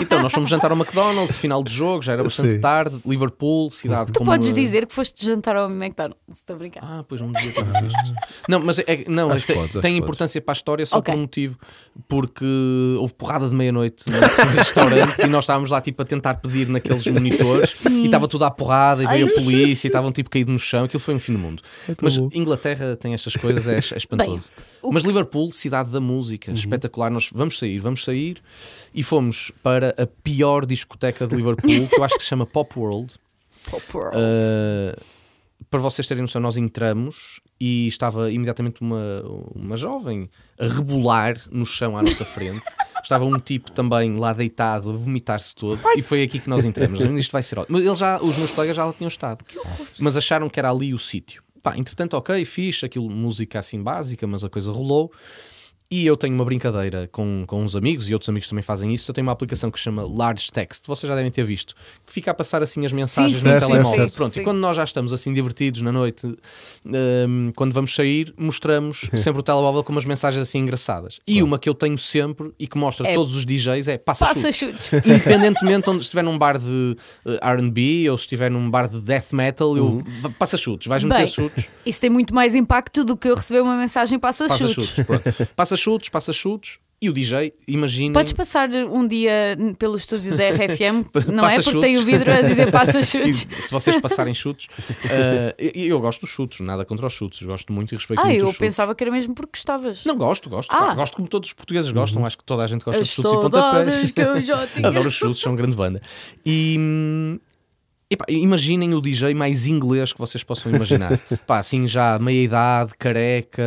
Speaker 5: Então, nós fomos jantar ao McDonald's, final de jogo, já era bastante
Speaker 4: Sim.
Speaker 5: tarde. Liverpool, cidade
Speaker 3: Tu
Speaker 5: como.
Speaker 3: podes dizer que foste jantar ao McDonald's. Estou a brincar.
Speaker 5: Ah, pois não devia ter dito isto. Não, mas é, não,
Speaker 4: Acho
Speaker 5: tem,
Speaker 4: que podes,
Speaker 5: tem
Speaker 4: que
Speaker 5: importância para a história só
Speaker 3: Ok.
Speaker 5: por um motivo. Porque houve porrada de meia-noite nesse restaurante e nós estávamos lá tipo a tentar pedir naqueles monitores e estava tudo à porrada e veio a polícia e estavam tipo caídos no chão. Aquilo foi um fim do mundo. Mas
Speaker 4: bom.
Speaker 5: Inglaterra tem estas coisas, é, é espantoso.
Speaker 3: o
Speaker 5: Mas Liverpool, cidade da música,
Speaker 4: Uhum.
Speaker 5: espetacular. Nós vamos sair, vamos sair e fomos para a pior discoteca de Liverpool, que eu acho que se chama Pop World.
Speaker 3: Pop World.
Speaker 5: Uh, para vocês terem noção, nós entramos e estava imediatamente uma, uma jovem a rebolar no chão à nossa frente. Estava um tipo também lá deitado a vomitar-se todo e foi aqui que nós entramos. Isto vai ser ótimo. Mas Eles já, os meus colegas já lá tinham estado, mas acharam que era ali o sítio. Pá, entretanto, ok, fiz aquilo, música assim básica, mas a coisa rolou. E eu tenho uma brincadeira com, com uns amigos e outros amigos também fazem isso. Eu tenho uma aplicação que se chama Large Text, vocês já devem ter visto, que fica a passar assim as mensagens
Speaker 3: sim,
Speaker 5: no
Speaker 4: sim,
Speaker 5: telemóvel.
Speaker 4: sim,
Speaker 5: Pronto,
Speaker 3: sim.
Speaker 5: e quando nós já estamos assim divertidos na noite, hum, quando vamos sair, mostramos sempre o telemóvel com umas mensagens assim engraçadas. E uma que eu tenho sempre e que mostra
Speaker 3: É-
Speaker 5: todos os DJs é passa,
Speaker 3: Passa
Speaker 5: chute.
Speaker 3: chutes.
Speaker 5: Independentemente onde estiver num bar de eh, RB ou se estiver num bar de death metal, eu
Speaker 4: Uhum.
Speaker 5: v- passa chutes, vais meter
Speaker 3: Bem,
Speaker 5: chutes.
Speaker 3: isso tem muito mais impacto do que eu receber uma mensagem passa,
Speaker 5: Passa
Speaker 3: chutes.
Speaker 5: chutes, pronto. Passa chutes, passa chutes. E o DJ, imaginem.
Speaker 3: Podes passar um dia pelo estúdio da RFM, não é? Porque tem o vidro a dizer passa
Speaker 5: E
Speaker 3: chutes.
Speaker 5: se vocês passarem chutes, e eu gosto dos chutes, nada contra os chutes, gosto muito e respeito
Speaker 3: Ah,
Speaker 5: muito
Speaker 3: eu
Speaker 5: os chutes.
Speaker 3: pensava que era mesmo porque gostavas.
Speaker 5: Não, gosto, gosto.
Speaker 3: Ah.
Speaker 5: claro, gosto como todos os portugueses gostam. Acho que toda a gente gosta
Speaker 3: As
Speaker 5: de chutes e pontapés.
Speaker 3: eu.
Speaker 5: Adoro os chutes, são grande banda. E, hum, Epá, imaginem o DJ mais inglês que vocês possam imaginar. pá, assim já meia idade, careca,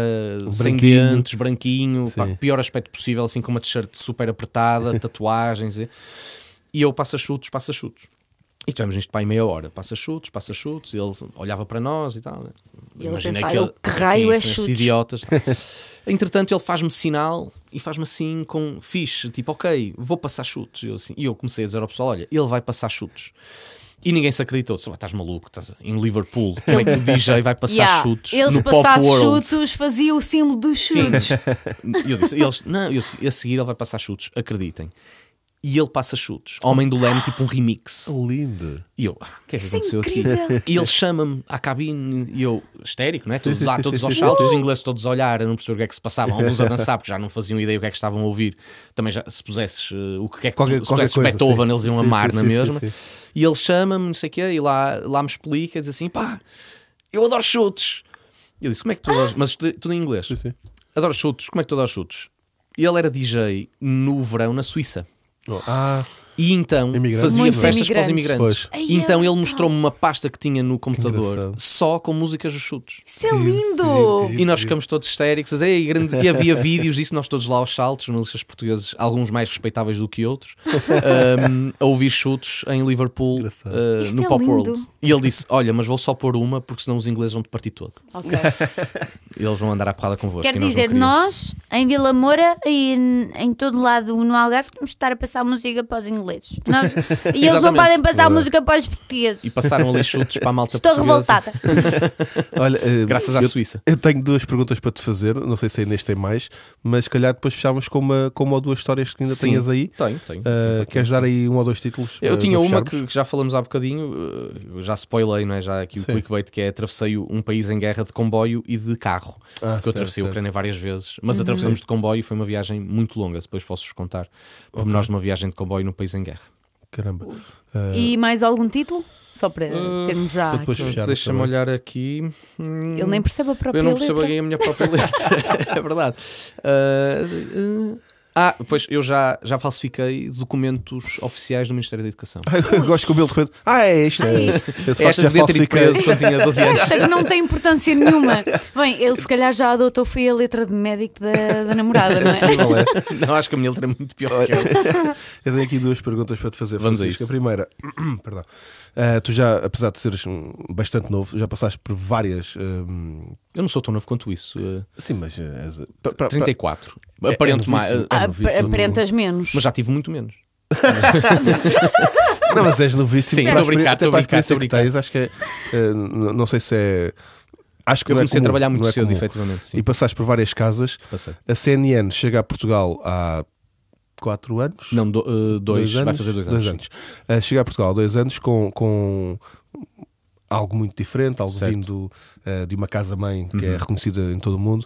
Speaker 5: sem
Speaker 4: Branquinho.
Speaker 5: dentes, branquinho, pá, pior aspecto possível, assim com uma t-shirt super apertada, tatuagens. E, e eu passa chutos, passa chutos. E tivemos nisto para aí meia hora, passa chutos, passa chutos, e ele olhava para nós e tal. né?
Speaker 3: E
Speaker 5: Imaginei
Speaker 3: pensava,
Speaker 5: que ele,
Speaker 3: "Que raio é chutes?"
Speaker 5: idiotas. Entretanto, ele faz-me sinal e faz-me assim com fixe, tipo, ok, vou passar chutes. E eu, assim, e eu comecei a dizer ao pessoal: olha, ele vai passar chutes. E ninguém se acreditou. Disse, "Ah, estás maluco, estás em Liverpool. Como é que o DJ vai passar
Speaker 3: Yeah,
Speaker 5: chutes
Speaker 3: Ele se
Speaker 5: no Pop
Speaker 3: passasse
Speaker 5: World?
Speaker 3: chutos, fazia o símbolo dos
Speaker 5: Sim.
Speaker 3: chutes.
Speaker 5: E eu disse, eles, não, eu, disse, a seguir ele vai passar chutes, acreditem. E ele passa chutes. Homem do Leme, tipo um remix.
Speaker 4: Lindo.
Speaker 5: E eu, ah, o que é que
Speaker 3: é
Speaker 5: aconteceu aqui? E ele chama-me à cabine e eu, histérico, não é? Todos lá, todos aos saltos, os ingleses todos a olhar, a não perceber o que é que se passava. Alguns a dançar, porque já não faziam ideia o que é que estavam a ouvir. Também já, se pusesses eh, o que é que
Speaker 4: Qualquer-
Speaker 5: tu, se
Speaker 4: qualquer
Speaker 5: pusesses
Speaker 4: coisa,
Speaker 5: Beethoven,
Speaker 4: sim.
Speaker 5: eles iam
Speaker 4: Sim,
Speaker 5: amar
Speaker 4: sim,
Speaker 5: na
Speaker 4: sim,
Speaker 5: mesma.
Speaker 4: sim, sim.
Speaker 5: E ele chama-me, não sei o quê, e lá, lá me explica, diz assim: pá, eu adoro chutes. E eu disse: como é que tu adoras? Mas tudo, tudo em inglês.
Speaker 4: sim.
Speaker 5: Adoro chutes, como é que tu adoras chutes? E ele era DJ no verão na Suíça.
Speaker 4: Ah,
Speaker 5: E então
Speaker 4: Imigrantes.
Speaker 5: fazia
Speaker 3: Muitos
Speaker 5: festas para os
Speaker 3: imigrantes. Pois.
Speaker 5: E então ele mostrou-me uma pasta que tinha no computador só com músicas dos chutes.
Speaker 3: Isso é lindo!
Speaker 5: E nós ficamos todos histéricos. "Ei, grande-" E havia vídeos disso, nós todos lá aos saltos, jornalistas portugueses, alguns mais respeitáveis do que outros, um, a ouvir chutes em Liverpool uh, no
Speaker 3: é
Speaker 5: Pop
Speaker 3: lindo.
Speaker 5: World. E ele disse: Olha, mas vou só pôr uma porque senão os ingleses vão te partir todo.
Speaker 3: Ok.
Speaker 5: Eles vão andar à porrada convosco.
Speaker 6: Quer
Speaker 5: e nós
Speaker 6: dizer,
Speaker 5: queríamos.
Speaker 6: nós, em Vila Moura e em, em todo lado no Algarve, temos de estar a passar música para os ingleses. Nós- e eles não podem passar música para os portugueses.
Speaker 5: E passaram ali chutes para a malta
Speaker 6: Estou
Speaker 5: portuguesa.
Speaker 6: revoltada.
Speaker 4: olha, eh,
Speaker 5: Graças à
Speaker 4: eu,
Speaker 5: Suíça.
Speaker 4: Eu tenho duas perguntas para te fazer. Não sei se a Inês tem mais, mas se calhar depois fechamos com uma, com uma ou duas histórias que ainda
Speaker 5: Sim,
Speaker 4: tenhas aí.
Speaker 5: Tenho, tenho.
Speaker 4: Uh, queres dar aí um ou dois títulos?
Speaker 5: Eu
Speaker 4: uh,
Speaker 5: tinha uma que, que já falamos há bocadinho, uh, já spoilei, não é? Já aqui o
Speaker 4: Sim.
Speaker 5: clickbait, que é atravessei um país em guerra de comboio e de carro.
Speaker 4: Ah,
Speaker 5: porque eu
Speaker 4: certo,
Speaker 5: atravessei a. Ucrânia várias vezes, mas atravessamos de comboio e foi uma viagem muito longa. Depois posso-vos contar pormenores de uma viagem de comboio no país em guerra.
Speaker 4: Caramba. Uh,
Speaker 3: E mais algum título? Só para
Speaker 5: Uh,
Speaker 3: termos já.
Speaker 5: Deixa-me olhar aqui. Hum,
Speaker 3: Ele nem percebe a própria
Speaker 5: Eu não percebo
Speaker 3: letra.
Speaker 5: a minha própria letra. é verdade. Uh, uh, ah, pois eu já, já falsifiquei documentos oficiais do Ministério da Educação.
Speaker 4: eu gosto como ele de repente. Ah, é isto. É
Speaker 3: isto.
Speaker 4: Esse facto
Speaker 5: Esta
Speaker 4: já falsifiquei.
Speaker 5: preso quando tinha 12 anos.
Speaker 3: Esta que não tem importância nenhuma. Bem, ele se calhar já adotou foi a letra de médico da, da namorada, não é?
Speaker 4: Não é?
Speaker 5: Não, acho que a minha letra é muito pior que eu.
Speaker 4: Eu tenho aqui duas perguntas para te fazer.
Speaker 5: Vamos a
Speaker 4: Francisco.
Speaker 5: isso.
Speaker 4: A primeira, perdão. Uh, tu já, apesar de seres bastante novo, já passaste por várias. um,
Speaker 5: Eu não sou tão novo quanto isso. uh,
Speaker 4: sim, mas. uh, pa- pa-
Speaker 5: 34.
Speaker 4: É-
Speaker 5: Aparente
Speaker 4: é
Speaker 5: mais. uh,
Speaker 4: novíssimo.
Speaker 3: Aparentas menos.
Speaker 5: Mas já tive muito menos.
Speaker 4: Não, mas és novíssimo.
Speaker 5: Sim,
Speaker 4: para a
Speaker 5: estou a brincar,
Speaker 4: até
Speaker 5: a
Speaker 4: para a experiência
Speaker 5: a
Speaker 4: que tens, acho que é. uh, não sei se é. Acho que
Speaker 5: Eu
Speaker 4: não é
Speaker 5: comecei a
Speaker 4: comum,
Speaker 5: trabalhar muito
Speaker 4: é
Speaker 5: cedo,
Speaker 4: comum.
Speaker 5: efetivamente. Sim.
Speaker 4: E passaste por várias casas.
Speaker 5: Passei.
Speaker 4: A CNN chega a Portugal há 4 anos?
Speaker 5: Não, do- uh, dois, vai
Speaker 4: anos?
Speaker 5: fazer dois anos. sim.
Speaker 4: Uh, chega a Portugal há dois anos com, com algo muito diferente, algo
Speaker 5: Certo.
Speaker 4: vindo uh, de uma casa-mãe que
Speaker 5: Uhum.
Speaker 4: é reconhecida em todo o mundo.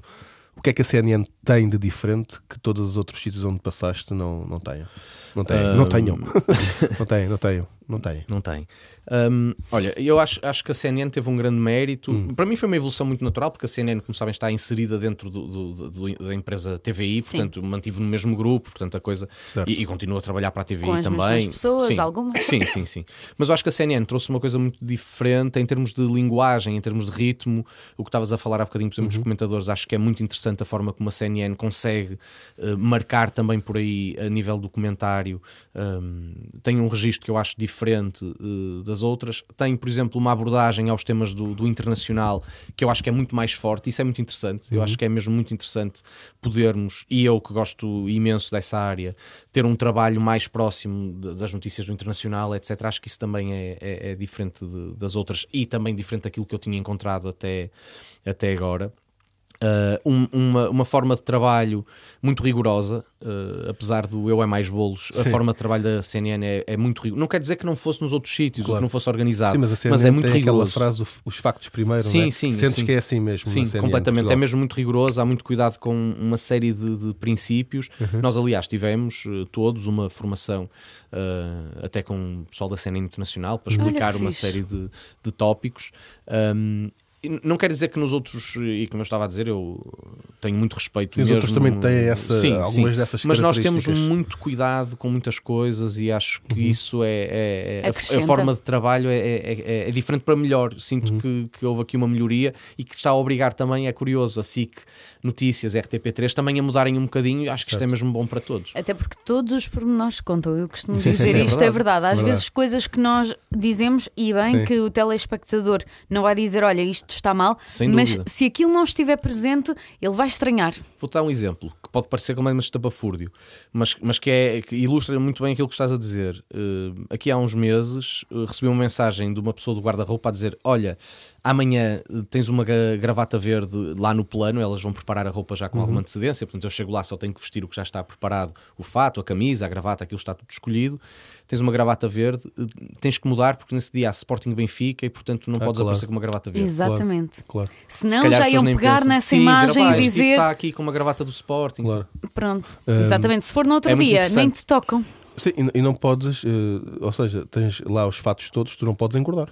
Speaker 4: O que é que a CNN tem de diferente que todos os outros sítios onde passaste não, não tenham? Não tenham. Não
Speaker 5: Um,
Speaker 4: tenham. não tenham, não tenham. Não tenham.
Speaker 5: Não tem. Hum, olha, eu acho, acho que a CNN teve um grande mérito.
Speaker 4: Hum.
Speaker 5: Para mim foi uma evolução muito natural, porque a CNN, como sabem, está inserida dentro do- do- do- da empresa TVI,
Speaker 3: Sim.
Speaker 5: portanto, mantive no mesmo grupo, portanto, a coisa. E, e continua a trabalhar para a TVI
Speaker 3: Com as
Speaker 5: também.
Speaker 3: pessoas,
Speaker 5: sim.
Speaker 3: algumas.
Speaker 5: Sim, sim, sim. Mas eu acho que a CNN trouxe uma coisa muito diferente em termos de linguagem, em termos de ritmo. O que estavas a falar há bocadinho, por exemplo,
Speaker 3: Uhum.
Speaker 5: dos comentadores, acho que é muito interessante a forma como a CNN consegue eh, marcar também por aí a nível do comentário. Um, tem um registro que eu acho diferente eh, das outras. Tem, por exemplo, uma abordagem aos temas do, do internacional que eu acho que é muito mais forte. Isso é muito interessante. Eu acho que é mesmo muito interessante podermos, e eu que gosto imenso dessa área, ter um trabalho mais próximo de- das notícias do internacional, etc. Acho que isso também é, é- é diferente de- das outras e também diferente daquilo que eu tinha encontrado até, até agora. Uh, um- uma, uma forma de trabalho muito rigorosa, uh, apesar do eu é mais bolos, a forma de trabalho da CNN é, é muito rigorosa. Não quer dizer que não fosse nos outros sítios, ou
Speaker 4: Claro.
Speaker 5: que não fosse organizado,
Speaker 4: Sim, mas a CNN
Speaker 5: é muito
Speaker 4: tem aquela
Speaker 5: rigoroso.
Speaker 4: frase, do- os factos primeiro,
Speaker 5: Sim,
Speaker 4: não é?
Speaker 5: sim,
Speaker 4: Sentes
Speaker 5: sim.
Speaker 4: que é assim mesmo.
Speaker 5: Sim,
Speaker 4: na CNN,
Speaker 5: completamente. É mesmo muito rigoroso, há muito cuidado com uma série de, de princípios.
Speaker 4: Uhum.
Speaker 5: Nós, aliás, tivemos eh, todos uma formação, eh, até com o pessoal da cena internacional, para explicar
Speaker 3: que
Speaker 5: uma
Speaker 3: fixe.
Speaker 5: série de, de tópicos. Um, não quer dizer que nos outros, e como eu estava a dizer, eu tenho muito respeito
Speaker 4: Sim, os
Speaker 5: mesmo.
Speaker 4: outros também têm essa-
Speaker 5: Sim,
Speaker 4: algumas
Speaker 5: sim.
Speaker 4: dessas
Speaker 5: Mas nós temos muito cuidado com muitas coisas e acho que isso é, é- é- a- a, forma de trabalho é, é- é- é diferente para melhor. Sinto que, que houve aqui uma melhoria e que está a obrigar também, é curioso, a SIC Notícias, RTP3 também a mudarem um bocadinho e acho que isto é mesmo bom para todos.
Speaker 3: Até porque todos os pormenores contam. Eu costumo
Speaker 4: Sim,
Speaker 3: dizer
Speaker 4: sim, é
Speaker 3: isto, é
Speaker 4: verdade.
Speaker 3: verdade. Às
Speaker 4: Verdade.
Speaker 3: vezes coisas que nós dizemos e bem
Speaker 4: Sim.
Speaker 3: que o telespectador não vai dizer, olha, isto está mal,
Speaker 5: Sem
Speaker 3: mas
Speaker 5: dúvida.
Speaker 3: se aquilo não estiver presente, ele vai estranhar.
Speaker 5: Vou dar um exemplo que pode parecer completamente estapafúrdio, mas, mas que, é, que ilustra muito bem aquilo que estás a dizer. Eh, aqui há uns meses eh, recebi uma mensagem de uma pessoa do guarda-roupa a dizer: Olha, amanhã eh, tens uma gravata verde lá no plano, elas vão preparar a roupa já com alguma antecedência, portanto eu chego lá, só tenho que vestir o que já está preparado: o fato, a camisa, a gravata, aquilo está tudo escolhido. Tens uma gravata verde, eh, tens que mudar porque nesse dia há Sporting Benfica e portanto não
Speaker 4: Ah,
Speaker 5: podes
Speaker 4: claro.
Speaker 5: aparecer com uma gravata verde.
Speaker 3: Exatamente.
Speaker 4: Claro,
Speaker 5: Se
Speaker 3: Senão
Speaker 5: calhar
Speaker 3: já iam pegar
Speaker 5: pensam.
Speaker 3: nessa
Speaker 5: Sim,
Speaker 3: imagem
Speaker 5: "Opá,
Speaker 3: e
Speaker 5: tipo
Speaker 3: dizer.
Speaker 5: está aqui com uma gravata do Sporting.
Speaker 4: claro.
Speaker 3: Pronto,
Speaker 4: Hum,
Speaker 3: exatamente. Se for no outro
Speaker 5: é
Speaker 3: dia, nem te tocam.
Speaker 4: Sim, e, e não podes, eh, ou seja, tens lá os fatos todos, tu não podes engordar.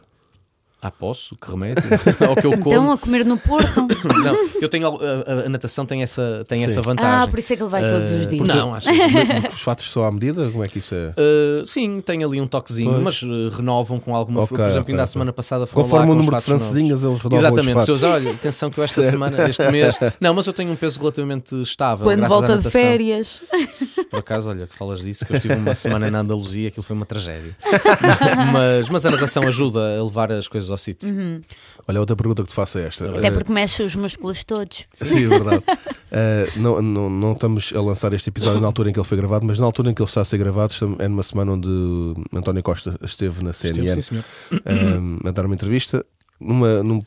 Speaker 5: Ah, posso? Que remédio? Ao que eu como.
Speaker 3: Então, a comer no Porto.
Speaker 5: Não, eu tenho a, a- a natação tem essa, tem
Speaker 4: Sim.
Speaker 5: essa vantagem.
Speaker 3: ah, por isso é que ele vai todos os dias.
Speaker 5: Não, acho
Speaker 4: Porque os fatos são à medida? Como é que isso é?
Speaker 5: Uh, sim, tem ali um toquezinho,
Speaker 4: Pois.
Speaker 5: mas uh, renovam com alguma
Speaker 4: Ok,
Speaker 5: Por exemplo,
Speaker 4: ok,
Speaker 5: ainda a
Speaker 4: ok.
Speaker 5: semana passada foram
Speaker 4: Conforme
Speaker 5: lá
Speaker 4: o
Speaker 5: com os
Speaker 4: número de
Speaker 5: novos.
Speaker 4: francesinhas, eles renovam
Speaker 5: Exatamente,
Speaker 4: os
Speaker 5: se eu
Speaker 4: fatos.
Speaker 5: dizer, olha, atenção que eu esta
Speaker 4: Certo.
Speaker 5: semana, este mês. Não, mas eu tenho um peso relativamente estável.
Speaker 3: Quando
Speaker 5: graças à
Speaker 3: volta de férias.
Speaker 5: Por acaso, olha, que falas disso, que eu estive uma semana na Andaluzia, aquilo foi uma tragédia. mas, mas a natação ajuda a levar as coisas ao sítio.
Speaker 4: Olha, outra pergunta que te faço é esta.
Speaker 3: Até
Speaker 4: Eh,
Speaker 3: porque mexe os músculos todos.
Speaker 4: Sim, é verdade. Eh, não, não, não estamos a lançar este episódio na altura em que ele foi gravado, mas na altura em que ele está a ser gravado é numa semana onde António Costa esteve na CNN
Speaker 5: Esteve, sim,
Speaker 4: eh, a dar uma entrevista. Numa, num-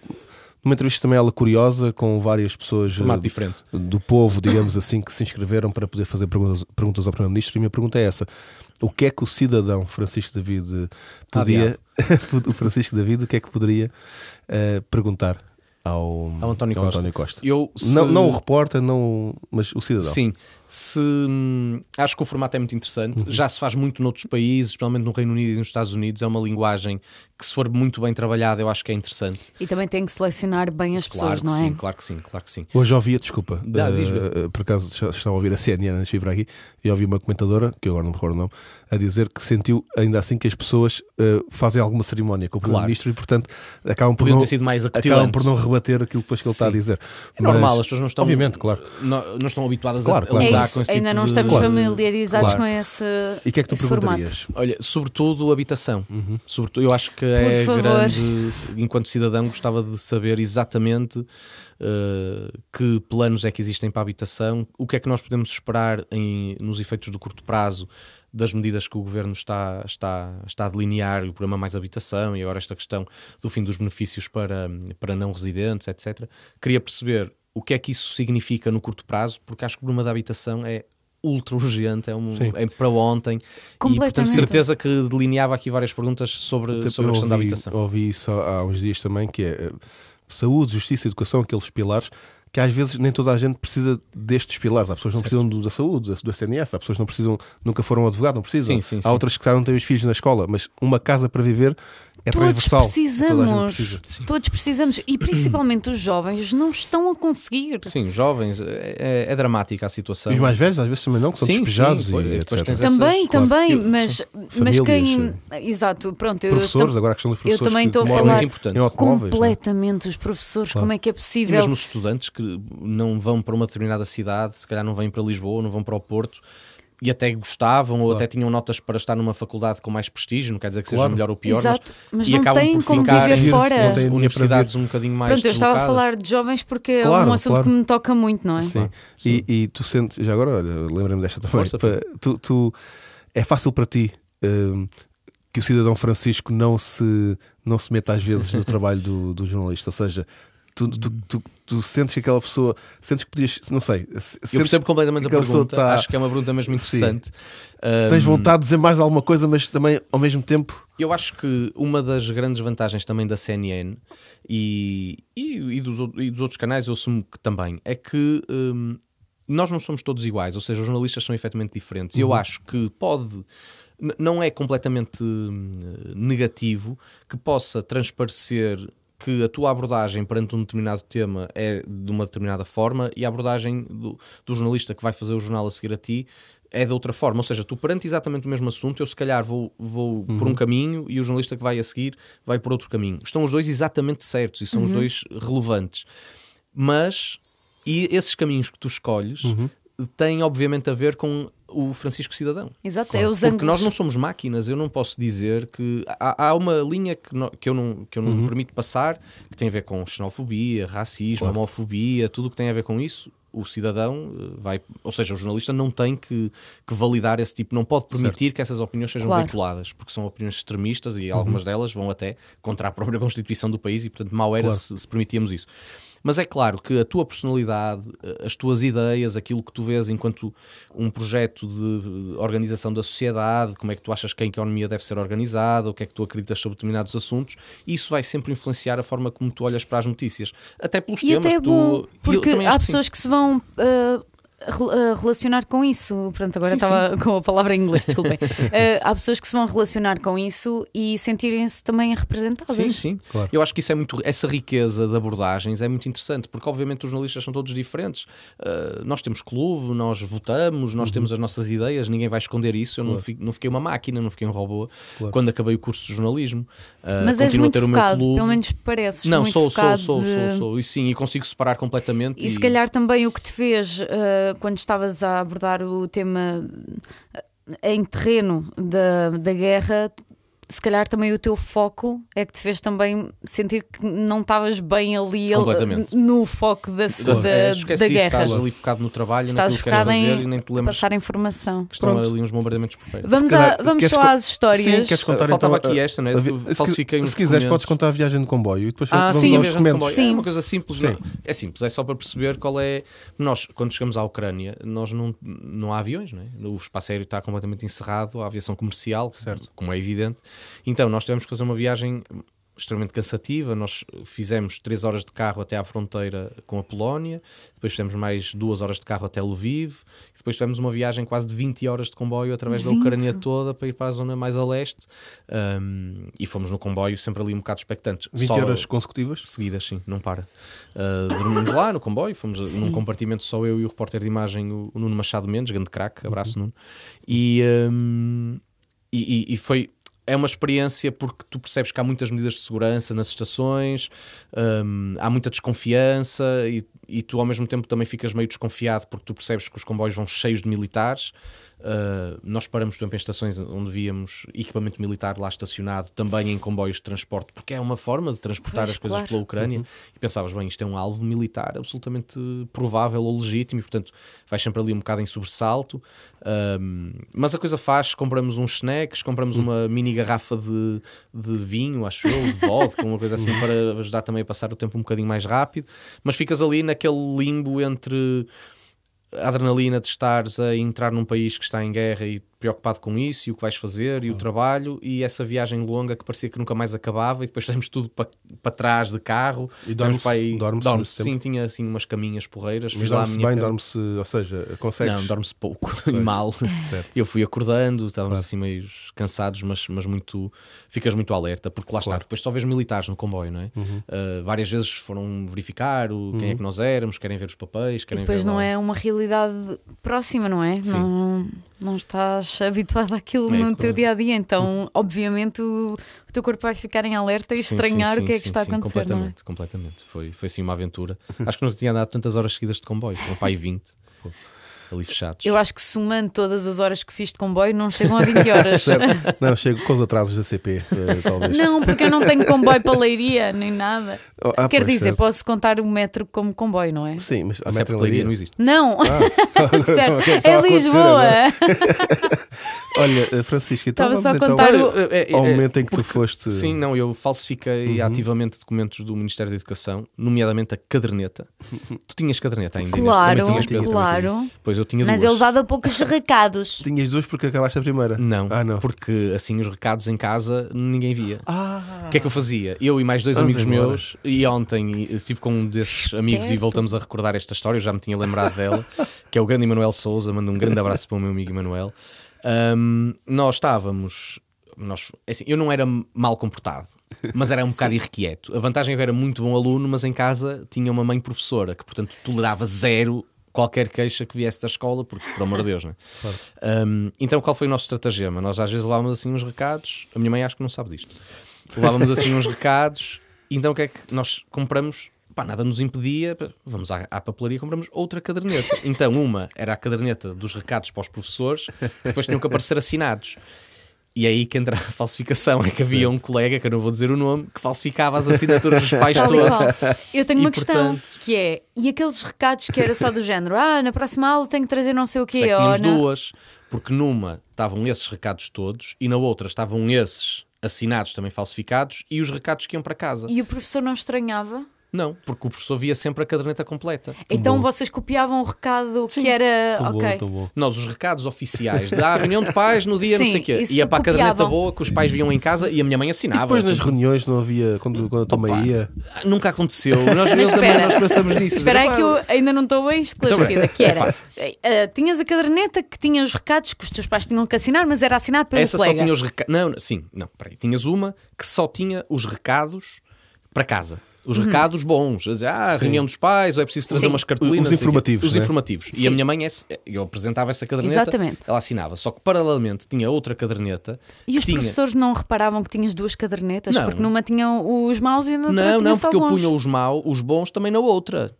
Speaker 4: numa entrevista também ela curiosa, com várias pessoas eh,
Speaker 5: diferente.
Speaker 4: do povo, digamos assim, que se inscreveram para poder fazer perguntas, perguntas ao Primeiro-Ministro. E a minha pergunta é essa: o que é que o cidadão Francisco David podia, o Francisco David, o que é que poderia eh, perguntar ao,
Speaker 5: Ao António Costa.
Speaker 4: Costa?
Speaker 5: Eu, se-
Speaker 4: Não, não o repórter, não, mas o cidadão.
Speaker 5: Sim, se, hum, acho que o formato é muito interessante. Já se faz muito noutros países, especialmente no Reino Unido e nos Estados Unidos. É uma linguagem que, se for muito bem trabalhada, eu acho que é interessante.
Speaker 3: E também tem que selecionar bem as
Speaker 5: claro
Speaker 3: pessoas, não é?
Speaker 5: sim, claro que sim, claro que sim.
Speaker 4: Hoje ouvia, desculpa,
Speaker 5: Dá, diz-me.
Speaker 4: eh, por acaso estava a ouvir a CNN antes de vir para aqui e ouvi uma comentadora, que eu agora não me recordo o nome, a dizer que sentiu ainda assim que as pessoas eh, fazem alguma cerimónia com o
Speaker 5: Claro.
Speaker 4: Primeiro-Ministro e, portanto, acabam por
Speaker 5: Podiam
Speaker 4: não,
Speaker 5: ter sido mais
Speaker 4: acabam por não rebater aquilo depois que ele está a
Speaker 5: Sim.
Speaker 4: dizer.
Speaker 5: É normal, as pessoas não estão.
Speaker 4: Obviamente, claro.
Speaker 5: Não, não estão habituadas
Speaker 4: Claro,
Speaker 5: a,
Speaker 4: claro.
Speaker 5: a
Speaker 3: É
Speaker 5: lidar
Speaker 3: isso,
Speaker 5: com esse
Speaker 3: ainda
Speaker 5: tipo
Speaker 3: não
Speaker 5: de-
Speaker 3: estamos
Speaker 4: Claro.
Speaker 3: familiarizados
Speaker 5: Claro.
Speaker 3: com esse,
Speaker 4: E o que é que tu
Speaker 3: esse formato.
Speaker 4: perguntarias?
Speaker 5: Olha, sobretudo habitação.
Speaker 4: Uhum.
Speaker 5: Sobretudo, eu acho que é
Speaker 3: favor.
Speaker 5: grande. Enquanto cidadão, gostava de saber exatamente eh, que planos é que existem para a habitação, o que é que nós podemos esperar em, nos efeitos do curto prazo das medidas que o governo está, está, está a delinear, o programa Mais Habitação e agora esta questão do fim dos benefícios para, para não residentes, etc. Queria perceber o que é que isso significa no curto prazo, porque acho que o problema da habitação é ultra urgente, é, um, é para ontem. E portanto, certeza que delineava aqui várias perguntas sobre, sobre a questão da
Speaker 4: ouvi,
Speaker 5: habitação.
Speaker 4: ouvi isso há há uns dias também, que é eh, saúde, justiça, educação, aqueles pilares que às vezes nem toda a gente precisa destes pilares. Há pessoas que não precisam do, da saúde, do SNS, há pessoas que não precisam, nunca foram advogado, não precisam.
Speaker 5: Sim, sim,
Speaker 4: há
Speaker 5: sim.
Speaker 4: outras que não têm os filhos na escola, mas uma casa para viver é
Speaker 3: Todos
Speaker 4: transversal. Toda a gente
Speaker 3: precisamos,
Speaker 4: precisa.
Speaker 3: todos precisamos, e principalmente os jovens não estão a conseguir.
Speaker 5: Sim, jovens, é, é- é dramática a situação.
Speaker 4: E os mais velhos às vezes também não, que são
Speaker 5: Sim,
Speaker 4: despejados
Speaker 5: sim,
Speaker 4: e etc.
Speaker 3: Também,
Speaker 5: Essas- claro.
Speaker 3: também,
Speaker 5: Eu-
Speaker 3: mas, mas
Speaker 4: Famílias,
Speaker 3: quem. Exato, pronto. Eu
Speaker 4: Professores,
Speaker 3: estou-
Speaker 4: agora a questão dos
Speaker 3: eu
Speaker 4: professores
Speaker 3: também
Speaker 4: que
Speaker 3: estou a falar
Speaker 5: muito importante.
Speaker 4: em automóveis, não é?
Speaker 3: completamente os professores,
Speaker 4: Claro.
Speaker 3: como é que é
Speaker 5: E
Speaker 3: possível?
Speaker 5: mesmo os estudantes que não vão para uma determinada cidade, se calhar não vêm para Lisboa, não vão para o Porto, e até gostavam ou até tinham notas para estar numa faculdade com mais prestígio, não quer dizer que seja
Speaker 4: Claro.
Speaker 5: melhor ou pior,
Speaker 3: Exato, mas
Speaker 5: e
Speaker 3: não
Speaker 5: acabam
Speaker 3: têm
Speaker 5: por
Speaker 3: como
Speaker 5: ficar
Speaker 3: viver
Speaker 5: em
Speaker 3: fora.
Speaker 4: Não têm dinheiro
Speaker 5: universidades um bocadinho mais
Speaker 3: Pronto, eu estava a falar de jovens porque é
Speaker 4: Claro,
Speaker 3: um assunto
Speaker 4: claro.
Speaker 3: que me toca muito, não é?
Speaker 4: Sim. E, e tu sentes, já agora, olha, lembrei-me desta também.
Speaker 5: Força,
Speaker 4: tu, tu- é fácil para ti hum, que o cidadão Francisco não se, não se meta às vezes no trabalho do, do jornalista, ou seja, tu, tu, tu, tu sentes que aquela pessoa, sentes que podias, não sei, se-
Speaker 5: Eu percebo completamente a pergunta,
Speaker 4: tá-
Speaker 5: acho que é uma pergunta mesmo interessante.
Speaker 4: tens
Speaker 5: Um,
Speaker 4: vontade de dizer mais alguma coisa, mas também ao mesmo tempo.
Speaker 5: Eu acho que uma das grandes vantagens também da CNN e, e, e dos, e dos outros canais, eu assumo que também, é que hum, nós não somos todos iguais, ou seja, os jornalistas são efetivamente diferentes. E eu acho que pode. Não é completamente hum, negativo que possa transparecer que a tua abordagem perante um determinado tema é de uma determinada forma e a abordagem do, do jornalista que vai fazer o jornal a seguir a ti é de outra forma. Ou seja, tu perante exatamente o mesmo assunto, eu se calhar vou, vou por um caminho e o jornalista que vai a seguir vai por outro caminho. Estão os dois exatamente certos e são os dois relevantes. Mas, e esses caminhos que tu escolhes têm obviamente a ver com o Francisco Cidadão.
Speaker 3: Exato, é os
Speaker 5: Porque
Speaker 3: ângulos.
Speaker 5: nós não somos máquinas, eu não posso dizer que. Há, há uma linha que, no- que eu não, que eu não me permito passar que tem a ver com xenofobia, racismo, homofobia, tudo o que tem a ver com isso. O cidadão eh, vai, ou seja, o jornalista não tem que, que validar esse tipo, não pode permitir que essas opiniões sejam
Speaker 3: Claro.
Speaker 5: veiculadas, porque são opiniões extremistas e algumas delas vão até contra a própria Constituição do país e, portanto, mal era se, se permitíamos isso. Mas é claro que a tua personalidade, eh, as tuas ideias, aquilo que tu vês enquanto um projeto de organização da sociedade, como é que tu achas que a economia deve ser organizada, o que é que tu acreditas sobre determinados assuntos, isso vai sempre influenciar a forma como tu olhas para as notícias. Até pelos
Speaker 3: E
Speaker 5: temas
Speaker 3: até é
Speaker 5: que tu.
Speaker 3: bom,
Speaker 5: eu
Speaker 3: porque há
Speaker 5: acho que
Speaker 3: pessoas que se vão uh, relacionar com isso. Pronto, agora
Speaker 5: Sim,
Speaker 3: estava com a palavra em inglês, desculpem. Uh, há pessoas que se vão relacionar com isso e sentirem-se também representadas.
Speaker 5: Sim, sim. Eu acho que isso é muito essa riqueza de abordagens é muito interessante, porque obviamente os jornalistas são todos diferentes. Uh, nós temos clube, nós votamos,
Speaker 3: Uhum.
Speaker 5: nós temos as nossas ideias, ninguém vai esconder isso. Eu não, fi- não fiquei uma máquina, não fiquei um robô quando acabei o curso de jornalismo. Uh,
Speaker 3: Mas és
Speaker 5: continuo a
Speaker 3: muito
Speaker 5: ter o meu
Speaker 3: focado,
Speaker 5: clube.
Speaker 3: pelo menos pareces.
Speaker 5: não,
Speaker 3: muito
Speaker 5: sou, sou,
Speaker 3: focado
Speaker 5: sou,
Speaker 3: de-
Speaker 5: sou, sou, e sim, e consigo separar completamente.
Speaker 3: E se calhar também o que te fez uh, quando estavas a abordar o tema uh, em terreno da, da guerra, se calhar também o teu foco é que te fez também sentir que não estavas bem ali no foco da,
Speaker 5: Da-
Speaker 3: da,
Speaker 5: é,
Speaker 3: da guerra.
Speaker 5: estás ali focado no trabalho,
Speaker 3: Estás
Speaker 5: naquilo que queres
Speaker 3: focado
Speaker 5: fazer e nem te lembras
Speaker 3: passar informação.
Speaker 5: que estão
Speaker 4: Pronto.
Speaker 5: ali uns bombardamentos por perto.
Speaker 3: Vamos,
Speaker 4: calhar,
Speaker 3: a- vamos só
Speaker 4: co-
Speaker 3: às histórias.
Speaker 4: Sim, queres contar
Speaker 5: Faltava
Speaker 4: então,
Speaker 5: aqui
Speaker 4: a-
Speaker 5: esta, né?
Speaker 4: a se
Speaker 5: falsifiquei
Speaker 4: Se quiseres, podes contar a viagem de comboio e depois
Speaker 5: Ah,
Speaker 4: vamos
Speaker 5: sim, a
Speaker 4: aos
Speaker 5: viagem de comboio. É
Speaker 3: Sim.
Speaker 5: uma coisa simples.
Speaker 4: Sim.
Speaker 5: não- É simples, é só para perceber qual é. Nós, quando chegamos à Ucrânia, nós não, não há aviões, não é? o espaço aéreo está completamente encerrado, a aviação comercial,
Speaker 4: Certo.
Speaker 5: como é evidente. Então, nós tivemos que fazer uma viagem extremamente cansativa. Nós fizemos 3 horas de carro até à fronteira com a Polónia, depois fizemos mais 2 horas de carro até Lviv, depois tivemos uma viagem quase de 20 horas de comboio através da
Speaker 3: 20?
Speaker 5: Ucrânia toda para ir para a zona mais a leste. Um, e fomos no comboio sempre ali um bocado expectantes.
Speaker 4: 20
Speaker 5: Só-
Speaker 4: horas consecutivas?
Speaker 5: seguidas, sim, não para. Uh, dormimos lá no comboio, fomos num compartimento só eu e o repórter de imagem, o, Nuno Machado Mendes, grande craque, abraço Nuno. E, um, e, e- e foi. É uma experiência porque tu percebes que há muitas medidas de segurança nas estações, um, há muita desconfiança e, e tu ao mesmo tempo também ficas meio desconfiado porque tu percebes que os comboios vão cheios de militares. Uh, nós paramos, por exemplo, em estações onde víamos equipamento militar lá estacionado, também em comboios de transporte, porque é uma forma de transportar
Speaker 3: Pois,
Speaker 5: as coisas
Speaker 3: claro.
Speaker 5: pela Ucrânia. E pensavas, bem, isto é um alvo militar absolutamente provável ou legítimo, e portanto vais sempre ali um bocado em sobressalto. Um, mas a coisa faz, compramos uns snacks, compramos uma mini garrafa de, de vinho, acho eu, de vodka, uma coisa assim para ajudar também a passar o tempo um bocadinho mais rápido. Mas ficas ali naquele limbo entre a adrenalina de estares a entrar num país que está em guerra e preocupado com isso e o que vais fazer e o trabalho e essa viagem longa que parecia que nunca mais acabava e depois temos tudo para para trás de carro
Speaker 4: E dorme-se-
Speaker 5: para aí-
Speaker 4: dorme-se
Speaker 5: dorme-se,
Speaker 4: nesse
Speaker 5: sim, tinha assim umas caminhas porreiras
Speaker 4: Mas
Speaker 5: fiz lá a
Speaker 4: dorme-se bem,
Speaker 5: cama.
Speaker 4: dorme-se, ou seja, consegues.
Speaker 5: Não, dorme-se pouco e mal.
Speaker 4: Certo.
Speaker 5: Eu fui acordando, estávamos assim meio cansados, mas, mas muito. Ficas muito alerta, porque lá está. Depois só vês militares no comboio, não é?
Speaker 4: Uhum.
Speaker 5: Uh, várias vezes foram verificar o, quem é que nós éramos, querem ver os papéis,
Speaker 3: E
Speaker 5: querem
Speaker 3: depois
Speaker 5: ver.
Speaker 3: não
Speaker 5: lá-
Speaker 3: é uma realidade próxima, não é?
Speaker 5: Sim.
Speaker 3: Não, não estás habituado àquilo
Speaker 5: É,
Speaker 3: no
Speaker 5: claro.
Speaker 3: teu dia a dia, então, obviamente, o, o teu corpo vai ficar em alerta e
Speaker 5: Sim,
Speaker 3: estranhar
Speaker 5: sim,
Speaker 3: o que é que está a acontecer. Não é?
Speaker 5: Completamente, completamente. Foi, foi assim uma aventura. Acho que nunca tinha andado tantas horas seguidas de comboio. Foram pai 20. Foi. Ali fechados.
Speaker 3: Eu acho que somando todas as horas que fiz de comboio, não chegam a 20 horas.
Speaker 4: Certo. Não, chego com os atrasos da CP, eh, talvez.
Speaker 3: Não, porque eu não tenho comboio para Leiria, nem nada.
Speaker 4: Oh, ah,
Speaker 3: Quer dizer,
Speaker 4: certo.
Speaker 3: posso contar o metro como comboio, não é?
Speaker 4: Sim, mas a
Speaker 5: é
Speaker 4: metro
Speaker 5: Leiria não existe.
Speaker 3: Não,
Speaker 4: Ah, é
Speaker 3: é Lisboa.
Speaker 4: Olha, eh, Francisco, então
Speaker 3: Estava
Speaker 4: vamos
Speaker 3: só a
Speaker 4: então
Speaker 3: contar o-
Speaker 5: é- é-
Speaker 4: ao momento em que tu foste.
Speaker 5: Sim, não, eu falsifiquei ativamente documentos do Ministério da Educação, nomeadamente a caderneta. Tu tinhas caderneta ainda,
Speaker 3: Claro,
Speaker 5: tinhas
Speaker 3: claro.
Speaker 5: Pois eu tinha
Speaker 6: Mas
Speaker 5: duas.
Speaker 6: eu levava poucos recados.
Speaker 4: Tinhas duas porque acabaste a primeira.
Speaker 5: Não,
Speaker 4: Ah, não.
Speaker 5: porque assim os recados em casa ninguém via.
Speaker 4: Ah,
Speaker 5: O que é que eu fazia? Eu e mais dois
Speaker 4: Vamos
Speaker 5: amigos
Speaker 4: embora.
Speaker 5: meus, e ontem estive com um desses amigos e
Speaker 3: Esperto.
Speaker 5: voltamos a recordar esta história, eu já me tinha lembrado dela, que é o grande Emanuel Souza, mando um grande abraço para o meu amigo Emanuel. Ahm, nós estávamos, nós, é assim, eu não era mal comportado. mas era um bocado irrequieto. A vantagem é que eu era muito bom aluno, mas em casa tinha uma mãe professora que, portanto, tolerava zero qualquer queixa que viesse da escola, porque, por amor de Deus, né? Um, então, qual foi o nosso estratagema? Nós às vezes levávamos assim uns recados, a minha mãe acho que não sabe disto. Levávamos assim uns recados, então o que é que nós compramos? Pá, nada nos impedia, vamos à, à papelaria e compramos outra caderneta. Então, uma era a caderneta dos recados para os professores, depois tinham que aparecer assinados. E é aí que entra a falsificação. É que havia um colega, que eu não vou dizer o nome, que falsificava as assinaturas dos pais todos.
Speaker 3: Eu tenho
Speaker 5: E,
Speaker 3: uma questão
Speaker 5: portanto-
Speaker 3: que é: e aqueles recados que era só do género, ah, na próxima aula tenho que trazer não sei o quê,
Speaker 5: que
Speaker 3: ou
Speaker 5: tínhamos
Speaker 3: não-
Speaker 5: duas, porque numa estavam esses recados todos e na outra estavam esses assinados também falsificados e os recados que iam para casa.
Speaker 3: E o professor não estranhava?
Speaker 5: Não, porque o professor via sempre a caderneta completa.
Speaker 3: Então vocês copiavam o recado que era.
Speaker 4: Tão
Speaker 3: ok.
Speaker 4: bom, bom.
Speaker 5: Nós, os recados oficiais de ah, reunião de pais no dia não
Speaker 3: Sim,
Speaker 5: sei o quê, ia para a caderneta boa que os pais viam em casa e a minha mãe
Speaker 4: E
Speaker 5: assinava.
Speaker 4: depois nas reuniões não havia, quando, quando a tua mãe ia.
Speaker 5: "Ah, Nunca aconteceu. Nós, eu também, nós pensamos nisso.
Speaker 3: Espera aí que eu ainda não estou bem esclarecida.
Speaker 5: Então,
Speaker 3: que
Speaker 5: é
Speaker 3: era,
Speaker 5: fácil.
Speaker 3: eh, tinhas a caderneta que tinha os recados que os teus pais tinham que assinar, mas era assinado pelo
Speaker 5: Essa
Speaker 3: colega.
Speaker 5: só tinha os recados. Não, sim, não, peraí. Tinhas uma que só tinha os recados para casa. Os
Speaker 3: Uhum.
Speaker 5: recados bons. A dizer, ah, reunião dos pais, ou é preciso trazer
Speaker 3: Sim.
Speaker 5: umas cartolinas.
Speaker 4: Os
Speaker 5: não
Speaker 4: informativos,
Speaker 5: Os
Speaker 4: né?
Speaker 5: informativos. E
Speaker 3: Sim.
Speaker 5: a minha mãe, esse- eu apresentava essa caderneta,
Speaker 3: Exatamente.
Speaker 5: ela assinava. Só que paralelamente tinha outra caderneta.
Speaker 3: E os
Speaker 5: tinha...
Speaker 3: professores não reparavam que tinhas duas cadernetas?
Speaker 5: Não.
Speaker 3: Porque numa tinham os maus e na outra
Speaker 5: Não,
Speaker 3: tinha
Speaker 5: não,
Speaker 3: só
Speaker 5: porque eu punha os maus, os bons também na outra.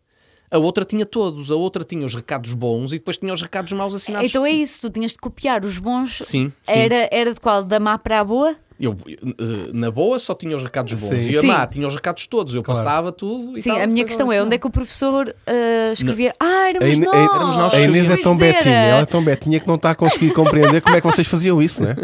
Speaker 5: A outra tinha todos, a outra tinha os recados bons e depois tinha os recados maus assinados.
Speaker 3: Então é isso, tu tinhas de copiar os bons.
Speaker 5: Sim, sim.
Speaker 3: Era, era de qual? Da má para a boa?
Speaker 5: Eu, eh, na boa só tinha os recados bons
Speaker 4: Sim.
Speaker 5: e a má tinha os recados todos. Eu passava tudo e
Speaker 3: Sim,
Speaker 5: tal,
Speaker 3: a minha questão é onde é que o professor ah, escrevia. Ah, éramos
Speaker 4: A
Speaker 3: nós!
Speaker 4: a-
Speaker 5: éramos nós
Speaker 4: A Inês é tão
Speaker 3: era.
Speaker 4: betinha, ela é tão betinha que não está a conseguir compreender como é que vocês faziam isso, né?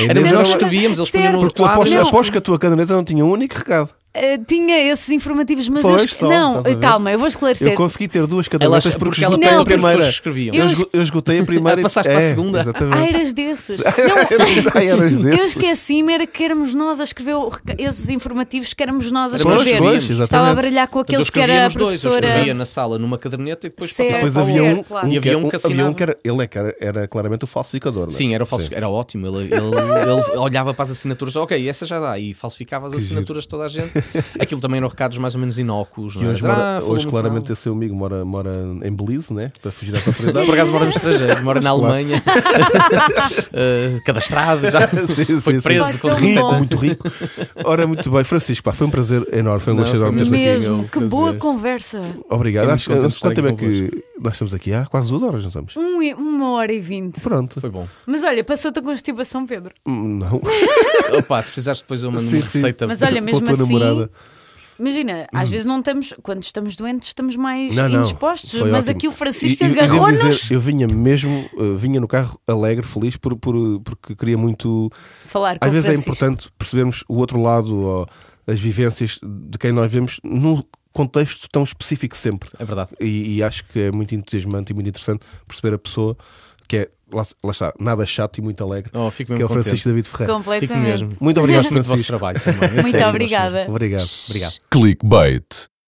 Speaker 4: A Inês
Speaker 5: nós escrevíamos, eles punham no.
Speaker 4: Porque tu
Speaker 5: quadro.
Speaker 4: aposto,
Speaker 3: Não.
Speaker 4: aposto que a tua caderneta não tinha um único recado.
Speaker 3: Ah, tinha esses informativos, mas
Speaker 4: Pois,
Speaker 3: eu esque-
Speaker 4: só,
Speaker 3: Não, calma, eu vou esclarecer.
Speaker 4: Eu consegui ter duas
Speaker 5: Elas,
Speaker 4: cadernetas porque
Speaker 5: porque ela
Speaker 4: esgotei
Speaker 3: Não,
Speaker 4: a primeira.
Speaker 5: escreviam.
Speaker 4: Eu,
Speaker 3: Eu
Speaker 4: esgo- eu esgotei a primeira.
Speaker 5: Ah, passaste para a segunda?
Speaker 3: Ah,
Speaker 4: Exatamente.
Speaker 3: eras desses.
Speaker 4: Ai, eras
Speaker 3: Eu
Speaker 4: desses.
Speaker 3: esqueci-me, era que éramos nós a escrever esses informativos que éramos nós a escrever.
Speaker 5: que escrevíamos.
Speaker 4: Pois,
Speaker 3: Estava a baralhar com
Speaker 5: eu
Speaker 3: aqueles que era a
Speaker 5: nos dois, eu
Speaker 3: professora.
Speaker 5: escrevia na sala numa caderneta e depois
Speaker 3: Certo.
Speaker 5: passava
Speaker 4: Depois havia um,
Speaker 3: claro.
Speaker 4: um
Speaker 5: E havia
Speaker 4: que,
Speaker 5: um que
Speaker 4: havia um
Speaker 5: assinava.
Speaker 4: que era, ele é era, era claramente o falsificador, não é?
Speaker 5: Sim, era, o falsific... era ótimo. Ele, ele, ele olhava para as assinaturas, ok, essa já dá, e falsificava as assinaturas de toda a gente. Aquilo também eram recados mais ou menos inócuos.
Speaker 4: E
Speaker 5: não é?
Speaker 4: hoje, mora-
Speaker 5: "Ah,
Speaker 4: hoje claramente
Speaker 5: mal."
Speaker 4: esse seu amigo mora, mora em Belize, né? Para fugir à autoridade.
Speaker 5: Por acaso mora no estrangeiro, mora na
Speaker 4: claro.
Speaker 5: Alemanha, Eh, cadastrado, já
Speaker 4: Sim,
Speaker 5: foi
Speaker 4: sim,
Speaker 5: preso
Speaker 4: sim.
Speaker 5: com
Speaker 3: Tão
Speaker 5: 17
Speaker 3: bom.
Speaker 5: anos.
Speaker 4: muito rico. Ora, muito bem, Francisco, pá, foi um prazer enorme, foi um gosto
Speaker 5: foi
Speaker 4: enorme ter-te
Speaker 5: mesmo.
Speaker 4: aqui.
Speaker 3: Que
Speaker 5: prazer.
Speaker 3: boa conversa.
Speaker 4: Obrigado.
Speaker 5: Fiquei
Speaker 4: Acho, quanto tempo é que nós estamos aqui? Há quase duas horas, não estamos?
Speaker 3: Um e- uma hora e vinte.
Speaker 4: Pronto.
Speaker 5: Foi bom.
Speaker 3: Mas olha, passou-te a constipação, Pedro.
Speaker 4: Hum, Não.
Speaker 5: Opa, se precisares depois eu mando
Speaker 4: Sim,
Speaker 5: uma
Speaker 4: sim.
Speaker 5: receita.
Speaker 3: Mas olha, mesmo assim.
Speaker 4: Namorada.
Speaker 3: Imagina, às vezes não estamos, quando estamos doentes, estamos mais
Speaker 4: Não, não.
Speaker 3: indispostos.
Speaker 4: Foi
Speaker 3: Mas
Speaker 4: ótimo.
Speaker 3: aqui o Francisco
Speaker 4: E- e- e devo
Speaker 3: agarrou-nos.
Speaker 4: dizer, Eu vinha mesmo, eh, vinha no carro alegre, feliz, por, por- porque queria muito.
Speaker 3: Falar com
Speaker 4: Às
Speaker 3: o
Speaker 4: vezes é importante percebermos o outro lado, ou as vivências de quem nós vemos num contexto tão específico sempre.
Speaker 5: É verdade.
Speaker 4: E, e acho que é muito entusiasmante e muito interessante perceber a pessoa que é, lá, lá está, nada chato e muito alegre,
Speaker 5: Oh, fico
Speaker 4: que é o Francisco
Speaker 5: contente.
Speaker 4: David Ferreira.
Speaker 5: Fico
Speaker 3: Completamente.
Speaker 5: mesmo.
Speaker 4: Muito obrigado,
Speaker 5: do vosso trabalho também.
Speaker 3: Muito
Speaker 4: Sério,
Speaker 3: obrigada.
Speaker 4: Obrigado.
Speaker 5: Obrigado.
Speaker 2: Clickbait.